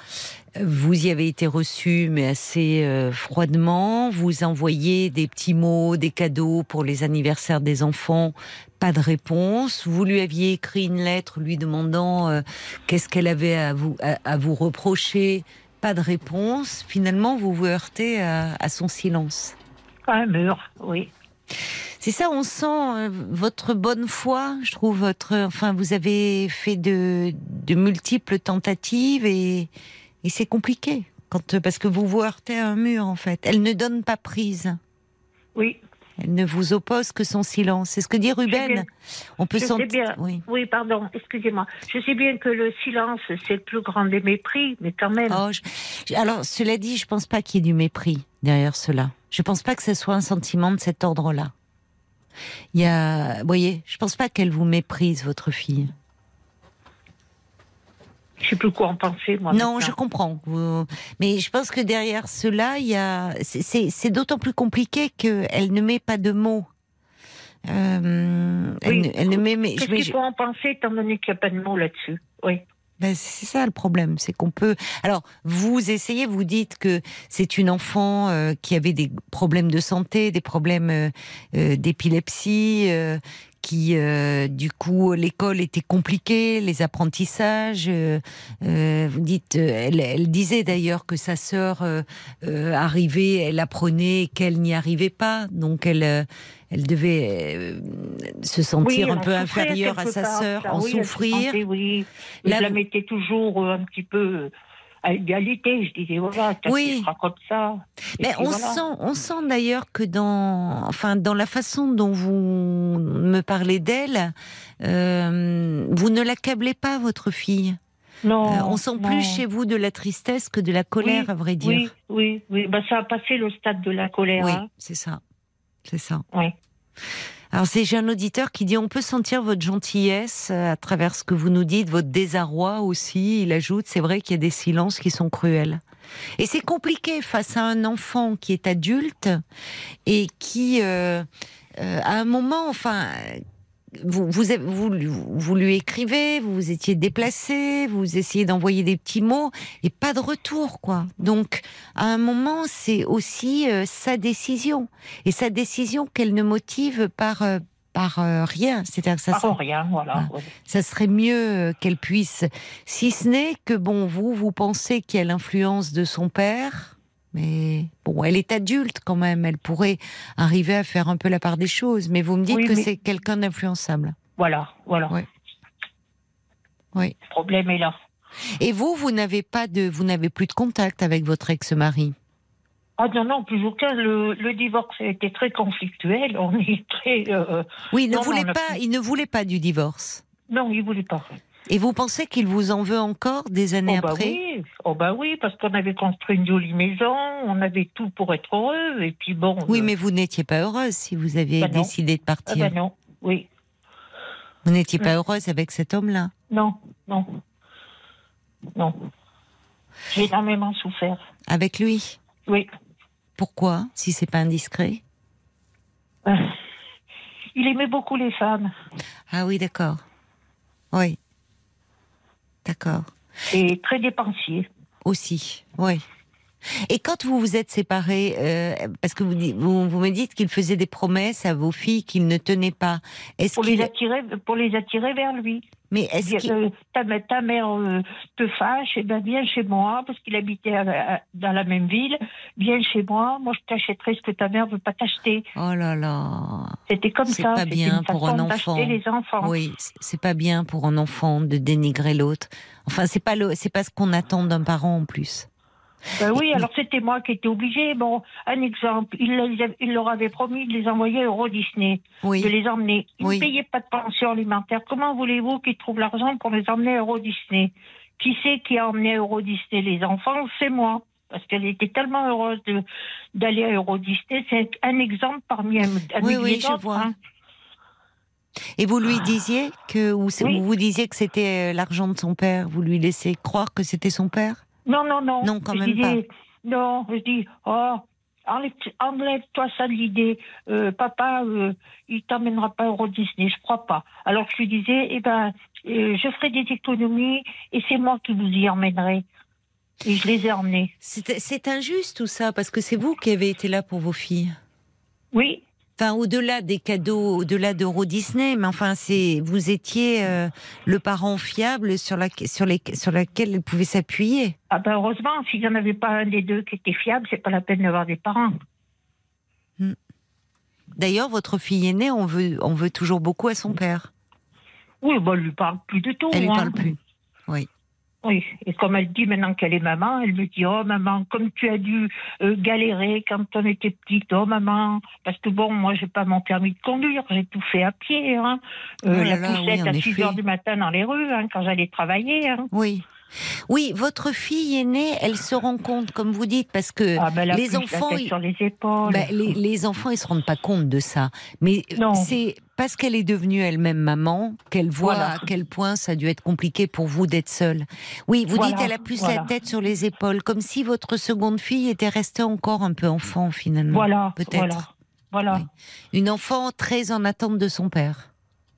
Vous y avez été reçu, mais assez euh, froidement. Vous envoyez des petits mots, des cadeaux pour les anniversaires des enfants. Pas de réponse. Vous lui aviez écrit une lettre lui demandant euh, qu'est-ce qu'elle avait à vous, à, vous reprocher. Pas de réponse. Finalement, vous vous heurtez à son silence. Un mur, oui. C'est ça, on sent euh, votre bonne foi, je trouve. Votre, enfin, vous avez fait de, de multiples tentatives et, et c'est compliqué quand parce que vous vous heurtez à un mur en fait. Elle ne donne pas prise. Oui, Elle ne vous oppose que son silence. C'est ce que dit. Ruben. On peut sentir. bien. Oui. Oui, pardon, excusez-moi. Je sais bien que le silence, c'est le plus grand des mépris, mais quand même. Oh, je- alors, cela dit, je pense pas qu'il y ait du mépris derrière cela. Je pense pas que ce soit un sentiment de cet ordre-là. Il y a, vous voyez, je pense pas qu'elle vous méprise, votre fille. Je sais plus quoi en penser, moi. Non, maintenant. je comprends. Vous- Mais je pense que derrière cela, il y a. c'est- d'autant plus compliqué qu'elle ne met pas de mots. Euh, elle, Oui. ne, elle ne met. mais- Qu'est-ce qu'il faut en penser, étant donné qu'il n'y a pas de mots là-dessus? Oui. Ben, c'est ça le problème, c'est qu'on peut. Alors, vous essayez, vous dites que c'est une enfant euh, qui avait des problèmes de santé, des problèmes euh, euh, d'épilepsie, qui, euh, du coup, l'école était compliquée, les apprentissages. euh, euh, vous dites, euh, elle, elle disait d'ailleurs que sa sœur euh, arrivait, elle apprenait qu'elle n'y arrivait pas, donc elle, elle devait se sentir Oui, un elle peu inférieure à sa sœur, ça, en oui, elle souffrir. sentait, oui. Je la mettais toujours un petit peu à égalité. Je disais, voilà, toi, Oui. ça. Et Mais on voilà. sent, on sent d'ailleurs que dans, enfin, dans la façon dont vous me parlez d'elle, euh, vous ne l'accablez pas, votre fille. Non, Euh, on sent non. plus chez vous de la tristesse que de la colère, Oui, à vrai dire. Oui, oui, oui. Ben, ça a passé le stade de la colère. Oui, hein. c'est ça. C'est ça. Oui. Alors, c'est j'ai un auditeur qui dit on peut sentir votre gentillesse euh, à travers ce que vous nous dites, votre désarroi aussi. Il ajoute c'est vrai qu'il y a des silences qui sont cruels. Et c'est compliqué face à un enfant qui est adulte et qui, euh, euh, à un moment, enfin, vous, vous, vous, lui- vous lui écrivez, vous vous étiez déplacé, vous essayez d'envoyer des petits mots et pas de retour, quoi. Donc, à un moment, c'est aussi euh, sa décision et sa décision qu'elle ne motive par euh, par euh, rien. C'est-à-dire que ça, Par serait, rien, voilà. Ah. ça serait mieux euh, qu'elle puisse, si ce n'est que bon, vous vous pensez qu'il y a l'influence de son père. Mais bon, elle est adulte quand même, elle pourrait arriver à faire un peu la part des choses. Mais vous me dites Oui, que mais- c'est quelqu'un d'influençable. Voilà, voilà. Oui. Le problème est là. Et vous, vous n'avez pas de, vous n'avez plus de contact avec votre ex-mari? Ah non, non, plus aucun. Le, le divorce a été très conflictuel. On est très. euh, Oui, il ne Non, voulait pas, il ne voulait pas du divorce. Non, il voulait pas. Et vous pensez qu'il vous en veut encore des années Oh bah après? oui, oh bah oui, parce qu'on avait construit une jolie maison, on avait tout pour être heureux, et puis bon. Oui, euh, mais vous n'étiez pas heureuse si vous aviez Bah décidé de ah partir. bah non, oui, Vous n'étiez pas heureuse avec cet homme-là? non, non, non. J'ai énormément souffert. Avec lui? Oui. Pourquoi, si c'est pas indiscret? Euh, Il aimait beaucoup les femmes Ah oui, d'accord. Oui. D'accord. et très dépensier. Aussi, oui. Et quand vous vous êtes séparés, euh, parce que vous, vous, vous me dites qu'il faisait des promesses à vos filles qu'il ne tenait pas. Est-ce Pour les, attirer, pour les attirer vers lui. Mais est-ce qu'il euh, ta, mère- ta mère euh, te fâche, eh ben viens chez moi, parce qu'il habitait à- à- dans la même ville. Viens chez moi, moi je t'achèterai ce que ta mère veut pas t'acheter. Oh là là. C'était comme C'est ça. pas c'était bien pour un enfant. les enfants. Oui, c'est pas bien pour un enfant de dénigrer l'autre. Enfin, c'est pas le, c'est pas ce qu'on attend d'un parent en plus. Ben oui, alors c'était moi qui étais obligée. Bon, un exemple, il, les a- il leur avait promis de les envoyer à Euro Disney, de les emmener. Ils Oui. ne payaient pas de pension alimentaire. Comment voulez-vous qu'ils trouvent l'argent pour les emmener à Euro Disney? Qui c'est qui a emmené à Euro Disney? Les enfants C'est moi. Parce qu'elle était tellement heureuse d'aller à Euro Disney. C'est un exemple parmi un, un Oui, oui, je vois. hein. Et vous lui disiez que, ou c'est- Oui. ou vous disiez que c'était euh, l'argent de son père. Vous lui laissez croire que c'était son père? Non, non, non. Non, quand Je même disais, Non, je dis, oh, enlève- enlève-toi ça de l'idée. Euh, papa, euh, il t'emmènera pas à Euro Disney, je crois pas. Alors je lui disais, eh ben, euh, je ferai des économies et c'est moi qui vous y emmènerai. Et je les ai emmenés. C'est injuste tout ça parce que c'est vous qui avez été là pour vos filles. Oui, Enfin, au-delà des cadeaux, au-delà d'Euro Disney, mais enfin, c'est vous étiez euh, le parent fiable sur la sur les sur laquelle elle pouvait s'appuyer. ah ben heureusement, s'il n'y en avait pas un des deux qui était fiable, c'est pas la peine d'avoir des parents. D'ailleurs, votre fille aînée, on veut on veut toujours beaucoup à son père. Oui, bon, elle lui parle plus de tout. Elle lui hein. parle plus. Oui, et comme elle dit maintenant qu'elle est maman, elle me dit Oh maman, comme tu as dû euh, galérer quand on était petite, oh maman. Parce que bon, moi, j'ai pas mon permis de conduire, j'ai tout fait à pied. Hein. Euh, Oh là la là, poussette oui, à 6 effet. heures du matin dans les rues, hein, quand j'allais travailler. Hein. Oui. Oui, votre fille aînée, elle se rend compte, comme vous dites, parce que Ah, ben, les enfants, ils- sur les épaules. bah, les, les enfants, ils se rendent pas compte de ça. Mais c'est parce qu'elle est devenue elle-même maman qu'elle voit Voilà. à quel point ça a dû être compliqué pour vous d'être seule. Oui, vous Voilà, dites elle a plus voilà. la tête sur les épaules, comme si votre seconde fille était restée encore un peu enfant finalement. voilà, peut-être. voilà, voilà, Oui. Une enfant très en attente de son père,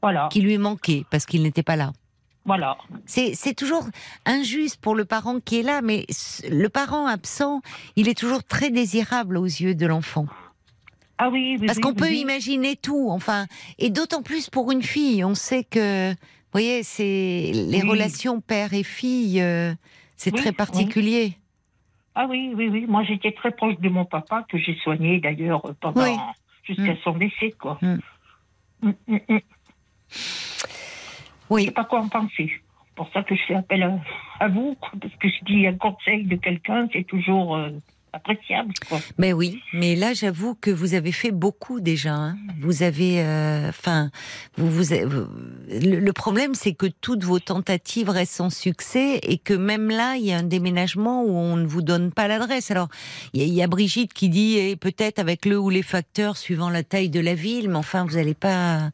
voilà, qui lui manquait parce qu'il n'était pas là. Voilà. C'est toujours injuste pour le parent qui est là, mais le parent absent, il est toujours très désirable aux yeux de l'enfant. Ah oui, oui Parce oui, qu'on oui, peut imaginer tout, enfin, et d'autant plus pour une fille. On sait que, vous voyez, c'est les relations père et fille, euh, c'est très particulier. Ah oui, oui, oui. Moi, j'étais très proche de mon papa, que j'ai soigné d'ailleurs pendant Oui. jusqu'à Mm. son décès, quoi. Mm. Mm, mm. Je Oui, sais pas quoi en penser. C'est pour ça que je fais appel à, à vous, quoi, parce que je dis un conseil de quelqu'un, c'est toujours euh, appréciable, quoi. mais oui. Mais là, j'avoue que vous avez fait beaucoup déjà. hein. Vous avez, euh, enfin, vous, vous, vous- le, le problème, c'est que toutes vos tentatives restent sans succès et que même là, il y a un déménagement où on ne vous donne pas l'adresse. Alors, il y, a- il y a Brigitte qui dit, eh, peut-être avec le ou les facteurs suivant la taille de la ville, mais enfin, vous n'allez pas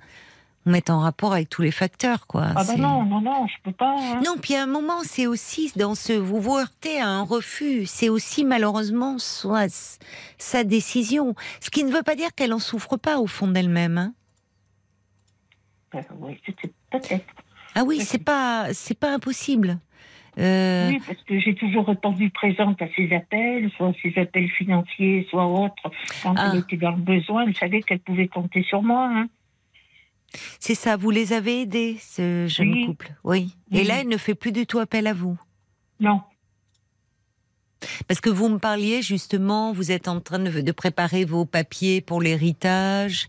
mettre en rapport avec tous les facteurs, quoi. Ah bah non, non, non, je peux pas. hein. Non, puis à un moment, c'est aussi dans ce vous vous heurtez à un refus. C'est aussi malheureusement soit sa décision. Ce qui ne veut pas dire qu'elle en souffre pas au fond d'elle-même. hein. Euh, oui, peut-être. Ah oui, c'est pas c'est pas impossible. Euh, Oui, parce que j'ai toujours répondu présente à ses appels, soit ses appels financiers, soit autres. Quand Ah. elle était dans le besoin, elle savait qu'elle pouvait compter sur moi. hein. C'est ça. Vous les avez aidés, ce jeune Oui. couple? Oui. Et là, elle ne fait plus du tout appel à vous? Non. Parce que vous me parliez justement, vous êtes en train de, de préparer vos papiers pour l'héritage.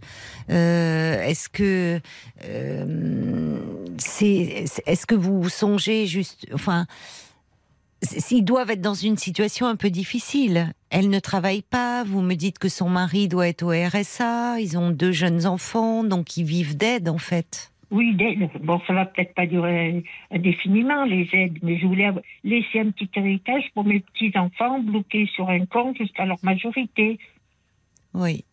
Euh, est-ce que euh, c'est, est-ce que vous songez juste, enfin, s'ils doivent être dans une situation un peu difficile. Elle ne travaille pas. Vous me dites que son mari doit être au RSA. Ils ont deux jeunes enfants, donc ils vivent d'aide en fait. Oui, d'aide. Bon, ça va peut-être pas durer indéfiniment, les aides, mais je voulais laisser un petit héritage pour mes petits-enfants bloqués sur un compte jusqu'à leur majorité. Oui.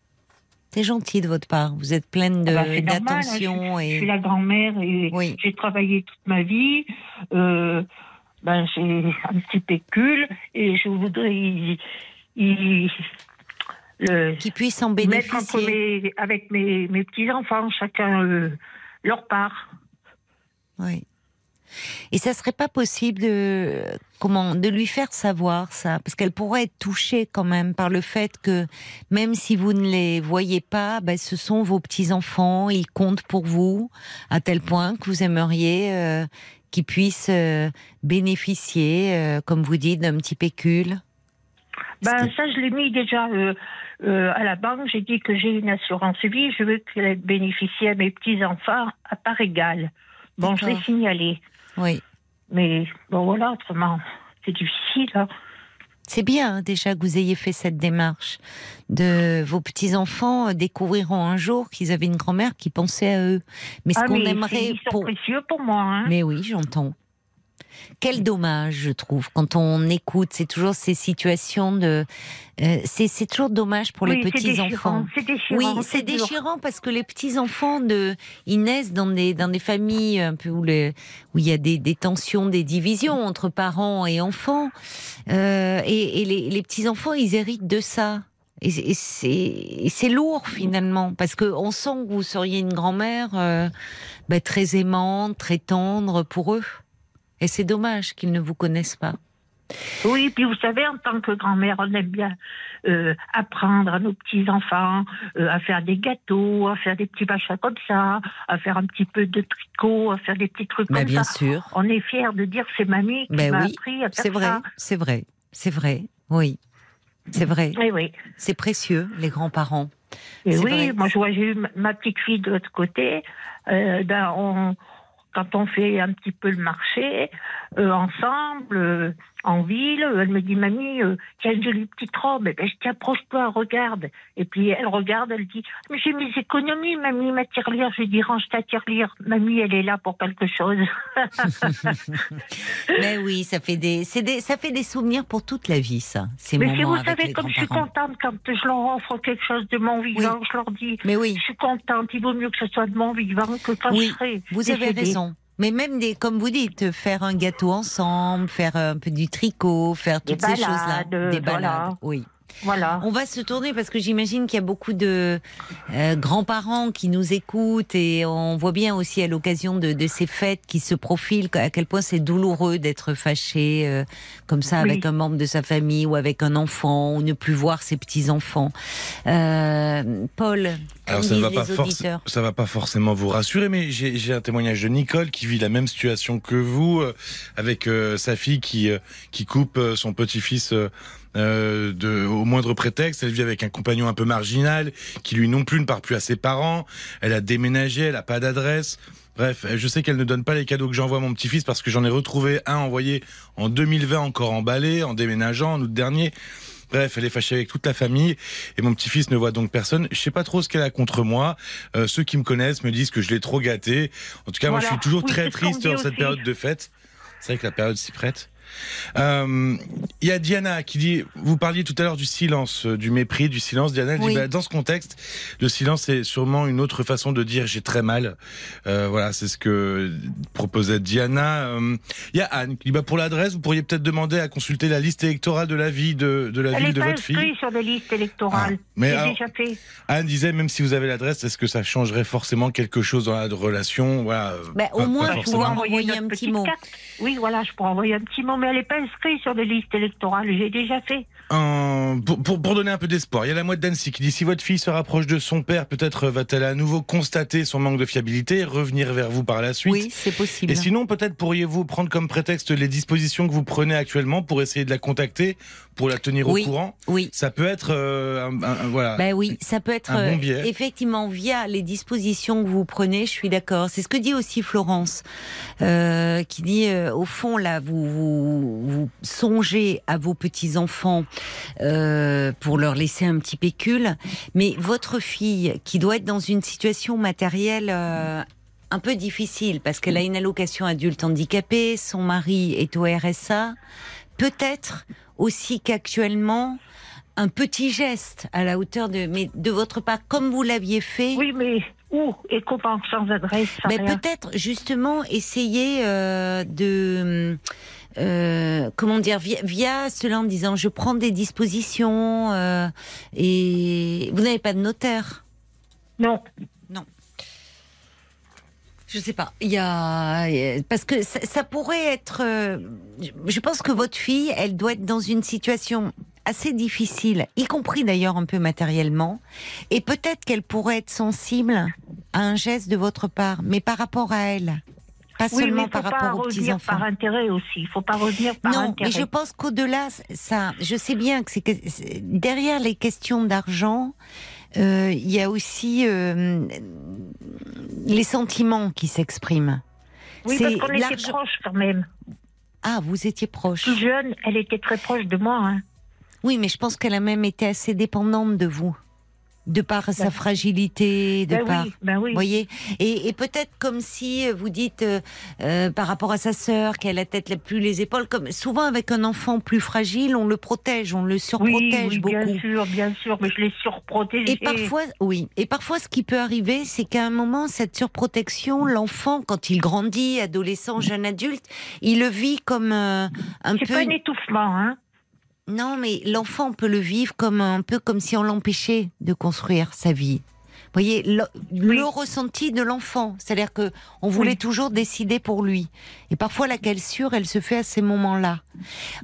C'est gentil de votre part. Vous êtes pleine de, Ah bah, c'est normal, hein, d'attention je, suis la grand-mère et Oui. j'ai travaillé toute ma vie. Euh, ben, j'ai un petit pécule et je voudrais y- y- le, qui puissent en mettre entre bénéficier. mes, avec mes, mes petits-enfants, chacun euh, leur part. Oui. Et ça serait pas possible de comment de lui faire savoir ça? Parce qu'elle pourrait être touchée quand même par le fait que même si vous ne les voyez pas, ben, ce sont vos petits enfants, ils comptent pour vous à tel point que vous aimeriez euh, qu'ils puissent euh, bénéficier, euh, comme vous dites, d'un petit pécule? Ben, ça, je l'ai mis déjà euh, euh, à la banque. J'ai dit que j'ai une assurance vie. Je veux qu'elle bénéficie à mes petits-enfants à part égale. Bon, je l'ai signalé. Oui. Mais bon, voilà, autrement, c'est difficile. hein. C'est bien hein, déjà que vous ayez fait cette démarche. De vos petits enfants euh, découvriront un jour qu'ils avaient une grand-mère qui pensait à eux. Mais ce Ah, qu'on aimerait c'est- pour précieux pour moi. Hein. Mais oui, j'entends. Quel dommage, je trouve, quand on écoute, c'est toujours ces situations de, euh, c'est toujours dommage pour les Oui, c'est petits enfants. déchirant, C'est déchirant. Oui, c'est déchirant parce que les petits enfants de, ils naissent dans des dans des familles un peu où le où il y a des, des tensions, des divisions entre parents et enfants, euh, et, et les, les petits enfants ils héritent de ça. Et c'est- lourd finalement parce que on sent que vous seriez une grand-mère euh, bah, très aimante, très tendre pour eux. Et c'est dommage qu'ils ne vous connaissent pas. Oui, puis vous savez, en tant que grand-mère, on aime bien euh, apprendre à nos petits-enfants euh, à faire des gâteaux, à faire des petits machins comme ça, à faire un petit peu de tricot, à faire des petits trucs Bah, comme bien ça. sûr. On est fiers de dire c'est mamie qui m'a oui, appris à faire C'est vrai, ça. c'est vrai, c'est vrai. Oui, c'est vrai. Oui, oui. C'est précieux, les grands-parents. Et oui, vrai. moi j'ai eu ma- ma petite fille de l'autre côté. Euh, ben, on, quand on fait un petit peu le marché euh, ensemble, euh, en ville, elle me dit Mamie, euh, tiens une jolie petite robe. Eh ben, je dis approche-toi, regarde. Et puis elle regarde, elle dit Mais j'ai mes économies, Mamie, ma tirelire. Je lui dis Range ta tirelire. Mamie, elle est là pour quelque chose. [LAUGHS] Mais oui, ça fait des, ça fait des souvenirs pour toute la vie, ça. Ces Mais moments si vous avec savez, comme je suis contente quand je leur offre quelque chose de mon vivant, je leur dis Mais oui, Je suis contente, il vaut mieux que ce soit de mon vivant que quand Oui, je serai. vous avez raison. Mais même des, comme vous dites, faire un gâteau ensemble, faire un peu du tricot, faire toutes ces choses-là, balades, des voilà. balades. Oui. Voilà. On va se tourner parce que j'imagine qu'il y a beaucoup de euh, grands-parents qui nous écoutent et on voit bien aussi à l'occasion de, de ces fêtes qui se profilent à quel point c'est douloureux d'être fâché euh, comme ça Oui. avec un membre de sa famille ou avec un enfant ou ne plus voir ses petits-enfants. Euh, Paul, Alors ça ne va pas les forc- auditeurs. ça va pas forcément vous rassurer, mais j'ai un témoignage de Nicole qui vit la même situation que vous, euh, avec euh, sa fille qui euh, qui coupe euh, son petit-fils. euh, euh, de, au moindre prétexte, elle vit avec un compagnon un peu marginal qui lui non plus ne part plus à ses parents. Elle a déménagé, elle a pas d'adresse. Bref, je sais qu'elle ne donne pas les cadeaux que j'envoie à mon petit-fils parce que j'en ai retrouvé un envoyé en 2020 encore emballé, en déménageant en août dernier. Bref, elle est fâchée avec toute la famille et mon petit-fils ne voit donc personne. Je sais pas trop ce qu'elle a contre moi. Euh, ceux qui me connaissent me disent que je l'ai trop gâté. En tout cas, moi, je suis toujours Oui, très triste dans cette aussi. période de fête. C'est vrai que la période s'y prête. Euh, Il y a Diana qui dit, vous parliez tout à l'heure du silence, euh, du mépris, du silence. Diana elle dit, bah, dans ce contexte, le silence est sûrement une autre façon de dire j'ai très mal. Euh, voilà, c'est ce que proposait Diana. Euh, Il y a Anne qui dit, bah, pour l'adresse, vous pourriez peut-être demander à consulter la liste électorale de la vie de, de la Elle ville n'est de pas votre fille. inscrite sur des listes électorales. Ah, mais J'ai alors- déjà fait. Anne disait, même si vous avez l'adresse, est-ce que ça changerait forcément quelque chose dans la relation? Voilà. Bah, au pas- moins, pas je pouvoir envoyer un petit mot. carte. Oui, voilà, je pourrais envoyer un petit mot, mais elle n'est pas inscrite sur des listes électorales. J'ai déjà fait. Euh, pour, pour, pour donner un peu d'espoir, il y a la mouette d'Annecy qui dit si votre fille se rapproche de son père, peut-être va-t-elle à nouveau constater son manque de fiabilité et revenir vers vous par la suite. Oui, c'est possible. Et sinon, peut-être pourriez-vous prendre comme prétexte les dispositions que vous prenez actuellement pour essayer de la contacter, pour la tenir Oui. au courant? Oui. Ça peut être, euh, un- un- un- voilà. Ben oui, ça peut être Un bon euh, biais. effectivement via les dispositions que vous prenez. Je suis d'accord. C'est ce que dit aussi Florence, euh, qui dit euh, au fond là, vous, vous, vous songez à vos petits enfants euh, pour leur laisser un petit pécule, mais votre fille qui doit être dans une situation matérielle. euh, un peu difficile parce qu'elle a une allocation adulte handicapé, son mari est au RSA, peut-être aussi qu'actuellement un petit geste à la hauteur de, mais de votre part, comme vous l'aviez fait. Oui, mais où et comment Sans adresse, sans mais peut-être justement essayer euh, de euh, comment dire via, via cela en disant je prends des dispositions euh, et vous n'avez pas de notaire? Non. Je sais pas. Il y a parce que ça, ça pourrait être. euh, Je pense que votre fille, elle doit être dans une situation assez difficile, y compris d'ailleurs un peu matériellement, et peut-être qu'elle pourrait être sensible à un geste de votre part, mais par rapport à elle, pas Oui, seulement par pas rapport aux petits enfants. par intérêt aussi. Il faut pas revenir par Non, intérêt. mais je pense qu'au-delà, ça, je sais bien que c'est que derrière les questions d'argent, euh, il y a aussi euh, les sentiments qui s'expriment. Oui, parce qu'on était proches quand même. Ah, vous étiez proche. Plus jeune, elle était très proche de moi. Hein. Oui, mais je pense qu'elle a même été assez dépendante de vous, de par sa fragilité, de Ben par. oui, ben oui. Voyez Et, et peut-être comme si euh, vous dites euh, euh, par rapport à sa sœur qu'elle a peut-être plus les épaules, comme souvent avec un enfant plus fragile, on le protège, on le surprotège oui, beaucoup. bien sûr, bien sûr, mais je l'ai surprotégée. Et parfois, oui. Et parfois, ce qui peut arriver, c'est qu'à un moment, cette surprotection, l'enfant, quand il grandit, adolescent, jeune adulte, il le vit comme euh, un c'est peu. pas un étouffement, hein. Non, mais l'enfant peut le vivre comme un peu comme si on l'empêchait de construire sa vie. Vous voyez, le, le ressenti de l'enfant, c'est-à-dire que on voulait Oui. toujours décider pour lui. Et parfois, la calçure, elle se fait à ces moments-là.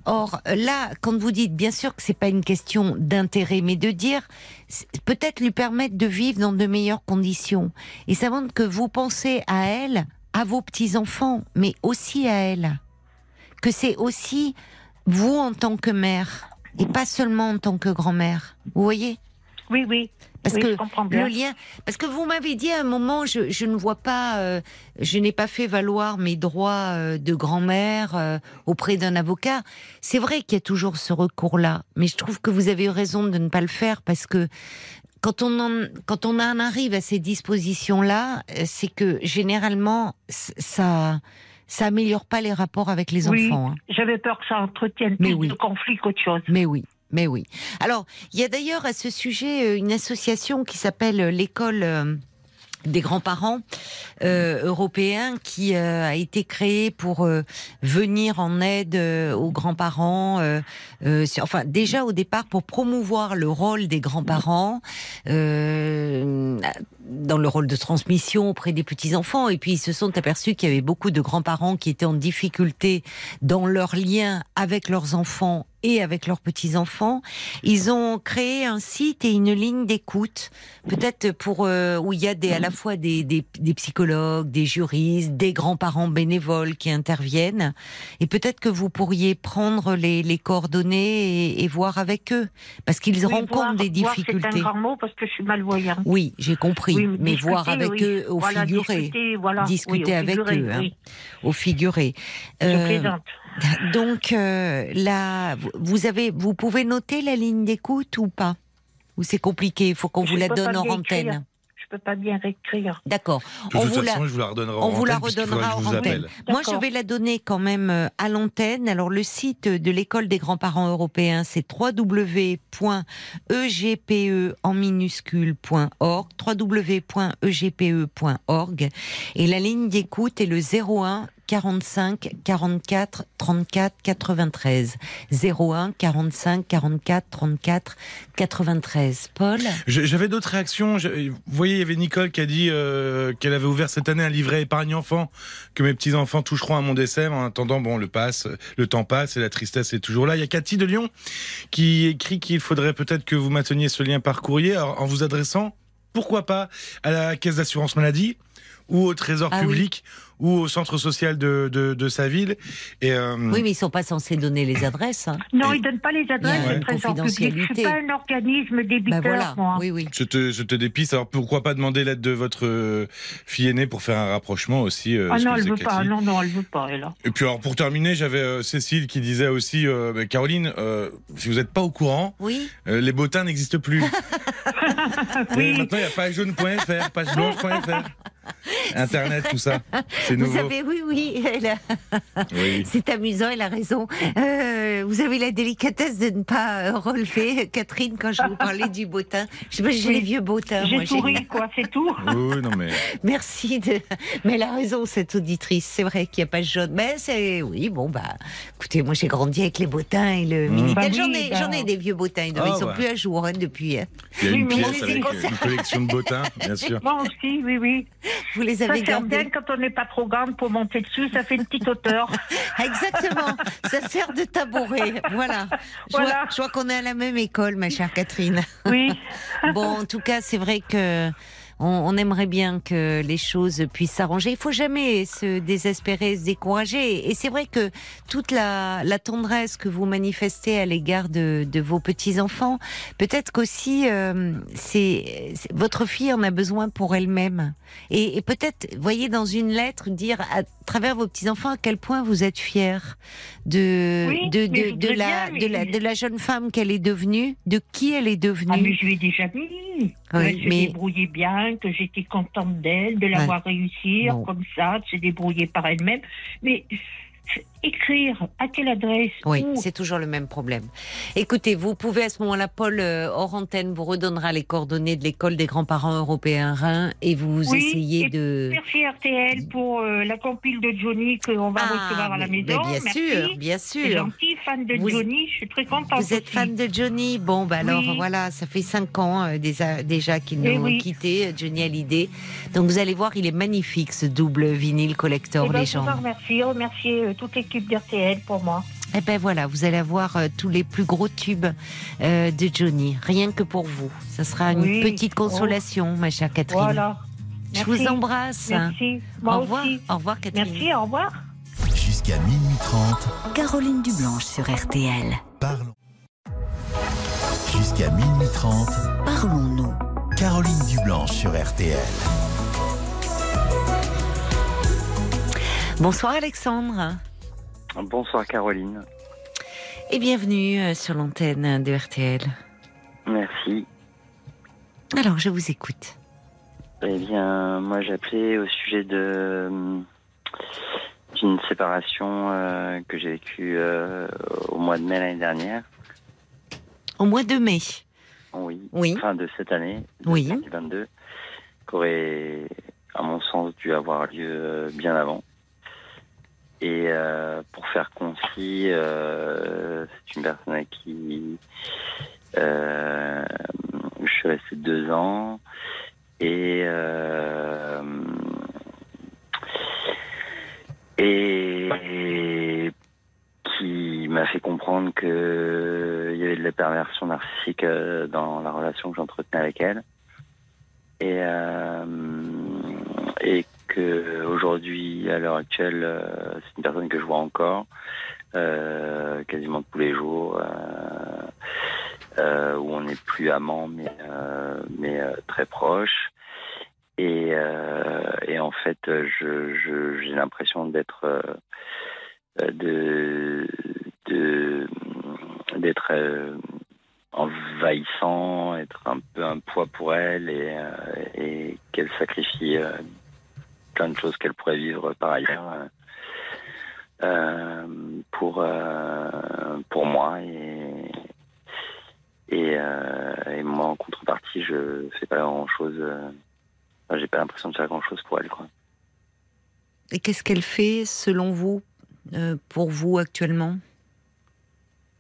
Or, là, quand vous dites, bien sûr que c'est pas une question d'intérêt, mais de dire, peut-être lui permettre de vivre dans de meilleures conditions. Et ça montre que vous pensez à elle, à vos petits-enfants, mais aussi à elle. Que c'est aussi vous en tant que mère et pas seulement en tant que grand-mère. Vous voyez? Oui, oui. Parce Oui, que je comprends bien. le lien, parce que vous m'avez dit à un moment, je, je ne vois pas, euh, je n'ai pas fait valoir mes droits euh, de grand-mère euh, auprès d'un avocat. C'est vrai qu'il y a toujours ce recours-là, mais je trouve que vous avez eu raison de ne pas le faire parce que quand on en, quand on en arrive à ces dispositions-là, euh, c'est que généralement ça ça améliore pas les rapports avec les oui, enfants. hein. j'avais peur que ça entretienne Mais plus oui. de conflits qu'autre chose. Mais oui, mais oui. Alors, il y a d'ailleurs à ce sujet euh, une association qui s'appelle euh, l'école. Des grands-parents euh, européens qui euh, a été créé pour euh, venir en aide euh, aux grands-parents. euh, euh, enfin, déjà au départ pour promouvoir le rôle des grands-parents dans le rôle de transmission auprès des petits-enfants. Et puis ils se sont aperçus qu'il y avait beaucoup de grands-parents qui étaient en difficulté dans leur lien avec leurs enfants et avec leurs petits-enfants. Ils ont créé un site et une ligne d'écoute, peut-être pour euh, où il y a des, à la fois des, des, des psychologues, des juristes, des grands-parents bénévoles qui interviennent. Et peut-être que vous pourriez prendre les, les coordonnées et, et voir avec eux, parce qu'ils Oui, rencontrent voir- des voir, difficultés. C'est un grand mot parce que je suis malvoyante. Oui, j'ai compris, Oui, mais discuter, voir avec oui. eux au Voilà, figuré, Discuter, voilà. Discuter Oui, au avec figuré, eux, hein. au figuré. Je Euh, plaisante. Donc euh, là, vous- avez, vous pouvez noter la ligne d'écoute ou pas? Ou c'est compliqué Il faut qu'on vous la donne en antenne. Je peux pas bien réécrire. D'accord. De On toute vous la, façon, je vous la redonnerai on en vous la redonnera en antenne. appelle. Moi, je vais la donner quand même euh, à l'antenne. Alors, le site de l'école des grands-parents européens, c'est www.egpe en minuscule.org, www.egpe.org. Et la ligne d'écoute est le 01 45 44 34 93. 01 45 44 34 93. Paul J'avais d'autres réactions. Vous voyez, il y avait Nicole qui a dit euh, qu'elle avait ouvert cette année un livret épargne enfant, que mes petits enfants toucheront à mon décès. En attendant, bon, le passe, le temps passe et la tristesse est toujours là. Il y a Cathy de Lyon qui écrit qu'il faudrait peut-être que vous mainteniez ce lien par courrier alors, en vous adressant, pourquoi pas, à la caisse d'assurance maladie ou au trésor Ah oui. Ou au centre social de, de, de sa ville. Et, euh, Oui, mais ils sont pas censés donner les adresses. hein. Non, Et- ils donnent pas les Il y a adresses une. Je confidentialité. suis pas un organisme débiteur, Ben voilà. moi. Oui, oui. Je te, je te dépiste. Alors pourquoi pas demander l'aide de votre euh, fille aînée pour faire un rapprochement aussi euh, Ah non, elle veut pas. Non, non, elle veut pas, elle. Et puis alors pour terminer, j'avais euh, Cécile qui disait aussi, euh, bah, Caroline, euh, si vous n'êtes pas au courant, Oui. euh, les bottins n'existent plus. [LAUGHS] Oui. Maintenant il y a pagejaune.fr, pageblanche.fr, [LAUGHS] Internet, tout ça, c'est Vous savez, oui, oui, elle a- Oui. [LAUGHS] c'est amusant, elle a raison. Euh, vous avez la délicatesse de ne pas euh, relever, Catherine, quand je vous parlais du bottin. Je sais pas, j'ai Oui. les vieux bottins. moi, J'ai souri, [LAUGHS] quoi, c'est tout. Oui, non mais Merci de. Mais elle a raison, cette auditrice. C'est vrai qu'il n'y a pas de jaune. Mais c'est. Oui, bon, bah. Écoutez, moi, j'ai grandi avec les bottins et le Mmh. Minitel. Bah oui, j'en, ai, bah. j'en ai des vieux bottins. Ils Ah, sont ouais. plus à jour hein, depuis. il y a une pièce avec une collection de bottins, bien sûr. Moi aussi, oui, oui. Vous les Ça avez sert bien gardés. quand on n'est pas trop grande pour monter dessus, ça fait une petite hauteur. [LAUGHS] Exactement. Ça sert de tabouret. Voilà. Je, Voilà. Vois, je vois qu'on est à la même école, ma chère Catherine. Oui. Bon, en tout cas, c'est vrai que on, on aimerait bien que les choses puissent s'arranger. Il faut jamais se désespérer, se décourager. Et c'est vrai que toute la, la tendresse que vous manifestez à l'égard de, de vos petits enfants, peut-être qu'aussi euh, c'est votre fille en a besoin pour elle-même. Et, et peut-être, voyez, dans une lettre, dire à travers vos petits enfants à quel point vous êtes fiers de Oui, de, la, bien, de la mais- de la jeune femme qu'elle est devenue, de qui elle est devenue. Ah, mais je lui ai déjà dit. Oui, Elle s'est mais- bien, que j'étais contente d'elle, de la Ouais. voir réussir Bon. comme ça, de se débrouiller par elle-même. Mais écrire à quelle adresse Oui, c'est toujours le même problème. Écoutez, vous pouvez à ce moment-là, Paul, euh, hors antenne, vous redonnera les coordonnées de l'école des grands-parents européens Rhin et vous Oui, essayez et de... Merci RTL pour euh, la compile de Johnny qu'on va recevoir à la Ah, mais- maison. mais bien Merci. sûr, bien sûr. gentil, fan de Vous- Johnny, je suis très contente. Vous êtes aussi. fan de Johnny Bon, bah alors Oui. voilà, ça fait cinq ans euh, déjà, déjà qu'il nous Eh a oui. quitté, euh, Johnny Hallyday. Donc vous allez voir, il est magnifique ce double vinyle collector Eh ben, je légende. vous remercie, remercier euh, toute l'équipe d'RTL pour moi. Eh ben voilà, vous allez avoir euh, tous les plus gros tubes euh, de Johnny, rien que pour vous. Ça sera une Oui. petite consolation, ma chère Catherine. Voilà. Je Merci. vous embrasse. Merci. Moi au revoir. aussi. Au revoir, Catherine. Merci, au revoir. Jusqu'à minuit 30, Caroline Dublanche sur RTL. parlons. Jusqu'à minuit 30, Parlons-nous. Caroline Dublanche sur RTL. Bonsoir Alexandre Bonsoir Caroline. et bienvenue euh, sur l'antenne de RTL. Merci. Alors, je vous écoute. Eh bien, moi j'appelais au sujet de hum, d'une séparation euh, que j'ai vécue euh, au mois de mai l'année dernière. Au mois de mai. Oui. Oui. Fin de cette année, de Oui. 2022. qu'aurait, à mon sens, dû avoir lieu euh, bien avant. Et euh, pour faire concis, euh, c'est une personne à qui euh, je suis resté deux ans. Et qui m'a fait comprendre que il y avait de la perversion narcissique dans la relation que j'entretenais avec elle. Et que aujourd'hui à l'heure actuelle euh, c'est une personne que je vois encore euh, quasiment tous les jours euh, où on n'est plus amants mais très proches et, en fait je j'ai l'impression d'être de d'être envahissant, être un peu un poids pour elle et, qu'elle sacrifie plein de choses qu'elle pourrait vivre par ailleurs euh, euh, pour euh, pour moi et et, et moi en contrepartie je fais pas grand chose j'ai pas l'impression de faire grand chose pour elle quoi Et qu'est-ce qu'elle fait, selon vous, pour vous actuellement?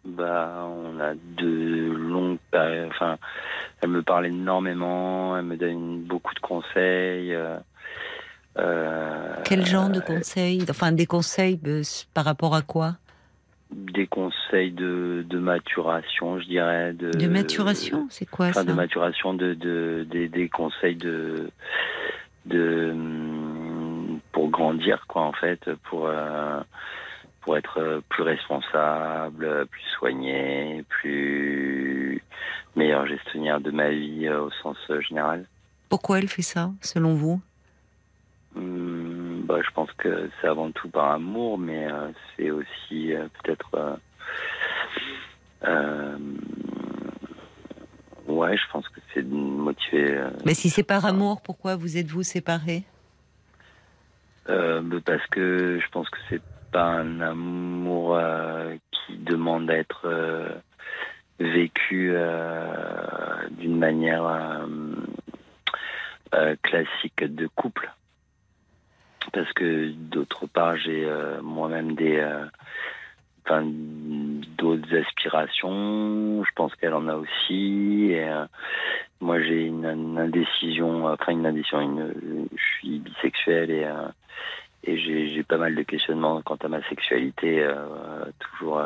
Bah, on a de longues périodes. Enfin, elle me parle énormément, elle me donne beaucoup de conseils. euh, Quel genre de conseils Enfin, des conseils euh, par rapport à quoi? Des conseils de, de maturation, je dirais. De, De maturation? C'est quoi Enfin, ça? de maturation, de, de, des, des conseils de, de hum, pour grandir, quoi, en fait, pour euh, pour être plus responsable, plus soigné, plus meilleur gestionnaire de ma vie euh, au sens euh, général. Pourquoi elle fait ça, selon vous? Hum, bah, je pense que c'est avant tout par amour, mais euh, c'est aussi euh, peut-être. euh, ouais, je pense que c'est euh, Mais si c'est par amour, pourquoi vous êtes-vous séparés? Parce que je pense que c'est pas un amour qui demande à être vécu d'une manière classique de couple. Parce que d'autre part, j'ai euh, moi-même des euh, enfin, d'autres aspirations. Je pense qu'elle en a aussi. Et, euh, moi, j'ai une, indécision, enfin une indécision. Une, je suis bisexuel et euh, et j'ai pas mal de questionnements quant à ma sexualité euh, toujours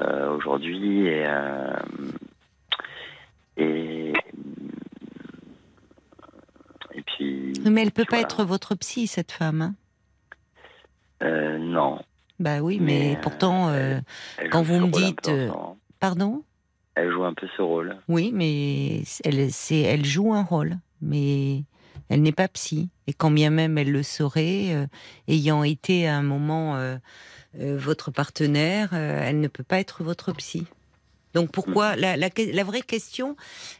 euh, aujourd'hui et et et puis Mais elle peut pas voilà. être votre psy, cette femme. hein euh, non bah oui, mais, Mais, euh, pourtant, euh, elle Quand vous me dites, pardon? Elle joue un peu ce rôle Oui, mais elle, joue un rôle, mais elle n'est pas psy. Et quand bien même elle le saurait, euh, ayant été à un moment euh, euh, votre partenaire, elle ne peut pas être votre psy. Donc pourquoi la, la, la vraie question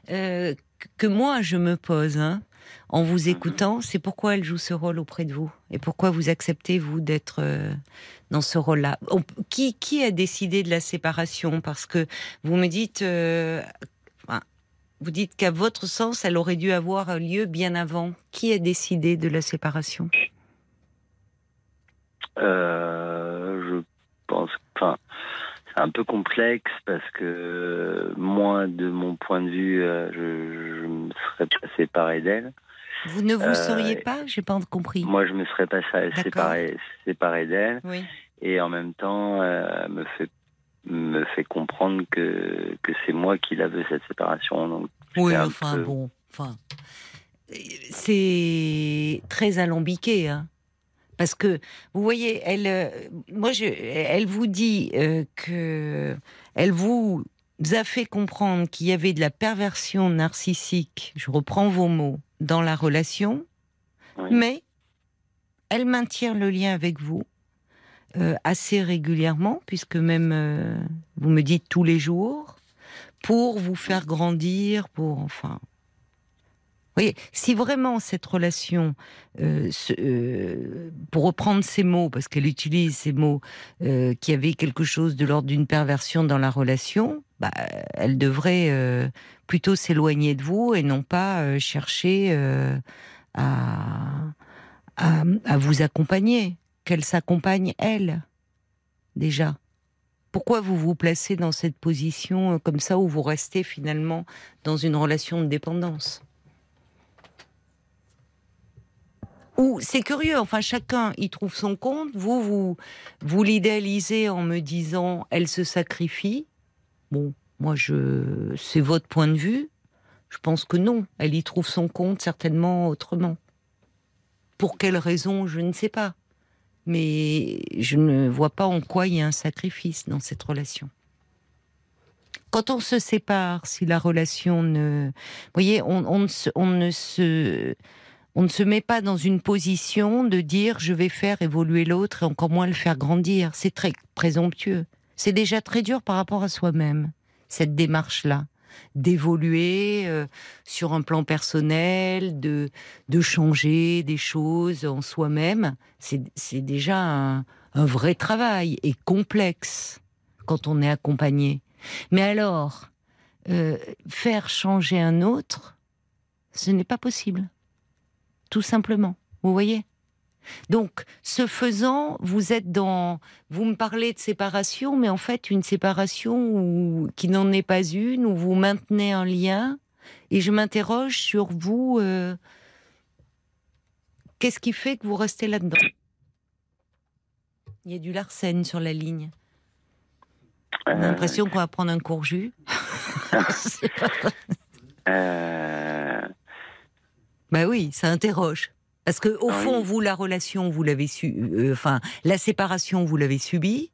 que moi je me pose hein, en vous écoutant, c'est pourquoi elle joue ce rôle auprès de vous. Et pourquoi vous acceptez vous d'être euh, dans ce rôle-là. Qui, qui a décidé de la séparation? Parce que vous me dites, euh, vous dites qu'à votre sens, elle aurait dû avoir lieu bien avant. Qui a décidé de la séparation? Euh, je pense, un peu complexe parce que moi, de mon point de vue, euh, je, je me serais pas séparé d'elle. Vous ne vous Euh, seriez pas J'ai pas compris. Moi, je me serais pas séparé, séparé d'elle, Oui. et en même temps, euh, me fait me fait comprendre que que c'est moi qui la veux cette séparation. Donc, Oui, enfin peu- bon, enfin, c'est très alambiqué, hein. Parce que vous voyez, elle, euh, moi, je, elle vous dit euh, que elle vous a fait comprendre qu'il y avait de la perversion narcissique. Je reprends vos mots dans la relation, Oui. mais elle maintient le lien avec vous euh, assez régulièrement, puisque même euh, vous me dites tous les jours, pour vous faire grandir, pour enfin. Voyez, si vraiment cette relation, euh, euh, pour reprendre ces mots, parce qu'elle utilise ces mots, euh, qui avait quelque chose de l'ordre d'une perversion dans la relation, bah, elle devrait euh, plutôt s'éloigner de vous et non pas chercher à, à, vous accompagner, qu'elle s'accompagne elle, déjà. Pourquoi vous vous placez dans cette position comme ça où vous restez finalement dans une relation de dépendance? Ou c'est curieux, enfin chacun y trouve son compte. Vous, vous, vous l'idéalisez en me disant elle se sacrifie. Bon, moi je, c'est votre point de vue. Je pense que non, elle y trouve son compte certainement autrement. Pour quelle raison, je ne sais pas. Mais je ne vois pas en quoi il y a un sacrifice dans cette relation. Quand on se sépare, si la relation ne... Vous voyez, on, on ne se- on ne se on ne se met pas dans une position de dire je vais faire évoluer l'autre et encore moins le faire grandir. C'est très présomptueux. C'est déjà très dur par rapport à soi-même, cette démarche-là. D'évoluer euh, sur un plan personnel, de, de changer des choses en soi-même, c'est déjà un, un vrai travail et complexe quand on est accompagné. Mais alors, euh, faire changer un autre, ce n'est pas possible tout simplement. Vous voyez? Donc, ce faisant, vous êtes dans. Vous me parlez de séparation, mais en fait, une séparation où- qui n'en est pas une, où vous maintenez un lien. Et je m'interroge sur vous. euh, Qu'est-ce qui fait que vous restez là-dedans? Il y a du Larsen sur la ligne. On a Euh, l'impression qu'on va prendre un court jus. [LAUGHS] [LAUGHS] Euh, Bah oui, ça interroge. Parce que au Ah fond, oui. vous la relation, vous l'avez su, euh, enfin la séparation, vous l'avez subie.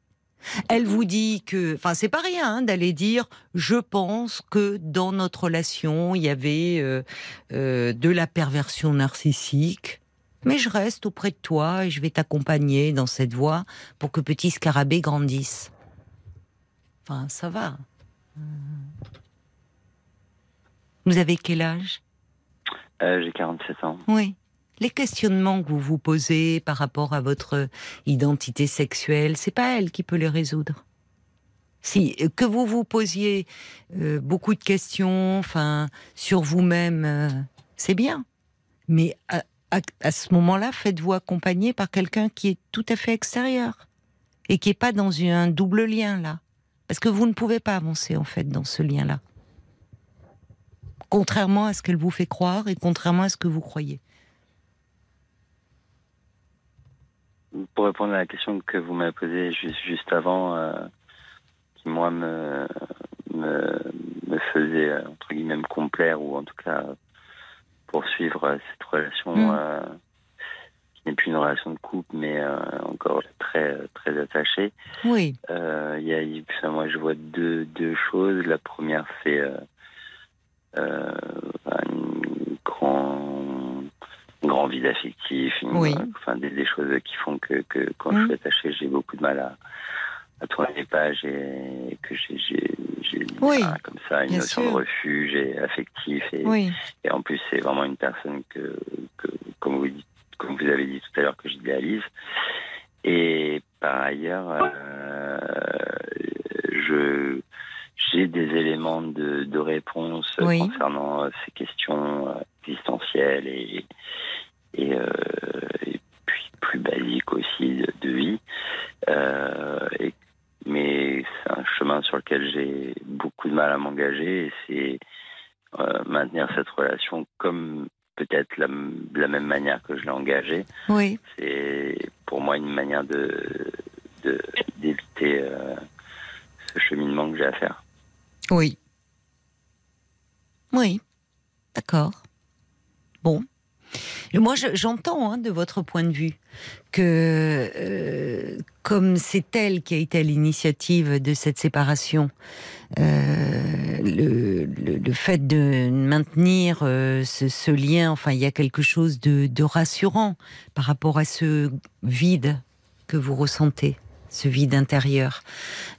Elle vous dit que, enfin c'est pas rien hein, d'aller dire, je pense que dans notre relation il y avait euh, euh, de la perversion narcissique, mais je reste auprès de toi et je vais t'accompagner dans cette voie pour que petit scarabée grandisse. Enfin ça va. Vous avez quel âge? Euh, J'ai 47 ans. Oui. Les questionnements que vous vous posez par rapport à votre identité sexuelle, c'est pas elle qui peut les résoudre. Si euh, que vous vous posiez euh, beaucoup de questions, enfin sur vous-même, c'est bien. Mais à, à- à ce moment-là, faites-vous accompagner par quelqu'un qui est tout à fait extérieur et qui est pas dans un double lien là, parce que vous ne pouvez pas avancer en fait dans ce lien-là. Contrairement à ce qu'elle vous fait croire et contrairement à ce que vous croyez. Pour répondre à la question que vous m'avez posée juste, juste avant, euh, qui moi me, me, me faisait euh, entre guillemets me complaire ou en tout cas poursuivre euh, cette relation Mm. euh, qui n'est plus une relation de couple mais euh, encore très très attachée. Oui. Y a, moi, je vois deux, deux choses. La première, c'est euh, une grand, un grand vide affectif, une- Oui. enfin, des, des choses qui font que, que quand je suis attaché, j'ai beaucoup de mal à, à tourner les pages et que j'ai, Oui, comme ça une notion sûr. de refuge et affectif. Et, Oui. et en plus, c'est vraiment une personne que, que comme, vous dites, comme vous avez dit tout à l'heure, que j'idéalise. Et par ailleurs, euh, je j'ai des éléments de, de réponse Oui. concernant euh, ces questions euh, existentielles et, et, euh, et puis plus basiques aussi de, de vie. Euh, et- mais c'est un chemin sur lequel j'ai beaucoup de mal à m'engager et c'est euh, maintenir cette relation comme peut-être la, de la même manière que je l'ai engagée. Oui. C'est pour moi une manière de d'éviter euh, ce cheminement que j'ai à faire. Oui. Oui. D'accord. Bon. Moi, je- j'entends hein, de votre point de vue que, euh, comme c'est elle qui a été à l'initiative de cette séparation, euh, le, fait de maintenir euh, ce, lien, enfin, il y a quelque chose de rassurant par rapport à ce vide que vous ressentez, ce vide intérieur,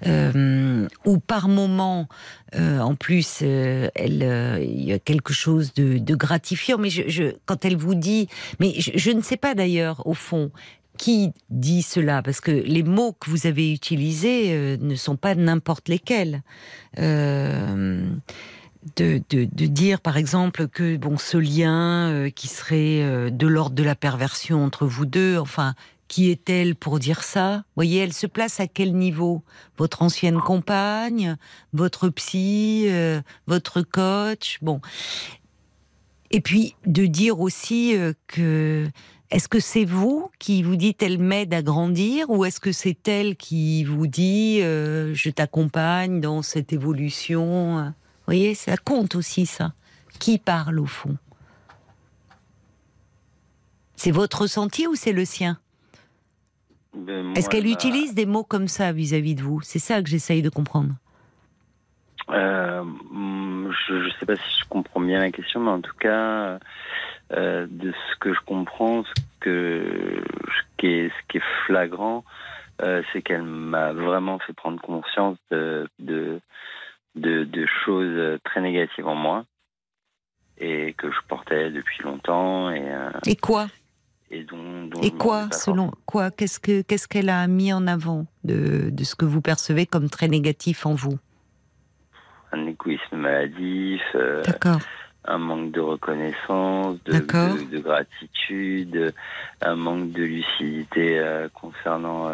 euh, ou par moment, euh, en plus, euh, elle, euh, il y a quelque chose de, gratifiant. Mais je, quand elle vous dit, mais je, ne sais pas d'ailleurs au fond qui dit cela, parce que les mots que vous avez utilisés ne sont pas n'importe lesquels. De, dire par exemple que bon ce lien qui serait de l'ordre de la perversion entre vous deux, enfin qui est-elle pour dire ça? Vous voyez, elle se place à quel niveau? Votre ancienne compagne, votre psy, euh, votre coach, bon. Et puis de dire aussi euh, que est-ce que c'est vous qui vous dites elle m'aide à grandir? Ou est-ce que c'est elle qui vous dit euh, je t'accompagne dans cette évolution? Vous voyez, ça compte aussi ça. Qui parle au fond? C'est votre ressenti ou c'est le sien? Est-ce qu'elle utilise des mots comme ça vis-à-vis de vous? C'est ça que j'essaye de comprendre. Euh, hum, je ne sais pas si je comprends bien la question, mais en tout cas, euh, de ce que je comprends, ce, que, ce, qui, est, ce qui est flagrant, euh, c'est qu'elle m'a vraiment fait prendre conscience de, de, de, de choses très négatives en moi et que je portais depuis longtemps et, Et quoi? Et dont, dont Et je me quoi, selon quoi Qu'est-ce que qu'est-ce qu'elle a mis en avant de, de ce que vous percevez comme très négatif en vous? Un égoïsme maladif, euh, un manque de reconnaissance, de, de, de gratitude, un manque de lucidité euh, concernant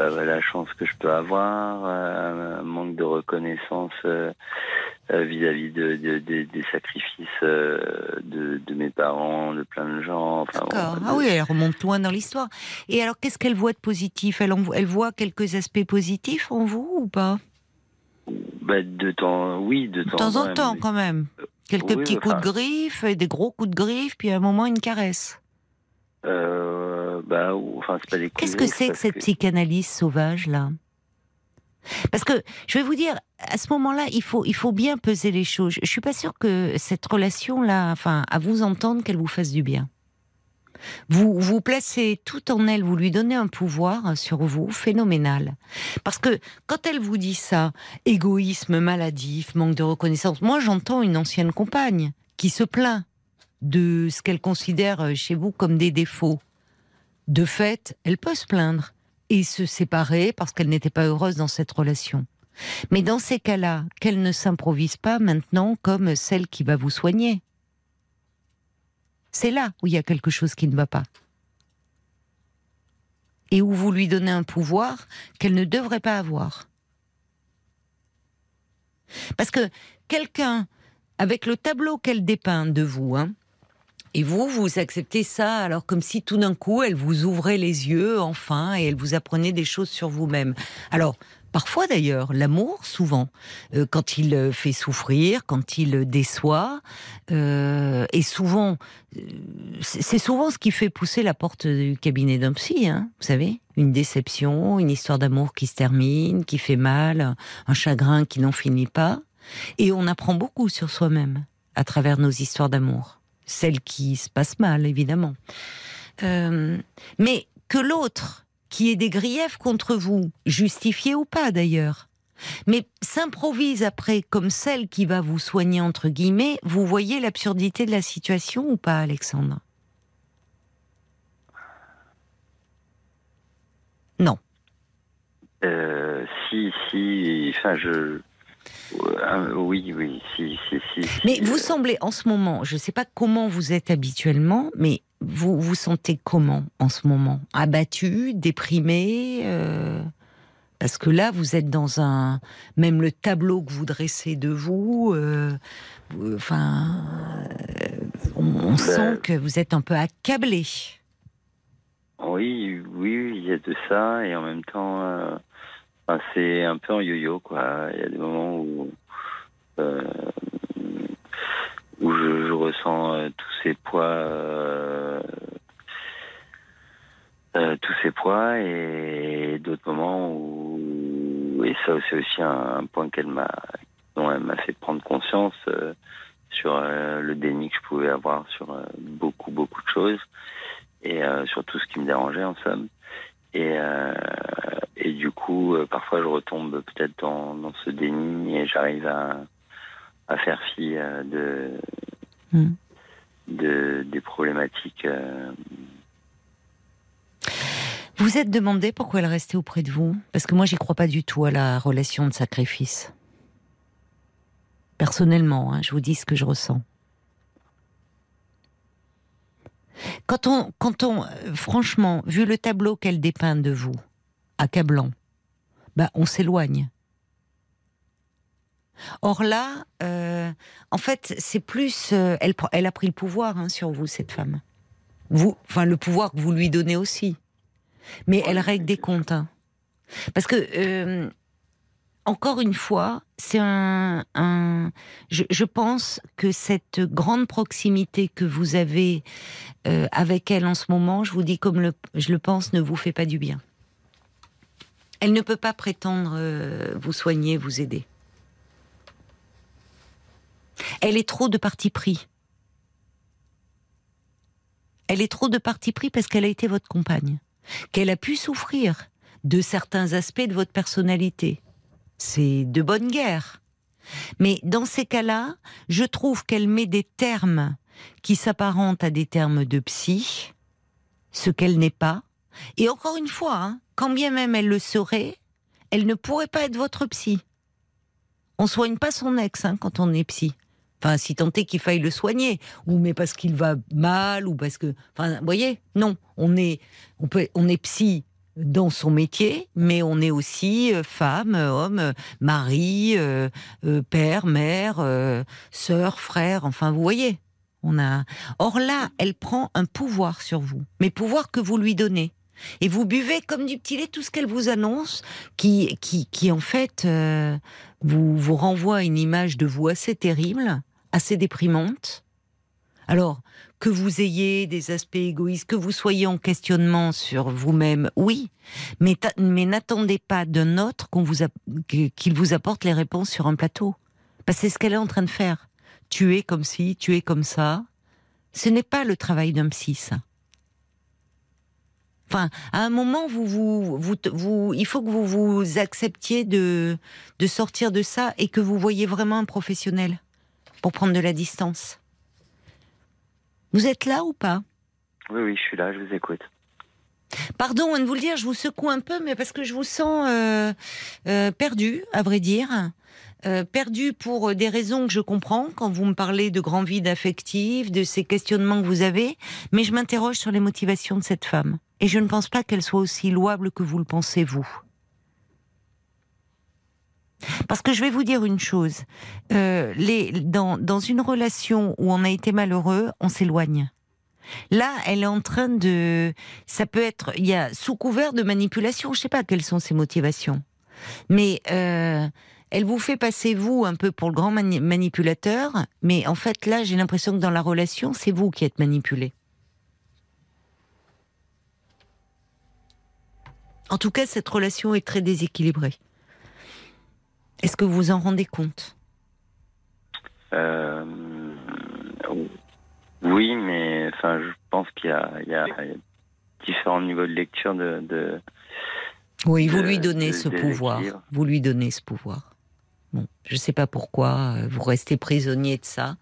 euh, la chance que je peux avoir, euh, un manque de reconnaissance euh, vis-à-vis de, de- de- des sacrifices de, mes parents, de plein de gens. Enfin, D'accord. bon, Ah oui, elle remonte loin dans l'histoire. Et alors, qu'est-ce qu'elle voit de positif? Elle, en- elle voit quelques aspects positifs en vous ou pas? Bah, de temps, oui, de De temps, temps en même. temps, quand même. Quelques oui, petits enfin- coups de griffe, des gros coups de griffe, puis à un moment une caresse. Euh, bah, ou- enfin, c'est pas des coups Qu'est-ce que c'est que cette psychanalyse sauvage là? Parce que je vais vous dire, à ce moment-là, il faut il faut bien peser les choses. Je suis pas sûre que cette relation là, enfin, à vous entendre, qu'elle vous fasse du bien. Vous vous placez tout en elle, vous lui donnez un pouvoir sur vous phénoménal. Parce que quand elle vous dit ça, égoïsme maladif, manque de reconnaissance, moi j'entends une ancienne compagne qui se plaint de ce qu'elle considère chez vous comme des défauts. De fait, elle peut se plaindre et se séparer parce qu'elle n'était pas heureuse dans cette relation. Mais dans ces cas-là, qu'elle ne s'improvise pas maintenant comme celle qui va vous soigner. C'est là où il y a quelque chose qui ne va pas. Et où vous lui donnez un pouvoir qu'elle ne devrait pas avoir. Parce que quelqu'un, avec le tableau qu'elle dépeint de vous, hein, et vous, vous acceptez ça, alors comme si tout d'un coup, elle vous ouvrait les yeux, enfin, et elle vous apprenait des choses sur vous-même. Alors, parfois d'ailleurs, l'amour, souvent, euh, quand il euh, fait souffrir, quand il euh, déçoit, euh, et souvent, euh, c'est souvent ce qui fait pousser la porte du cabinet d'un psy, hein, vous savez Une déception, une histoire d'amour qui se termine, qui fait mal, un chagrin qui n'en finit pas. Et on apprend beaucoup sur soi-même à travers nos histoires d'amour celle qui se passe mal, évidemment. Euh, mais que l'autre, qui ait des griefs contre vous, justifiés ou pas d'ailleurs, mais s'improvise après comme celle qui va vous soigner, entre guillemets, vous voyez l'absurdité de la situation ou pas, Alexandre? Non. Euh, si, si, enfin, je. Euh, oui, oui, si, si, si. Mais vous semblez en ce moment, je ne sais pas comment vous êtes habituellement, mais vous vous sentez comment en ce moment? Abattu, déprimé euh, Parce que là, vous êtes dans un. Même le tableau que vous dressez de vous, euh, enfin. euh, on on sent que vous êtes un peu accablé. Oui, oui, oui, il y a de ça, et en même temps, euh, c'est un peu en yo-yo, quoi. Il y a des moments où. euh, je, ressens euh, tous ces poids. euh, tous ces poids et d'autres moments où et ça c'est aussi un, un point qu'elle m'a dont elle m'a fait prendre conscience sur le déni que je pouvais avoir sur beaucoup beaucoup de choses et sur tout ce qui me dérangeait en somme Et, euh, et du coup, euh, parfois, je retombe peut-être dans, dans ce déni et j'arrive à, à faire fi euh, de, Hmm. de, des problématiques. Vous êtes demandé pourquoi elle restait auprès de vous? Parce que moi, j'y crois pas du tout à la relation de sacrifice. Personnellement, hein, je vous dis ce que je ressens. Quand on, quand on, euh, franchement, vu le tableau qu'elle dépeint de vous, accablant, bah, on s'éloigne. Or là, euh, en fait, c'est plus, euh, elle, elle a pris le pouvoir hein, sur vous, cette femme. Vous, enfin, le pouvoir que vous lui donnez aussi. Mais elle règle des comptes. hein. Parce que, euh, encore une fois, c'est un. je, pense que cette grande proximité que vous avez euh, avec elle en ce moment, je vous dis comme je le pense, ne vous fait pas du bien. Elle ne peut pas prétendre euh, vous soigner, vous aider. Elle est trop de parti pris. Elle est trop de parti pris parce qu'elle a été votre compagne qu'elle a pu souffrir de certains aspects de votre personnalité. C'est de bonne guerre. Mais dans ces cas-là, je trouve qu'elle met des termes qui s'apparentent à des termes de psy, ce qu'elle n'est pas. Et encore une fois, hein, quand bien même elle le serait, elle ne pourrait pas être votre psy. On soigne pas son ex hein, quand on est psy. Enfin, si tant est qu'il faille le soigner, ou mais parce qu'il va mal, ou parce que, enfin, voyez, non, on est, on peut, on est psy dans son métier, mais on est aussi euh, femme, euh, homme, euh, mari, père, mère, sœur, frère. Enfin, vous voyez, on a. Or là, elle prend un pouvoir sur vous, mais pouvoir que vous lui donnez. Et vous buvez comme du petit lait tout ce qu'elle vous annonce, qui, qui, qui en fait vous, vous renvoie à une image de vous assez terrible, assez déprimante. Alors, que vous ayez des aspects égoïstes, que vous soyez en questionnement sur vous-même, oui, mais, mais n'attendez pas d'un autre vous qu'il vous apporte les réponses sur un plateau. Parce que c'est ce qu'elle est en train de faire. Tu es comme ci, tu es comme ça. Ce n'est pas le travail d'un psy, ça. Enfin, à un moment, vous, vous, vous, vous- il faut que vous vous acceptiez de, de sortir de ça et que vous voyez vraiment un professionnel pour prendre de la distance. Vous êtes là ou pas? Oui, oui, je suis là, je vous écoute. Pardon de vous le dire, je vous secoue un peu, mais parce que je vous sens euh, euh, perdu, à vrai dire. Euh, perdu pour des raisons que je comprends quand vous me parlez de grands vides affectifs, de ces questionnements que vous avez, mais je m'interroge sur les motivations de cette femme. Et je ne pense pas qu'elle soit aussi louable que vous le pensez, vous. Parce que je vais vous dire une chose, euh, dans, une relation où on a été malheureux, on s'éloigne. Là, elle est en train de, ça peut être, il y a sous couvert de manipulation, je sais pas quelles sont ses motivations, mais euh, elle vous fait passer vous un peu pour le grand mani- manipulateur, mais en fait là, j'ai l'impression que dans la relation, c'est vous qui êtes manipulé. En tout cas, cette relation est très déséquilibrée. Est-ce que vous vous en rendez compte? Euh, oui, mais enfin, je pense qu'il y a, y y différents niveaux de lecture de. de Oui, vous lui donnez de ce pouvoir. Vous lui donnez ce pouvoir. Bon, je ne sais pas pourquoi euh, vous restez prisonnier de ça.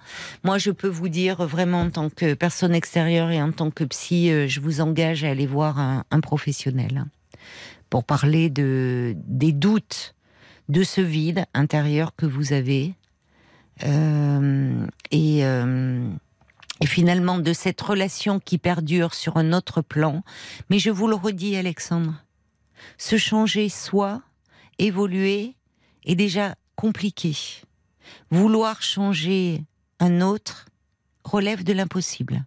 Moi, je peux vous dire vraiment en tant que personne extérieure et en tant que psy, euh, je vous engage à aller voir un, un professionnel hein, pour parler de des doutes de ce vide intérieur que vous avez euh, et euh, et finalement de cette relation qui perdure sur un autre plan. Mais je vous le redis, Alexandre, se changer soi, évoluer, est déjà compliqué. Vouloir changer un autre relève de l'impossible.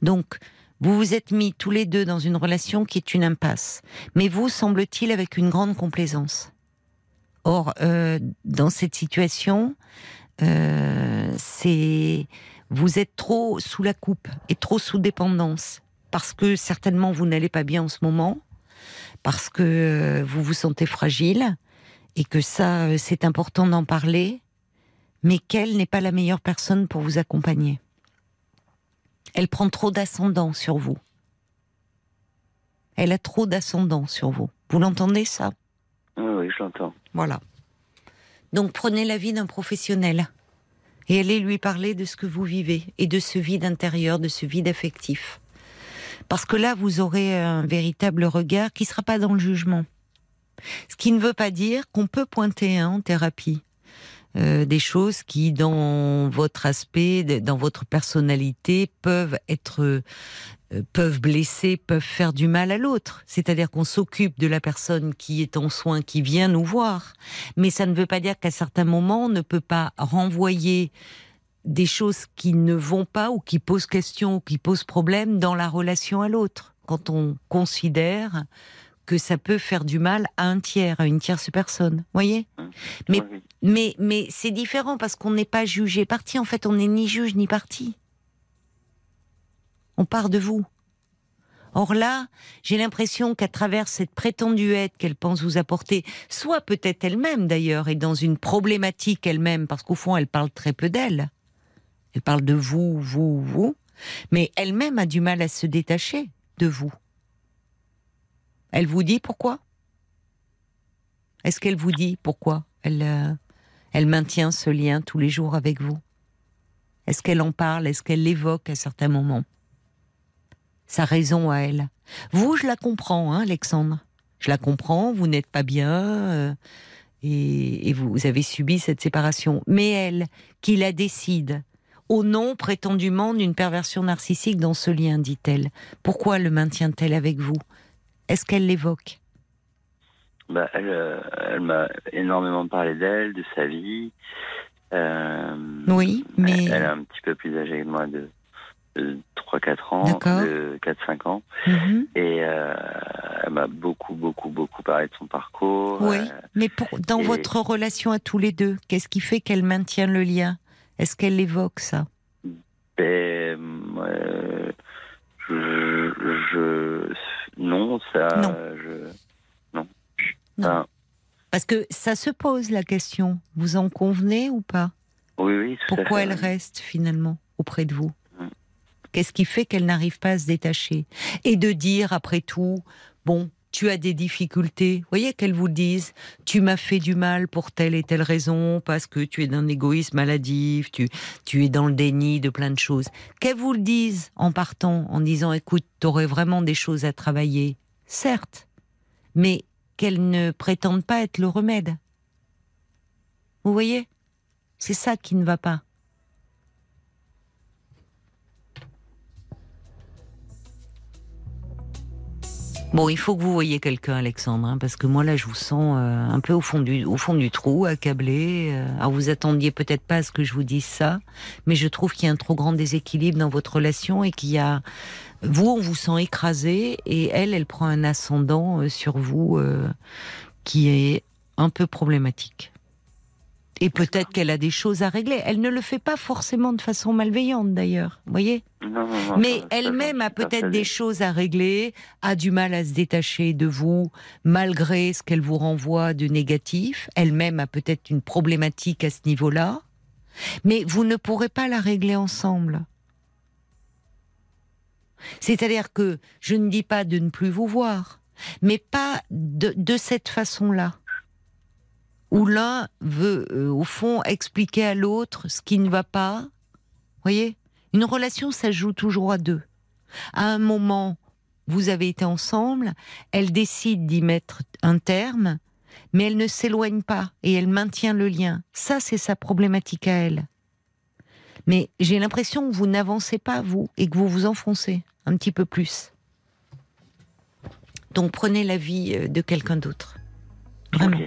Donc, vous vous êtes mis tous les deux dans une relation qui est une impasse, mais vous, semble-t-il, avec une grande complaisance. Or, euh, dans cette situation, euh, c'est vous êtes trop sous la coupe et trop sous dépendance. Parce que certainement vous n'allez pas bien en ce moment, parce que euh, vous vous sentez fragile. Et que ça euh, c'est important d'en parler, mais qu'elle n'est pas la meilleure personne pour vous accompagner? Elle prend trop d'ascendant sur vous. Elle a trop d'ascendant sur vous. Vous l'entendez ça? Oui, oui, je l'entends. Voilà. Donc prenez l'avis d'un professionnel et allez lui parler de ce que vous vivez et de ce vide intérieur, de ce vide affectif. Parce que là, vous aurez un véritable regard qui ne sera pas dans le jugement. Ce qui ne veut pas dire qu'on peut pointer hein, en thérapie euh, des choses qui, dans votre aspect, dans votre personnalité, peuvent être euh, peuvent blesser, peuvent faire du mal à l'autre. C'est-à-dire qu'on s'occupe de la personne qui est en soin, qui vient nous voir. Mais ça ne veut pas dire qu'à certains moments, on ne peut pas renvoyer des choses qui ne vont pas ou qui posent question ou qui posent problème dans la relation à l'autre. Quand on considère que ça peut faire du mal à un tiers, à une tierce personne. Voyez? Mais, mais, mais c'est différent parce qu'on n'est pas jugé parti. En fait, on n'est ni juge ni parti. On part de vous. Or là, j'ai l'impression qu'à travers cette prétendue aide qu'elle pense vous apporter, soit peut-être elle-même d'ailleurs est dans une problématique elle-même, parce qu'au fond elle parle très peu d'elle. Elle parle de vous, vous, vous, mais elle-même a du mal à se détacher de vous. Elle vous dit pourquoi? Est-ce qu'elle vous dit pourquoi elle, euh, elle maintient ce lien tous les jours avec vous? Est-ce qu'elle en parle? Est-ce qu'elle l'évoque à certains moments? Sa raison à elle. Vous, je la comprends, hein, Alexandre. Je la comprends, vous n'êtes pas bien euh, et, et vous avez subi cette séparation. Mais elle, qui la décide, au nom prétendument d'une perversion narcissique dans ce lien, dit-elle. Pourquoi le maintient-elle avec vous? Est-ce qu'elle l'évoque? Bah, Elle, euh, elle m'a énormément parlé d'elle, de sa vie. Euh, oui, mais. Elle, est un petit peu plus âgée que moi de, 3-4 ans, de 4-5 ans. Mhm. Et euh, elle m'a beaucoup, beaucoup, beaucoup parlé de son parcours. Oui, mais pour, dans votre relation à tous les deux, qu'est-ce qui fait qu'elle maintient le lien? Est-ce qu'elle évoque ça? Ben, je, je, non, ça. Non. Je, non. non. Parce que ça se pose la question. Vous en convenez ou pas? Oui, oui. Pourquoi elle reste finalement auprès de vous? Mm. Qu'est-ce qui fait qu'elle n'arrive pas à se détacher? Et de dire après tout, bon, tu as des difficultés. Voyez qu'elles vous disent, tu m'as fait du mal pour telle et telle raison, parce que tu es d'un égoïsme maladif, tu, tu es dans le déni de plein de choses. Qu'elles vous le disent en partant, en disant, écoute, tu aurais vraiment des choses à travailler. Certes, mais qu'elles ne prétendent pas être le remède. Vous voyez? C'est ça qui ne va pas. Bon, il faut que vous voyez quelqu'un, Alexandre, hein, parce que moi là, je vous sens euh, un peu au fond du au fond du trou, accablé. Euh. alors vous attendiez peut-être pas à ce que je vous dise ça, mais je trouve qu'il y a un trop grand déséquilibre dans votre relation et qu'il y a vous, on vous sent écrasé et elle, elle prend un ascendant euh, sur vous qui est un peu problématique. Et peut-être qu'elle a des choses à régler. Elle ne le fait pas forcément de façon malveillante d'ailleurs, voyez Mais elle-même a peut-être des choses à régler, a du mal à se détacher de vous, malgré ce qu'elle vous renvoie de négatif. Elle-même a peut-être une problématique à ce niveau-là. Mais vous ne pourrez pas la régler ensemble. C'est-à-dire que je ne dis pas de ne plus vous voir, mais pas de, de cette façon-là où l'un veut, euh, au fond, expliquer à l'autre ce qui ne va pas. Voyez? Une relation, ça joue toujours à deux. À un moment, vous avez été ensemble, elle décide d'y mettre un terme, mais elle ne s'éloigne pas et elle maintient le lien. Ça, c'est sa problématique à elle. Mais j'ai l'impression que vous n'avancez pas, vous, et que vous vous enfoncez un petit peu plus. Donc prenez l'avis euh, de quelqu'un d'autre. Vraiment.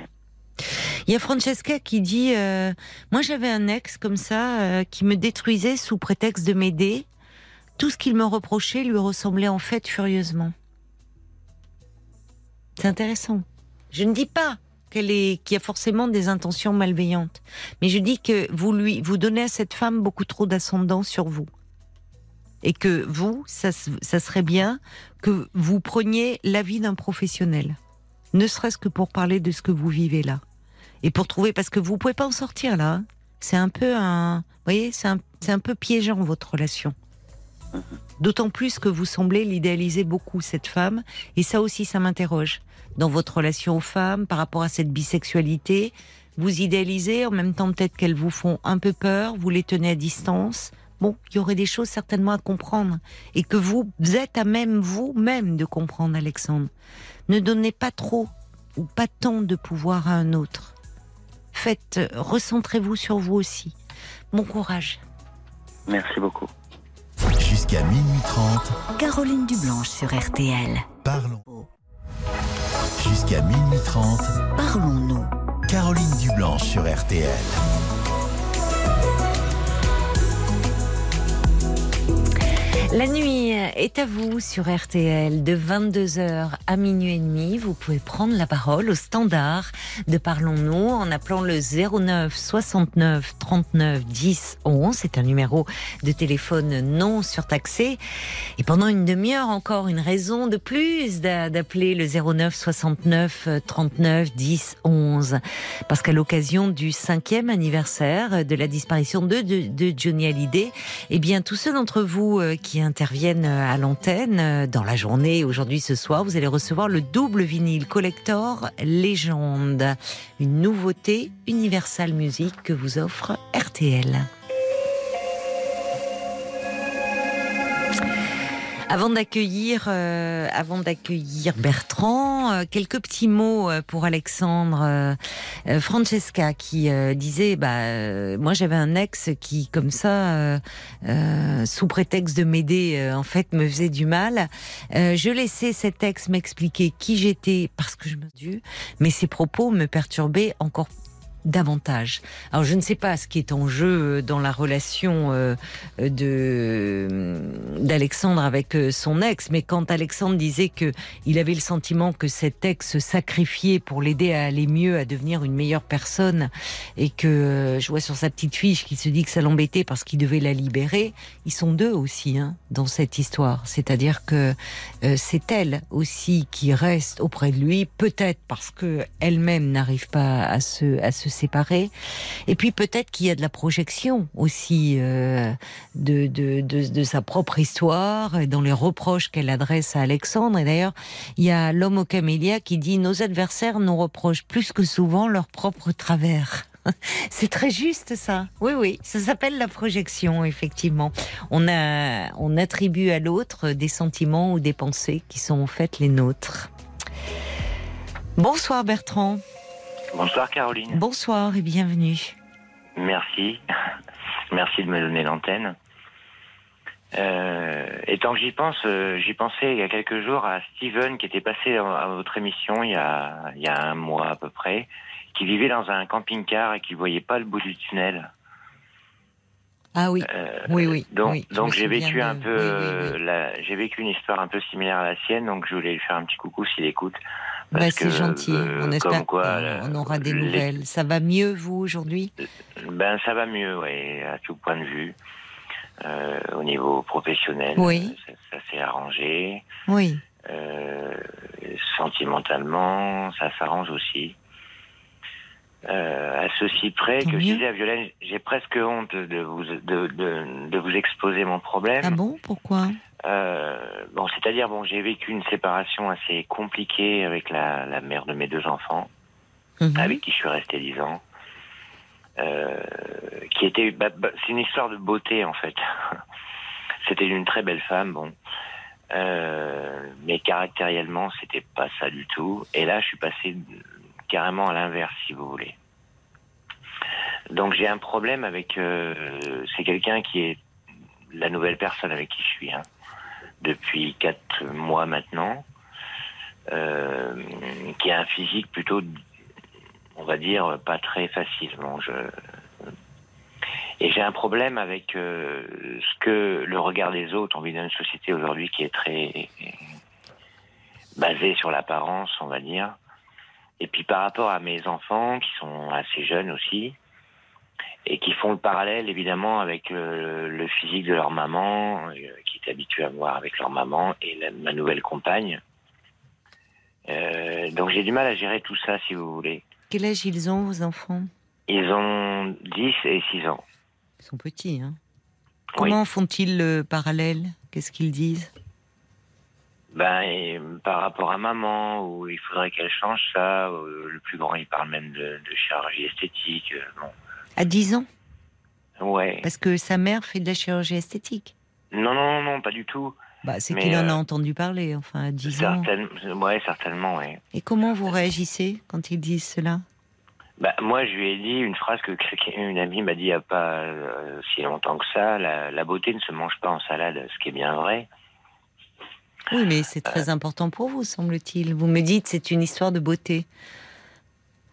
Il y a Francesca qui dit euh, Moi j'avais un ex comme ça euh, qui me détruisait sous prétexte de m'aider. Tout ce qu'il me reprochait lui ressemblait en fait furieusement. C'est intéressant. Je ne dis pas qu'elle est, qu'il y a forcément des intentions malveillantes, mais je dis que vous lui, vous donnez à cette femme beaucoup trop d'ascendant sur vous, et que vous, ça, ça serait bien que vous preniez l'avis d'un professionnel, ne serait-ce que pour parler de ce que vous vivez là et pour trouver parce que vous pouvez pas en sortir là. Hein. C'est un peu un, vous voyez, c'est un, c'est un peu piégeant votre relation. D'autant plus que vous semblez l'idéaliser beaucoup, cette femme. Et ça aussi, ça m'interroge. Dans votre relation aux femmes, par rapport à cette bisexualité, vous idéalisez, en même temps peut-être qu'elles vous font un peu peur, vous les tenez à distance. Bon, il y aurait des choses certainement à comprendre. Et que vous êtes à même vous-même de comprendre, Alexandre. Ne donnez pas trop ou pas tant de pouvoir à un autre. Faites, recentrez-vous sur vous aussi. Bon courage. Merci beaucoup. Jusqu'à minuit 30, Caroline Dublanche sur RTL. parlons. Jusqu'à minuit 30, Parlons-nous. Caroline Dublanche sur RTL. La nuit est à vous sur RTL de 22h à minuit et demi. Vous pouvez prendre la parole au standard de Parlons-nous en appelant le 09 69 39 10 11. C'est un numéro de téléphone non surtaxé. Et pendant une demi-heure encore, une raison de plus d'a- d'appeler le 09 69 39 10 11. Parce qu'à l'occasion du cinquième anniversaire de la disparition de, de, de Johnny Hallyday, eh bien, tous ceux d'entre vous euh, qui interviennent euh, à l'antenne euh, dans la journée, aujourd'hui, ce soir, vous allez recevoir le double vinyle collector Légende, une nouveauté Universal Music que vous offre RTL. Avant d'accueillir, euh, avant d'accueillir Bertrand, euh, quelques petits mots euh, pour Alexandre. Francesca qui disait, bah, moi j'avais un ex qui, comme ça, sous prétexte de m'aider, en fait, me faisait du mal. Je laissais cet ex m'expliquer qui j'étais parce que je me dû, mais ses propos me perturbaient encore davantage. Alors je ne sais pas ce qui est en jeu euh, dans la relation euh, de d'Alexandre avec euh, son ex, mais quand Alexandre disait que il avait le sentiment que cet ex se sacrifiait pour l'aider à aller mieux, à devenir une meilleure personne, et que euh, je vois sur sa petite fiche qu'il se dit que ça l'embêtait parce qu'il devait la libérer, ils sont deux aussi hein, dans cette histoire. C'est-à-dire que euh, c'est elle aussi qui reste auprès de lui, peut-être parce que elle-même n'arrive pas à se à se séparer, et puis peut-être qu'il y a de la projection aussi euh, de, de, de, sa propre histoire dans les reproches qu'elle adresse à Alexandre. Et d'ailleurs, il y a l'homme au camélia qui dit nos adversaires nous reprochent plus que souvent leurs propres travers. [LAUGHS] C'est très juste ça. Oui, oui, ça s'appelle la projection, effectivement. On, a, on attribue à l'autre des sentiments ou des pensées qui sont en fait les nôtres. Bonsoir Bertrand. Bonsoir Caroline. Bonsoir et bienvenue. Merci. [LAUGHS] Merci de me donner l'antenne. Euh, et tant que j'y pense, euh, j'y pensais il y a quelques jours à Steven qui était passé à votre émission il y, a, il y a un mois à peu près, qui vivait dans un camping-car et qui voyait pas le bout du tunnel. Ah oui, Euh, oui, oui. Donc, oui, j'ai vécu de- un peu, oui, oui, j'ai vécu une histoire un peu similaire à la sienne, donc je voulais lui faire un petit coucou s'il écoute. Bah, c'est gentil. euh, on espère qu'on aura des les- nouvelles. Ça va mieux, vous, aujourd'hui? Ben ça va mieux, ouais, à tout point de vue. Euh, au niveau professionnel, Oui. ça, ça s'est arrangé. Oui. Euh, sentimentalement, ça s'arrange aussi. Euh, à ceci près Tant que je mieux. disais à Violaine, j'ai presque honte de vous de, de, de vous exposer mon problème. Ah bon? Pourquoi? Euh, bon, c'est-à-dire bon, j'ai vécu une séparation assez compliquée avec la, la mère de mes deux enfants Mhm. avec qui je suis resté dix ans. Euh, qui était, bah, bah, c'est une histoire de beauté en fait. [LAUGHS] c'était une très belle femme, bon, Euh, mais caractériellement, c'était pas ça du tout. Et là, je suis passé carrément à l'inverse, si vous voulez. Donc j'ai un problème avec. euh, c'est quelqu'un qui est la nouvelle personne avec qui je suis hein, depuis quatre mois maintenant, euh, qui a un physique plutôt on va dire, pas très facilement. Je... Et j'ai un problème avec euh, ce que le regard des autres. On vit dans une société aujourd'hui qui est très basée sur l'apparence, on va dire. Et puis par rapport à mes enfants, qui sont assez jeunes aussi, et qui font le parallèle évidemment avec euh, le physique de leur maman, euh, qui est habituée à me voir avec leur maman, et la- ma nouvelle compagne. Euh, donc j'ai du mal à gérer tout ça, si vous voulez. Quel âge ils ont, vos enfants? Ils ont 10 et 6 ans. Ils sont petits, hein Oui. Comment font-ils le parallèle? Qu'est-ce qu'ils disent? Ben, et, par rapport à maman, où il faudrait qu'elle change ça. le plus grand, il parle même de, de chirurgie esthétique. bon. À 10 ans Ouais. Parce que sa mère fait de la chirurgie esthétique. Non, non, non, pas du tout. Bah, c'est qu'il en a euh, entendu parler, enfin, à 10 ans. Ouais, certainement, ouais. Et comment vous réagissez quand ils disent cela? Bah, moi, je lui ai dit une phrase que quelqu'un, une amie m'a dit il n'y a pas euh, si longtemps que ça. La, la beauté ne se mange pas en salade, ce qui est bien vrai. Oui, mais c'est très important pour vous, semble-t-il. Vous me dites c'est une histoire de beauté.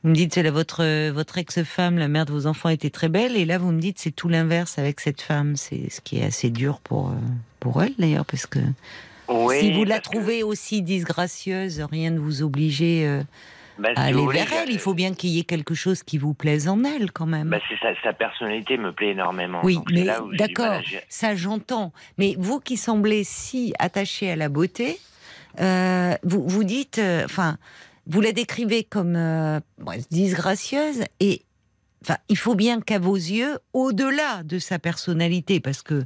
Vous me dites c'est la- votre votre ex-femme, la mère de vos enfants, était très belle, et là vous me dites c'est tout l'inverse avec cette femme. C'est ce qui est assez dur pour euh, pour elle d'ailleurs, parce que Oui, si vous la que- trouvez aussi disgracieuse, rien ne vous obliger euh, si à aller vers elle. Il faut bien qu'il y ait quelque chose qui vous plaise en elle, quand même. C'est sa, sa personnalité me plaît énormément. Oui, Donc, mais d'accord, ça j'entends. Mais vous qui semblez si attaché à la beauté, euh, vous vous dites, euh, enfin, vous la décrivez comme euh, disgracieuse et Enfin, il faut bien qu'à vos yeux, au-delà de sa personnalité, parce que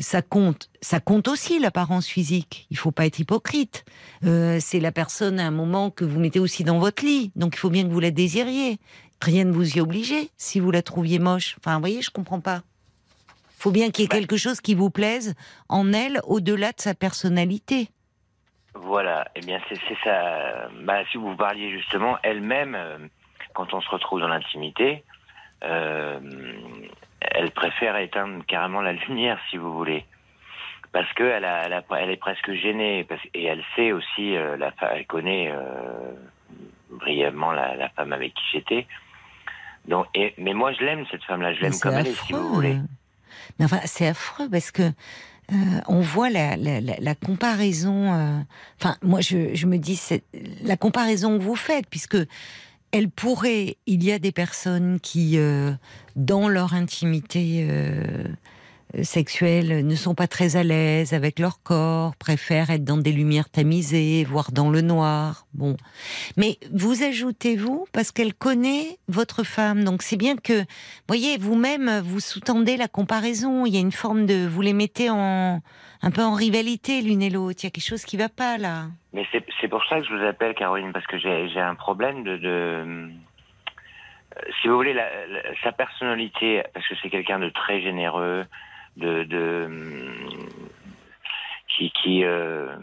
ça compte, ça compte aussi l'apparence physique. Il faut pas être hypocrite. Euh, c'est la personne à un moment que vous mettez aussi dans votre lit, donc il faut bien que vous la désiriez. Rien ne vous y obligeait si vous la trouviez moche. Enfin, vous voyez, je comprends pas. Il faut bien qu'il y ait quelque chose qui vous plaise en elle, au-delà de sa personnalité. Voilà, eh bien c'est ça. Bah, si vous parliez justement elle-même, euh, quand on se retrouve dans l'intimité, euh, elle préfère éteindre carrément la [LAUGHS] lumière, si vous voulez, parce que elle, a, elle, a- elle est presque gênée parce- et elle sait aussi, euh, la, elle connaît euh, brièvement la, la femme avec qui j'étais. Donc, et, mais moi je l'aime cette femme-là, je l'aime comme elle est, si vous voulez. Mais enfin, c'est affreux parce que euh, on voit la, comparaison. euh, Enfin, moi, je, me dis la comparaison que vous faites, puisque elle pourrait. Il y a des personnes qui, euh, dans leur intimité sexuelle, ne sont pas très à l'aise avec leur corps, préfèrent être dans des lumières tamisées, voire dans le noir. Bon, mais vous ajoutez-vous parce qu'elle connaît votre femme, donc c'est bien que voyez, vous-même, vous sous-tendez la comparaison. Il y a une forme de, vous les mettez en, un peu en rivalité l'une et l'autre. Il y a quelque chose qui va pas là. Mais c'est pour ça que je vous appelle, Caroline, parce que j'ai un problème de, euh, si vous voulez, sa personnalité, parce que c'est quelqu'un de très généreux, de, qui, euh,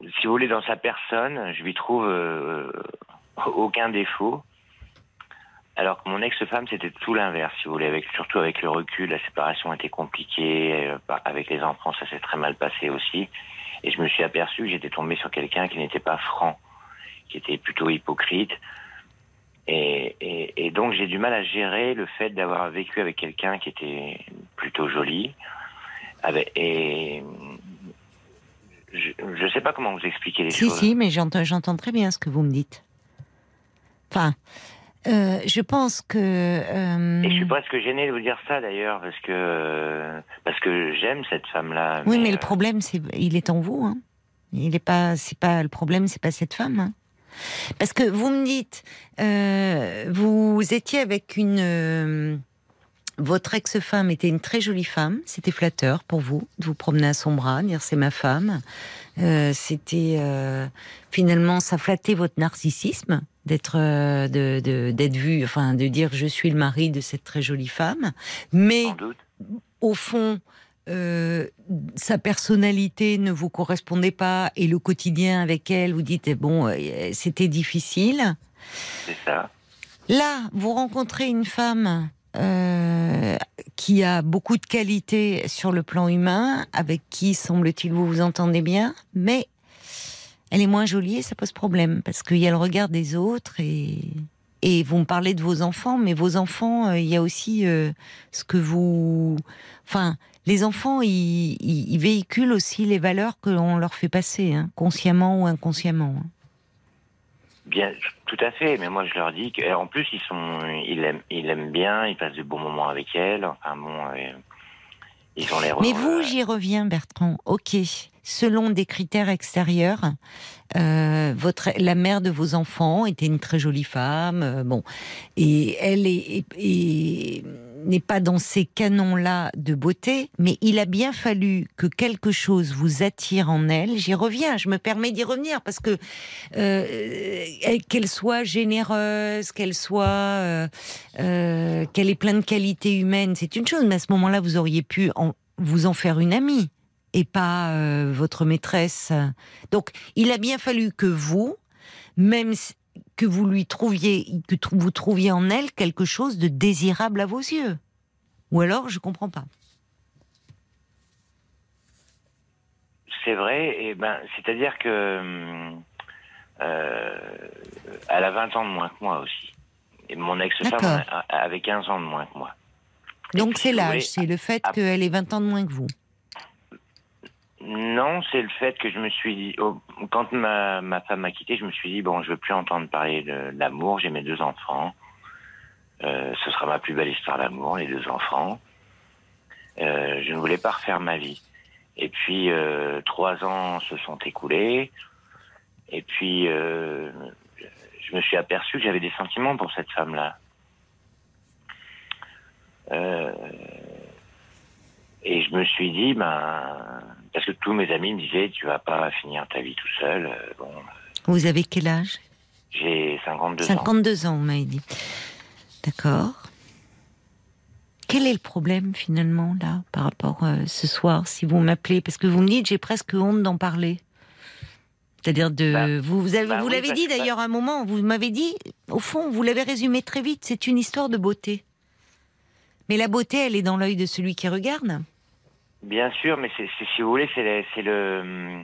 si vous voulez, dans sa personne, je lui trouve euh, aucun défaut. Alors que mon ex-femme, c'était tout l'inverse, si vous voulez, avec, surtout avec le recul, la séparation était compliquée, euh, avec les enfants, ça s'est très mal passé aussi. Et je me suis aperçu que j'étais tombé sur quelqu'un qui n'était pas franc, qui était plutôt hypocrite. Et, et, et donc j'ai du mal à gérer le fait d'avoir vécu avec quelqu'un qui était plutôt joli. Avec, et je ne sais pas comment vous expliquer les Si, choses. si, mais j'entends, très bien ce que vous me dites. Enfin, euh, je pense que. euh, Et je suis presque gêné de vous dire ça d'ailleurs parce que parce que j'aime cette femme-là. oui, mais euh, le problème, c'est, il est en vous. Hein. Il est pas, c'est pas le problème, c'est pas cette femme. hein. Parce que vous me dites, euh, vous étiez avec une. euh, votre ex-femme était une très jolie femme. C'était flatteur pour vous de vous promener à son bras, dire c'est ma femme. Euh, c'était finalement ça flattait votre narcissisme d'être de, de- d'être vu, enfin de dire je suis le mari de cette très jolie femme. Mais au fond, euh, sa personnalité ne vous correspondait pas et le quotidien avec elle, vous dites, eh bon, euh, c'était difficile. C'est ça. Là, vous rencontrez une femme euh, qui a beaucoup de qualités sur le plan humain, avec qui, semble-t-il, vous vous entendez bien, mais elle est moins jolie et ça pose problème, parce qu'il y a le regard des autres et... Et vous me parlez de vos enfants, mais vos enfants, il y a aussi ce que vous... Enfin, les enfants, ils, véhiculent aussi les valeurs que l'on leur fait passer, hein, consciemment ou inconsciemment. hein. Bien, tout à fait. Mais moi, je leur dis que, en plus, ils sont, ils aiment, ils aiment bien, ils passent de bons moments avec elle. Enfin bon, euh, ils ont l'air. Mais vous, j'y reviens, Bertrand. Ok, selon des critères extérieurs, euh, votre la mère de vos enfants était une très jolie femme. euh, bon, et elle est, est- est n'est pas dans ces canons-là de beauté, mais il a bien fallu que quelque chose vous attire en elle. J'y reviens, je me permets d'y revenir parce que euh, qu'elle soit généreuse, qu'elle soit, euh, euh, qu'elle ait plein de qualités humaines, c'est une chose. Mais à ce moment-là, vous auriez pu en, vous en faire une amie et pas euh, votre maîtresse. Donc, il a bien fallu que vous, même que vous lui trouviez, que vous trouviez en elle quelque chose de désirable à vos yeux. Ou alors, je comprends pas. C'est vrai, et ben, c'est-à-dire que hum, euh, elle a 20 ans de moins que moi aussi. Et mon ex-femme avait 15 ans de moins que moi. Donc, c'est l'âge, c'est le fait qu'elle ait 20 ans de moins que vous. Non, c'est le fait que je me suis dit, oh, quand ma, ma femme m'a quitté, je me suis dit, bon, je veux plus entendre parler de l'amour, j'ai mes deux enfants. Euh, ce sera ma plus belle histoire d'amour, les deux enfants. Euh, je ne voulais pas refaire ma vie. Et puis, euh, trois ans se sont écoulés. Et puis, je me suis aperçu que j'avais des sentiments pour cette femme-là. Et je me suis dit, ben, parce que tous mes amis me disaient, tu vas pas finir ta vie tout seul. Euh, Bon, Vous avez quel âge? J'ai 52 ans. 52 ans, vous m'avez dit. D'accord. Quel est le problème finalement là par rapport euh, ce soir si vous m'appelez? Parce que vous me dites j'ai presque honte d'en parler. C'est-à-dire de Bah, vous vous, avez- bah vous oui, l'avez dit que- d'ailleurs à un moment vous m'avez dit au fond vous l'avez résumé très vite c'est une histoire de beauté. Mais la beauté elle est dans l'œil de celui qui regarde. Bien sûr, mais c'est, si vous voulez, c'est le,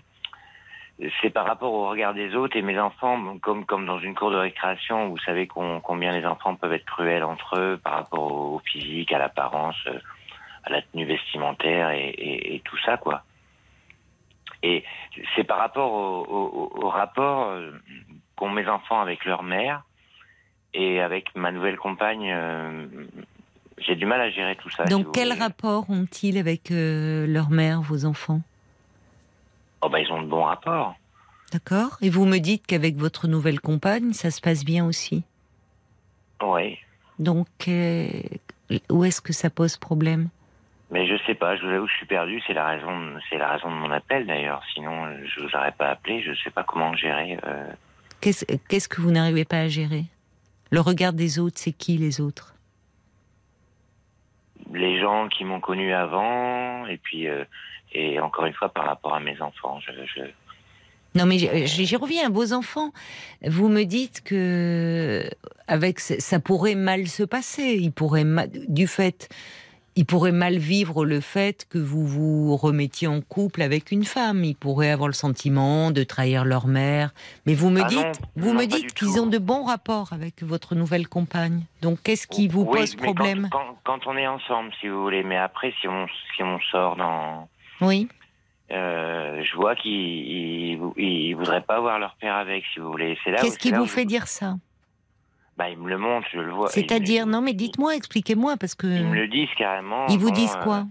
c'est par rapport au regard des autres et mes enfants, comme comme dans une cour de récréation, vous savez combien les enfants peuvent être cruels entre eux par rapport au, physique, à l'apparence, euh, à la tenue vestimentaire et, et- et tout ça, quoi. Et c'est par rapport au, au- au rapport euh, qu'ont mes enfants avec leur mère et avec ma nouvelle compagne. J'ai du mal à gérer tout ça. Donc quel rapport ont-ils avec euh, leur mère vos enfants? Oh bah ils ont de bons rapports. D'accord Et vous me dites qu'avec votre nouvelle compagne ça se passe bien aussi? Oui. Donc, euh, où est-ce que ça pose problème? Mais je sais pas, je vous avoue, je suis perdu. C'est la raison, c'est la raison de mon appel d'ailleurs. Sinon, je vous aurais pas appelé. Je sais pas comment gérer. euh, Qu'est-ce qu'est-ce que vous n'arrivez pas à gérer? Le regard des autres, c'est qui les autres? Les gens qui m'ont connu avant, et puis euh, et encore une fois par rapport à mes enfants. Je. Non, mais j'y reviens. Vos enfants, vous me dites que avec ce- ça pourrait mal se passer. Ils pourraient ma- du fait, ils pourraient mal vivre le fait que vous vous remettiez en couple avec une femme. Ils pourraient avoir le sentiment de trahir leur mère. Mais vous me Ah dites, non, vous non, me dites qu'ils ont de bons rapports avec votre nouvelle compagne. Donc, qu'est-ce qui vous Oui, pose quand- problème? quand, quand on est ensemble, si vous voulez. Mais après, si on si on sort dans, Oui. euh, je vois qu'ils ils, ils voudraient pas voir leur père avec, si vous voulez. C'est là. où- Qu'est-ce qui vous fait dire ça? Bah, ils me le montrent, je le vois. C'est-à-dire, non, mais dites-moi, expliquez-moi, parce que Ils me le disent carrément. ils vous bon, disent quoi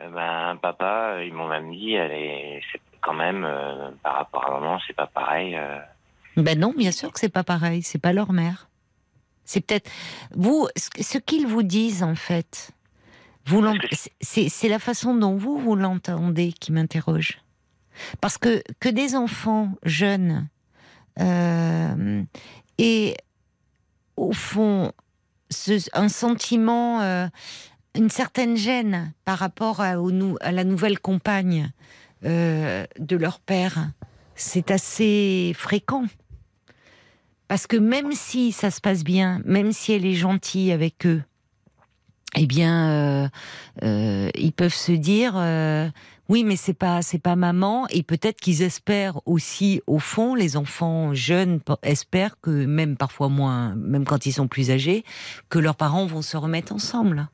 Euh, Ben, papa, euh, ils m'ont même dit, est, c'est quand même, euh, par rapport à maman, c'est pas pareil. euh. Ben non, bien sûr que c'est pas pareil. C'est pas leur mère. C'est peut-être vous ce qu'ils vous disent en fait. Vous c'est- la façon dont vous vous l'entendez qui m'interroge. Parce que que des enfants jeunes et au fond un sentiment, euh, une certaine gêne par rapport à, la nouvelle compagne euh, de leur père, c'est assez fréquent. Parce que même si ça se passe bien, même si elle est gentille avec eux, eh bien, euh, ils peuvent se dire, oui, mais c'est pas, c'est pas maman. Et peut-être qu'ils espèrent aussi, au fond, les enfants jeunes espèrent que même parfois moins, même quand ils sont plus âgés, que leurs parents vont se remettre ensemble.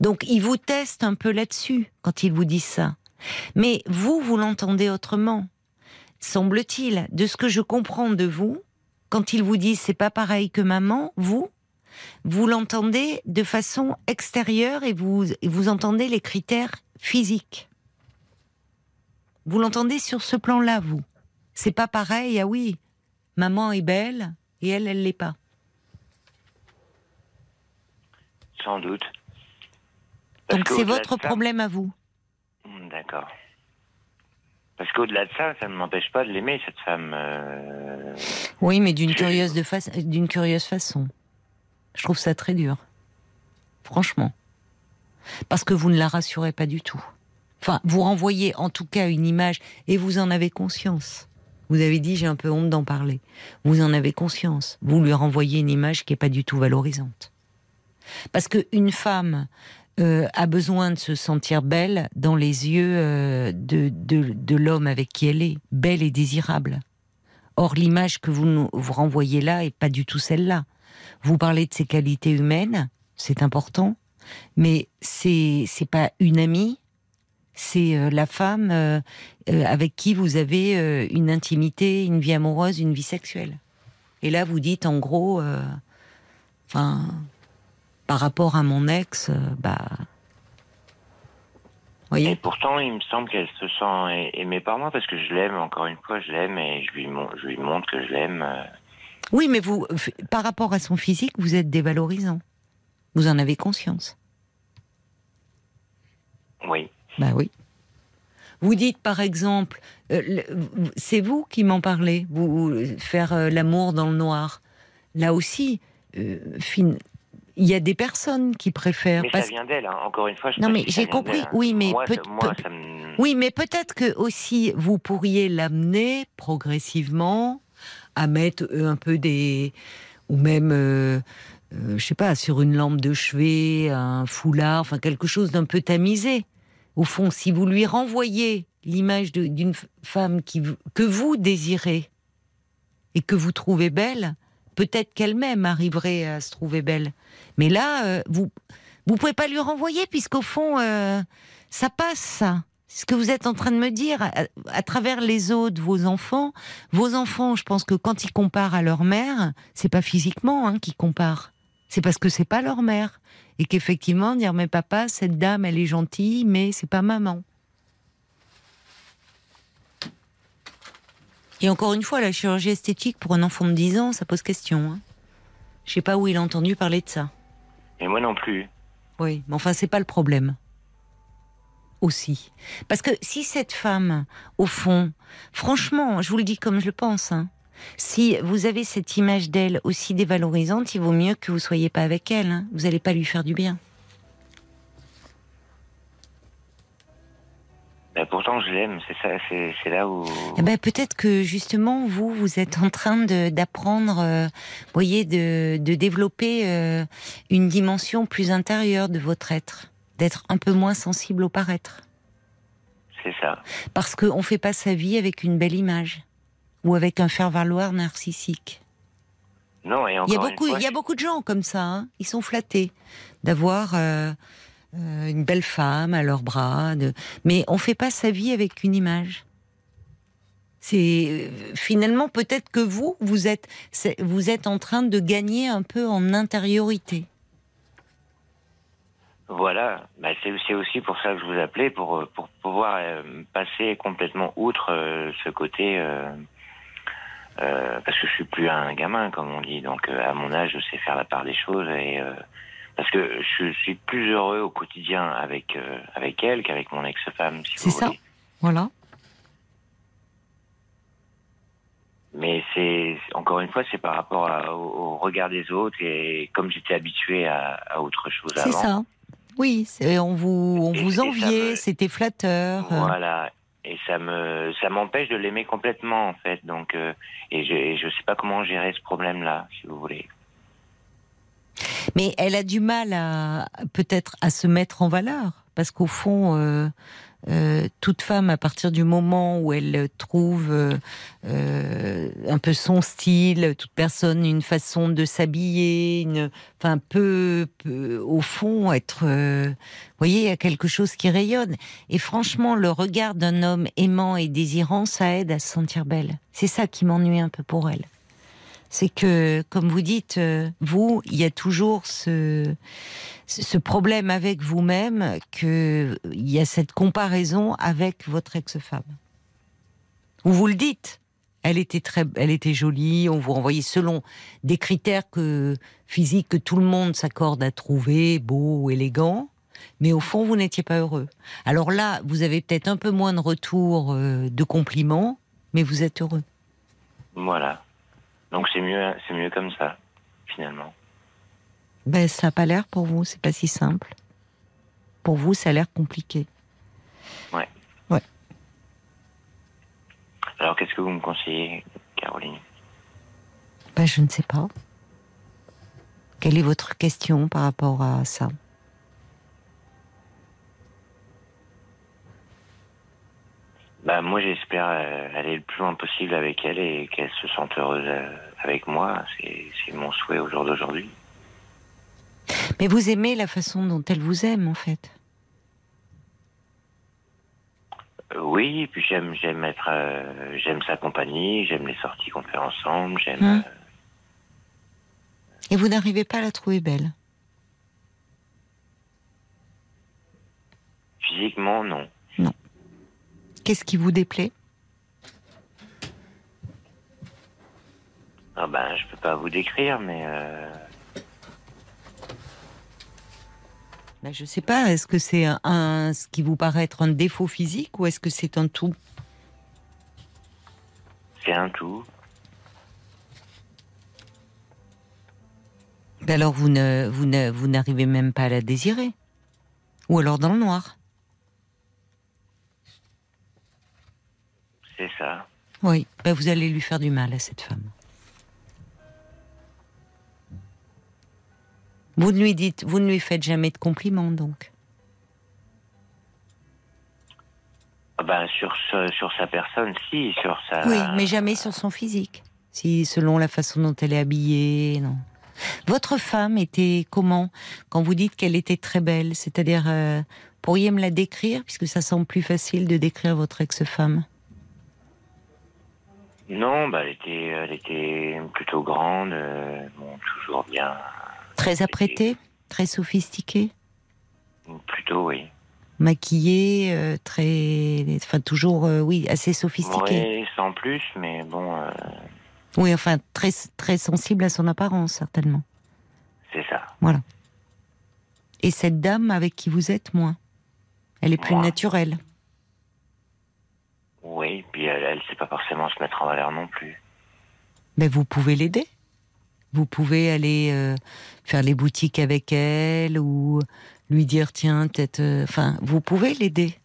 Donc, ils vous testent un peu là-dessus quand ils vous disent ça. Mais vous, vous l'entendez autrement, semble-t-il. De ce que je comprends de vous, quand ils vous disent c'est pas pareil que maman, vous, vous l'entendez de façon extérieure et vous, et vous entendez les critères physiques. Vous l'entendez sur ce plan-là, vous. C'est pas pareil, ah oui, maman est belle et elle, elle l'est pas. sans doute. Parce Donc c'est votre ça- problème à vous. Hmm, D'accord. Parce qu'au-delà de ça, ça ne m'empêche pas de l'aimer, cette femme. euh, Oui, mais d'une curieuse, de fa- d'une curieuse façon. Je trouve ça très dur. Franchement. Parce que vous ne la rassurez pas du tout. Enfin, vous renvoyez en tout cas une image et vous en avez conscience. Vous avez dit j'ai un peu honte d'en parler. Vous en avez conscience. Vous lui renvoyez une image qui n'est pas du tout valorisante. Parce qu'une femme euh, a besoin de se sentir belle dans les yeux euh, de, l'homme avec qui elle est, belle et désirable. Or, l'image que vous vous renvoyez là est pas du tout celle-là. Vous parlez de ses qualités humaines, c'est important, mais c'est c'est pas une amie, c'est euh, la femme euh, euh, avec qui vous avez une intimité, une vie amoureuse, une vie sexuelle. Et là, vous dites en gros, enfin, par rapport à mon ex, bah, Et voyez. pourtant, il me semble qu'elle se sent aimée par moi parce que je l'aime, encore une fois, je l'aime et je lui montre que je l'aime. Oui, mais vous, par rapport à son physique, vous êtes dévalorisant. Vous en avez conscience. Oui. Bah oui. Vous dites par exemple, euh, c'est vous qui m'en parlez, vous vous- faire euh, l'amour dans le noir. Là aussi, euh, fin- il y a des personnes qui préfèrent. Mais parce- ça vient d'elle, hein. encore une fois. Je Non, mais j'ai compris. hein. Oui, mais moi, peut- moi, me... Oui, mais peut-être que aussi vous pourriez l'amener progressivement à mettre euh, un peu des ou même euh, euh, je sais pas sur une lampe de chevet, un foulard, enfin quelque chose d'un peu tamisé. Au fond, si vous lui renvoyez l'image d'une femme qui que vous désirez et que vous trouvez belle, peut-être qu'elle-même arriverait à se trouver belle. Mais là, euh, vous vous pouvez pas lui renvoyer puisqu'au fond, euh, ça passe ça. Ce que vous êtes en train de me dire à, à travers les autres, vos enfants. Vos enfants, je pense que quand ils comparent à leur mère, c'est pas physiquement hein, qu'ils comparent. C'est parce que c'est pas leur mère et qu'effectivement dire mais papa, cette dame, elle est gentille, mais c'est pas maman. Et encore une fois, la chirurgie esthétique pour un enfant de 10 ans, ça pose question. Hein. Je sais pas où il a entendu parler de ça. Et moi non plus. Oui, mais enfin, c'est pas le problème. Aussi. Parce que si cette femme, au fond, franchement, je vous le dis comme je le pense, hein, si vous avez cette image d'elle aussi dévalorisante, il vaut mieux que vous soyez pas avec elle. hein. Vous n'allez pas lui faire du bien. Mais pourtant, je l'aime. C'est ça, c'est là où. Eh ben, peut-être que justement, vous, vous êtes en train d'apprendre, euh, voyez, de, de développer euh, une dimension plus intérieure de votre être, d'être un peu moins sensible au paraître. C'est ça. Parce qu'on ne fait pas sa vie avec une belle image ou avec un faire-valoir narcissique. Non, et encore Il y, a beaucoup, fois, il y a beaucoup de gens comme ça, hein. ils sont flattés d'avoir euh, euh, une belle femme à leurs bras, de... mais on ne fait pas sa vie avec une image. C'est euh, finalement peut-être que vous, vous êtes, vous êtes en train de gagner un peu en intériorité. Voilà, bah, c'est aussi pour ça que je vous appelais, pour, euh, pour pouvoir euh, passer complètement outre euh, ce côté. euh, parce que je suis plus un gamin, comme on dit. Donc, à mon âge, je sais faire la part des choses. Et, euh, parce que je suis plus heureux au quotidien avec, euh, avec elle qu'avec mon ex-femme, si C'est ça. voulez. Voilà. Mais c'est encore une fois, c'est par rapport à- au, au regard des autres et comme j'étais habitué à, à autre chose C'est avant. ça. Oui, on vous, on Et- vous enviait, me- c'était flatteur. Voilà. Et ça me, ça m'empêche de l'aimer complètement en fait. Donc, euh, et je, je sais pas comment gérer ce problème-là, si vous voulez. Mais elle a du mal à peut-être à se mettre en valeur, parce qu'au fond, euh, euh, toute femme, à partir du moment où elle trouve euh, euh, un peu son style, toute personne une façon de s'habiller, enfin peu, peu, au fond être, euh, voyez, il y a quelque chose qui rayonne. Et franchement, le regard d'un homme aimant et désirant, ça aide à se sentir belle. C'est ça qui m'ennuie un peu pour elle c'est que, comme vous dites, euh, vous, il y a toujours ce, problème avec vous-même, qu'il y a cette comparaison avec votre ex-femme. Vous vous le dites. Elle était très, elle était jolie. On vous renvoyait selon des critères que physiques que tout le monde s'accorde à trouver beau ou élégant. Mais au fond, vous n'étiez pas heureux. Alors là, vous avez peut-être un peu moins de retours euh, de compliments, mais vous êtes heureux. Voilà. Donc c'est mieux, c'est mieux comme ça, finalement. Ben, ça n'a pas l'air pour vous, c'est pas si simple. Pour vous, ça a l'air compliqué. Ouais. Ouais. Alors qu'est-ce que vous me conseillez, Caroline? Ben, je ne sais pas. Quelle est votre question par rapport à ça? Bah moi j'espère euh, aller le plus loin possible avec elle et qu'elle se sente heureuse euh, avec moi. C'est mon souhait au jour d'aujourd'hui. Mais vous aimez la façon dont elle vous aime, en fait. Euh, oui, et puis j'aime j'aime être euh, j'aime sa compagnie, j'aime les sorties qu'on fait ensemble, j'aime Hum. euh, Et vous n'arrivez pas à la trouver belle? physiquement non. Qu'est-ce qui vous déplaît? Ah ben je peux pas vous décrire mais euh, ben, Je sais pas. Est-ce que c'est un, un- ce qui vous paraît être un défaut physique ou est-ce que c'est un tout? c'est un tout. Ben Alors vous ne vous ne vous n'arrivez même pas à la désirer Ou alors dans le noir C'est ça. Oui. Ben vous allez lui faire du mal à cette femme. Vous ne lui dites, vous ne lui faites jamais de compliments donc. Ah ben sur ce, sur sa personne si sur sa Oui, mais jamais sur son physique. Si, selon la façon dont elle est habillée, non. Votre femme était comment quand vous dites qu'elle était très belle? C'est-à-dire, euh, pourriez me la décrire puisque ça semble plus facile de décrire votre ex-femme? Non, bah elle était elle était plutôt grande, euh, bon toujours bien Très apprêtée, très sophistiquée, plutôt oui. maquillée, euh, très, enfin toujours, euh, oui, assez sophistiquée. Oui, sans plus, mais bon, Oui, enfin très très sensible à son apparence certainement. c'est ça. Voilà. Et cette dame avec qui vous êtes, moins. Elle est plus Moi. naturelle. Oui, elle, elle sait pas forcément se mettre en valeur non plus. Mais vous pouvez l'aider. Vous pouvez aller euh, faire les boutiques avec elle ou lui dire tiens peut-être. euh, Enfin, vous pouvez l'aider.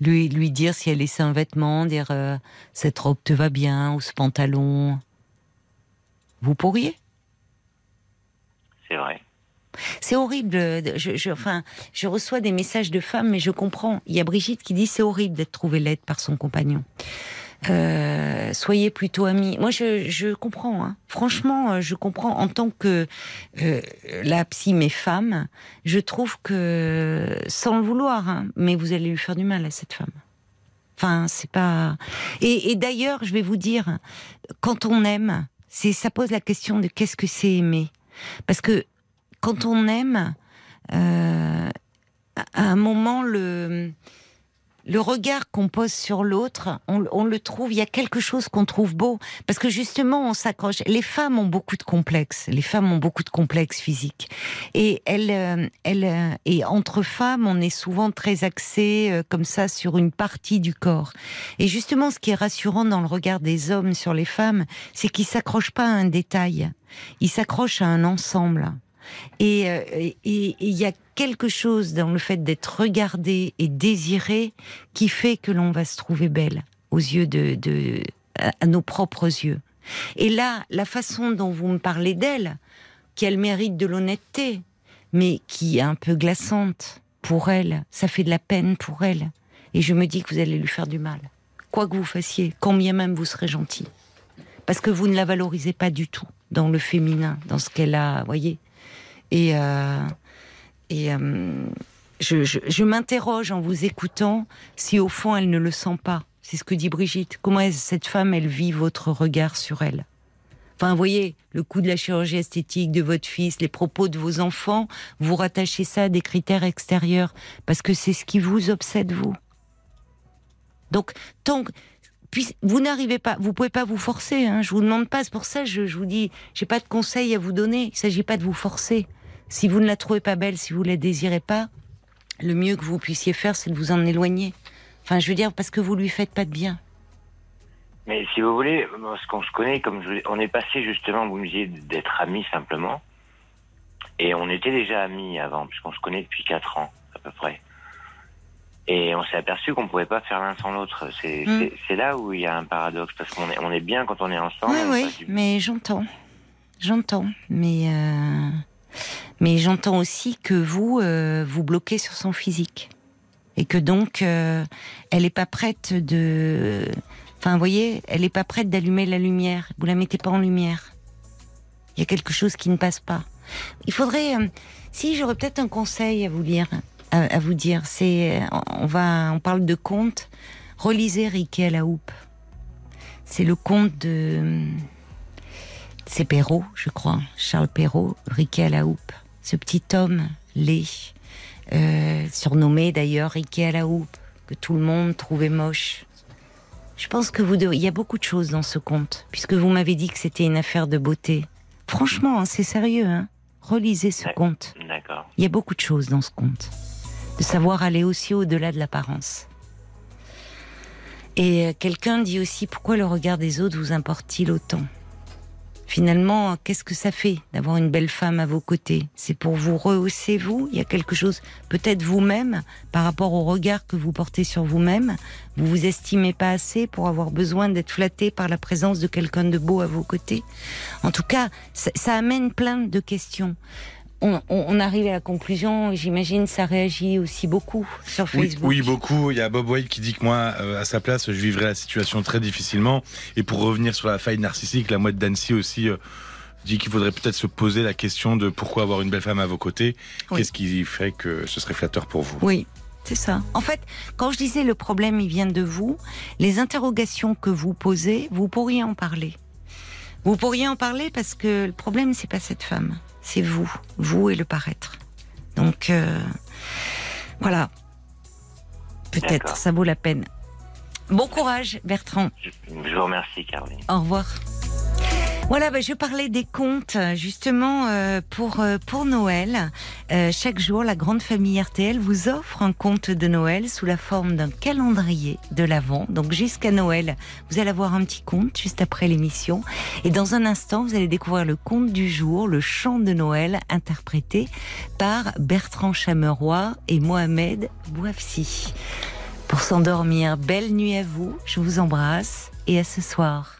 Lui lui dire si elle essaie un vêtement, dire euh, cette robe te va bien ou ce pantalon. Vous pourriez. C'est vrai. C'est horrible. de- Je, enfin, je reçois des messages de femmes, mais je comprends. Il y a Brigitte qui dit c'est horrible d'être trouvée laide par son compagnon. Euh, soyez plutôt amis. Moi, je, comprends. hein. Franchement, euh, je comprends. En tant que euh, la psy, mes femmes, je trouve que, sans le vouloir, hein, mais vous allez lui faire du mal à cette femme. Enfin, c'est pas. Et, et d'ailleurs, je vais vous dire, quand on aime, c'est ça pose la question de qu'est-ce que c'est aimer, parce que quand on aime, euh, à un moment le regard qu'on pose sur l'autre, on, le trouve, il y a quelque chose qu'on trouve beau. Parce que justement, on s'accroche. Les femmes ont beaucoup de complexes. Les femmes ont beaucoup de complexes physiques. Et elles, euh, elles, euh, et entre femmes, on est souvent très axé comme ça sur une partie du corps. Et justement, ce qui est rassurant dans le regard des hommes sur les femmes, c'est qu'ils s'accrochent pas à un détail. Ils s'accrochent à un ensemble. Et euh, et- il y a quelque chose dans le fait d'être regardé et désiré qui fait que l'on va se trouver belle aux yeux de, à nos propres yeux. Et là, la façon dont vous me parlez d'elle, qu'elle mérite de l'honnêteté, mais qui est un peu glaçante pour elle, ça fait de la peine pour elle. Et je me dis que vous allez lui faire du mal. Quoi que vous fassiez, quand bien même vous serez gentil. Parce que vous ne la valorisez pas du tout dans le féminin, dans ce qu'elle a, voyez. Et, euh, et euh, je, je- m'interroge en vous écoutant si au fond elle ne le sent pas. C'est ce que dit Brigitte. Comment cette femme, elle vit votre regard sur elle? Enfin, vous voyez, le coût de la chirurgie esthétique de votre fils, les propos de vos enfants, vous rattachez ça à des critères extérieurs, parce que c'est ce qui vous obsède, vous. Donc, tant que- puis vous n'arrivez pas, vous pouvez pas vous forcer. Hein, je vous demande pas. C'est pour ça, je, je vous dis, j'ai pas de conseils à vous donner. Il s'agit pas de vous forcer. Si vous ne la trouvez pas belle, si vous la désirez pas, le mieux que vous puissiez faire, c'est de vous en éloigner. Enfin, je veux dire, parce que vous lui faites pas de bien. Mais si vous voulez, ce qu'on se connaît, comme je, on est passé justement, vous me disiez, d'être amis simplement. Et on était déjà amis avant, puisqu'on se connaît depuis 4 ans, à peu près. Et on s'est aperçu qu'on pouvait pas faire l'un sans l'autre. C'est Mm. c'est là où il y a un paradoxe, parce qu'on est, on est bien quand on est ensemble. Oui, oui, du- mais j'entends. J'entends. Mais, euh, mais j'entends aussi que vous, euh, vous bloquez sur son physique. Et que donc, euh, elle n'est pas prête de. Enfin, vous voyez, elle n'est pas prête d'allumer la lumière. Vous la mettez pas en lumière. Il y a quelque chose qui ne passe pas. Il faudrait. euh, si j'aurais peut-être un conseil à vous dire, à, vous dire, c'est, on va, on parle de conte. Relisez Riquet à la houppe. C'est le conte de. C'est Perrault, je crois. Charles Perrault, Riquet à la houppe. Ce petit homme laid, euh, surnommé d'ailleurs Riquet à la houppe, que tout le monde trouvait moche. Je pense que vous il y a beaucoup de choses dans ce conte, puisque vous m'avez dit que c'était une affaire de beauté. Franchement, hein, c'est sérieux, hein. Relisez ce conte. D'accord. Il y a beaucoup de choses dans ce conte. De savoir aller aussi au-delà de l'apparence. Et euh, quelqu'un dit aussi pourquoi le regard des autres vous importe-t-il autant? Finalement, qu'est-ce que ça fait d'avoir une belle femme à vos côtés? C'est pour vous rehausser vous? Il y a quelque chose, peut-être vous-même, par rapport au regard que vous portez sur vous-même, vous vous estimez pas assez pour avoir besoin d'être flatté par la présence de quelqu'un de beau à vos côtés? En tout cas, ça, ça amène plein de questions. On, arrive à la conclusion, j'imagine ça réagit aussi beaucoup sur Oui, Facebook. oui, beaucoup. Il y a Bob White qui dit que moi, euh, à sa place, je vivrais la situation très difficilement. Et pour revenir sur la faille narcissique, la mouette d'Annecy aussi euh, dit qu'il faudrait peut-être se poser la question de pourquoi avoir une belle femme à vos côtés. Oui. Qu'est-ce qui ferait que ce serait flatteur pour vous? Oui, c'est ça. En fait, quand je disais le problème, il vient de vous, les interrogations que vous posez, vous pourriez en parler. Vous pourriez en parler parce que le problème, c'est pas cette femme, c'est vous, vous et le paraître. Donc, euh, voilà. Peut-être, ça vaut la peine. Bon courage, Bertrand. Je, je vous remercie, Caroline. Au revoir. Voilà, bah, je parlais des contes justement euh, pour euh, pour Noël. Euh, chaque jour, la grande famille RTL vous offre un conte de Noël sous la forme d'un calendrier de l'Avent. Donc jusqu'à Noël, vous allez avoir un petit conte juste après l'émission. Et dans un instant, vous allez découvrir le conte du jour, le chant de Noël, interprété par Bertrand Chameroy et Mohamed Bouafsi. Pour s'endormir, belle nuit à vous. Je vous embrasse et à ce soir.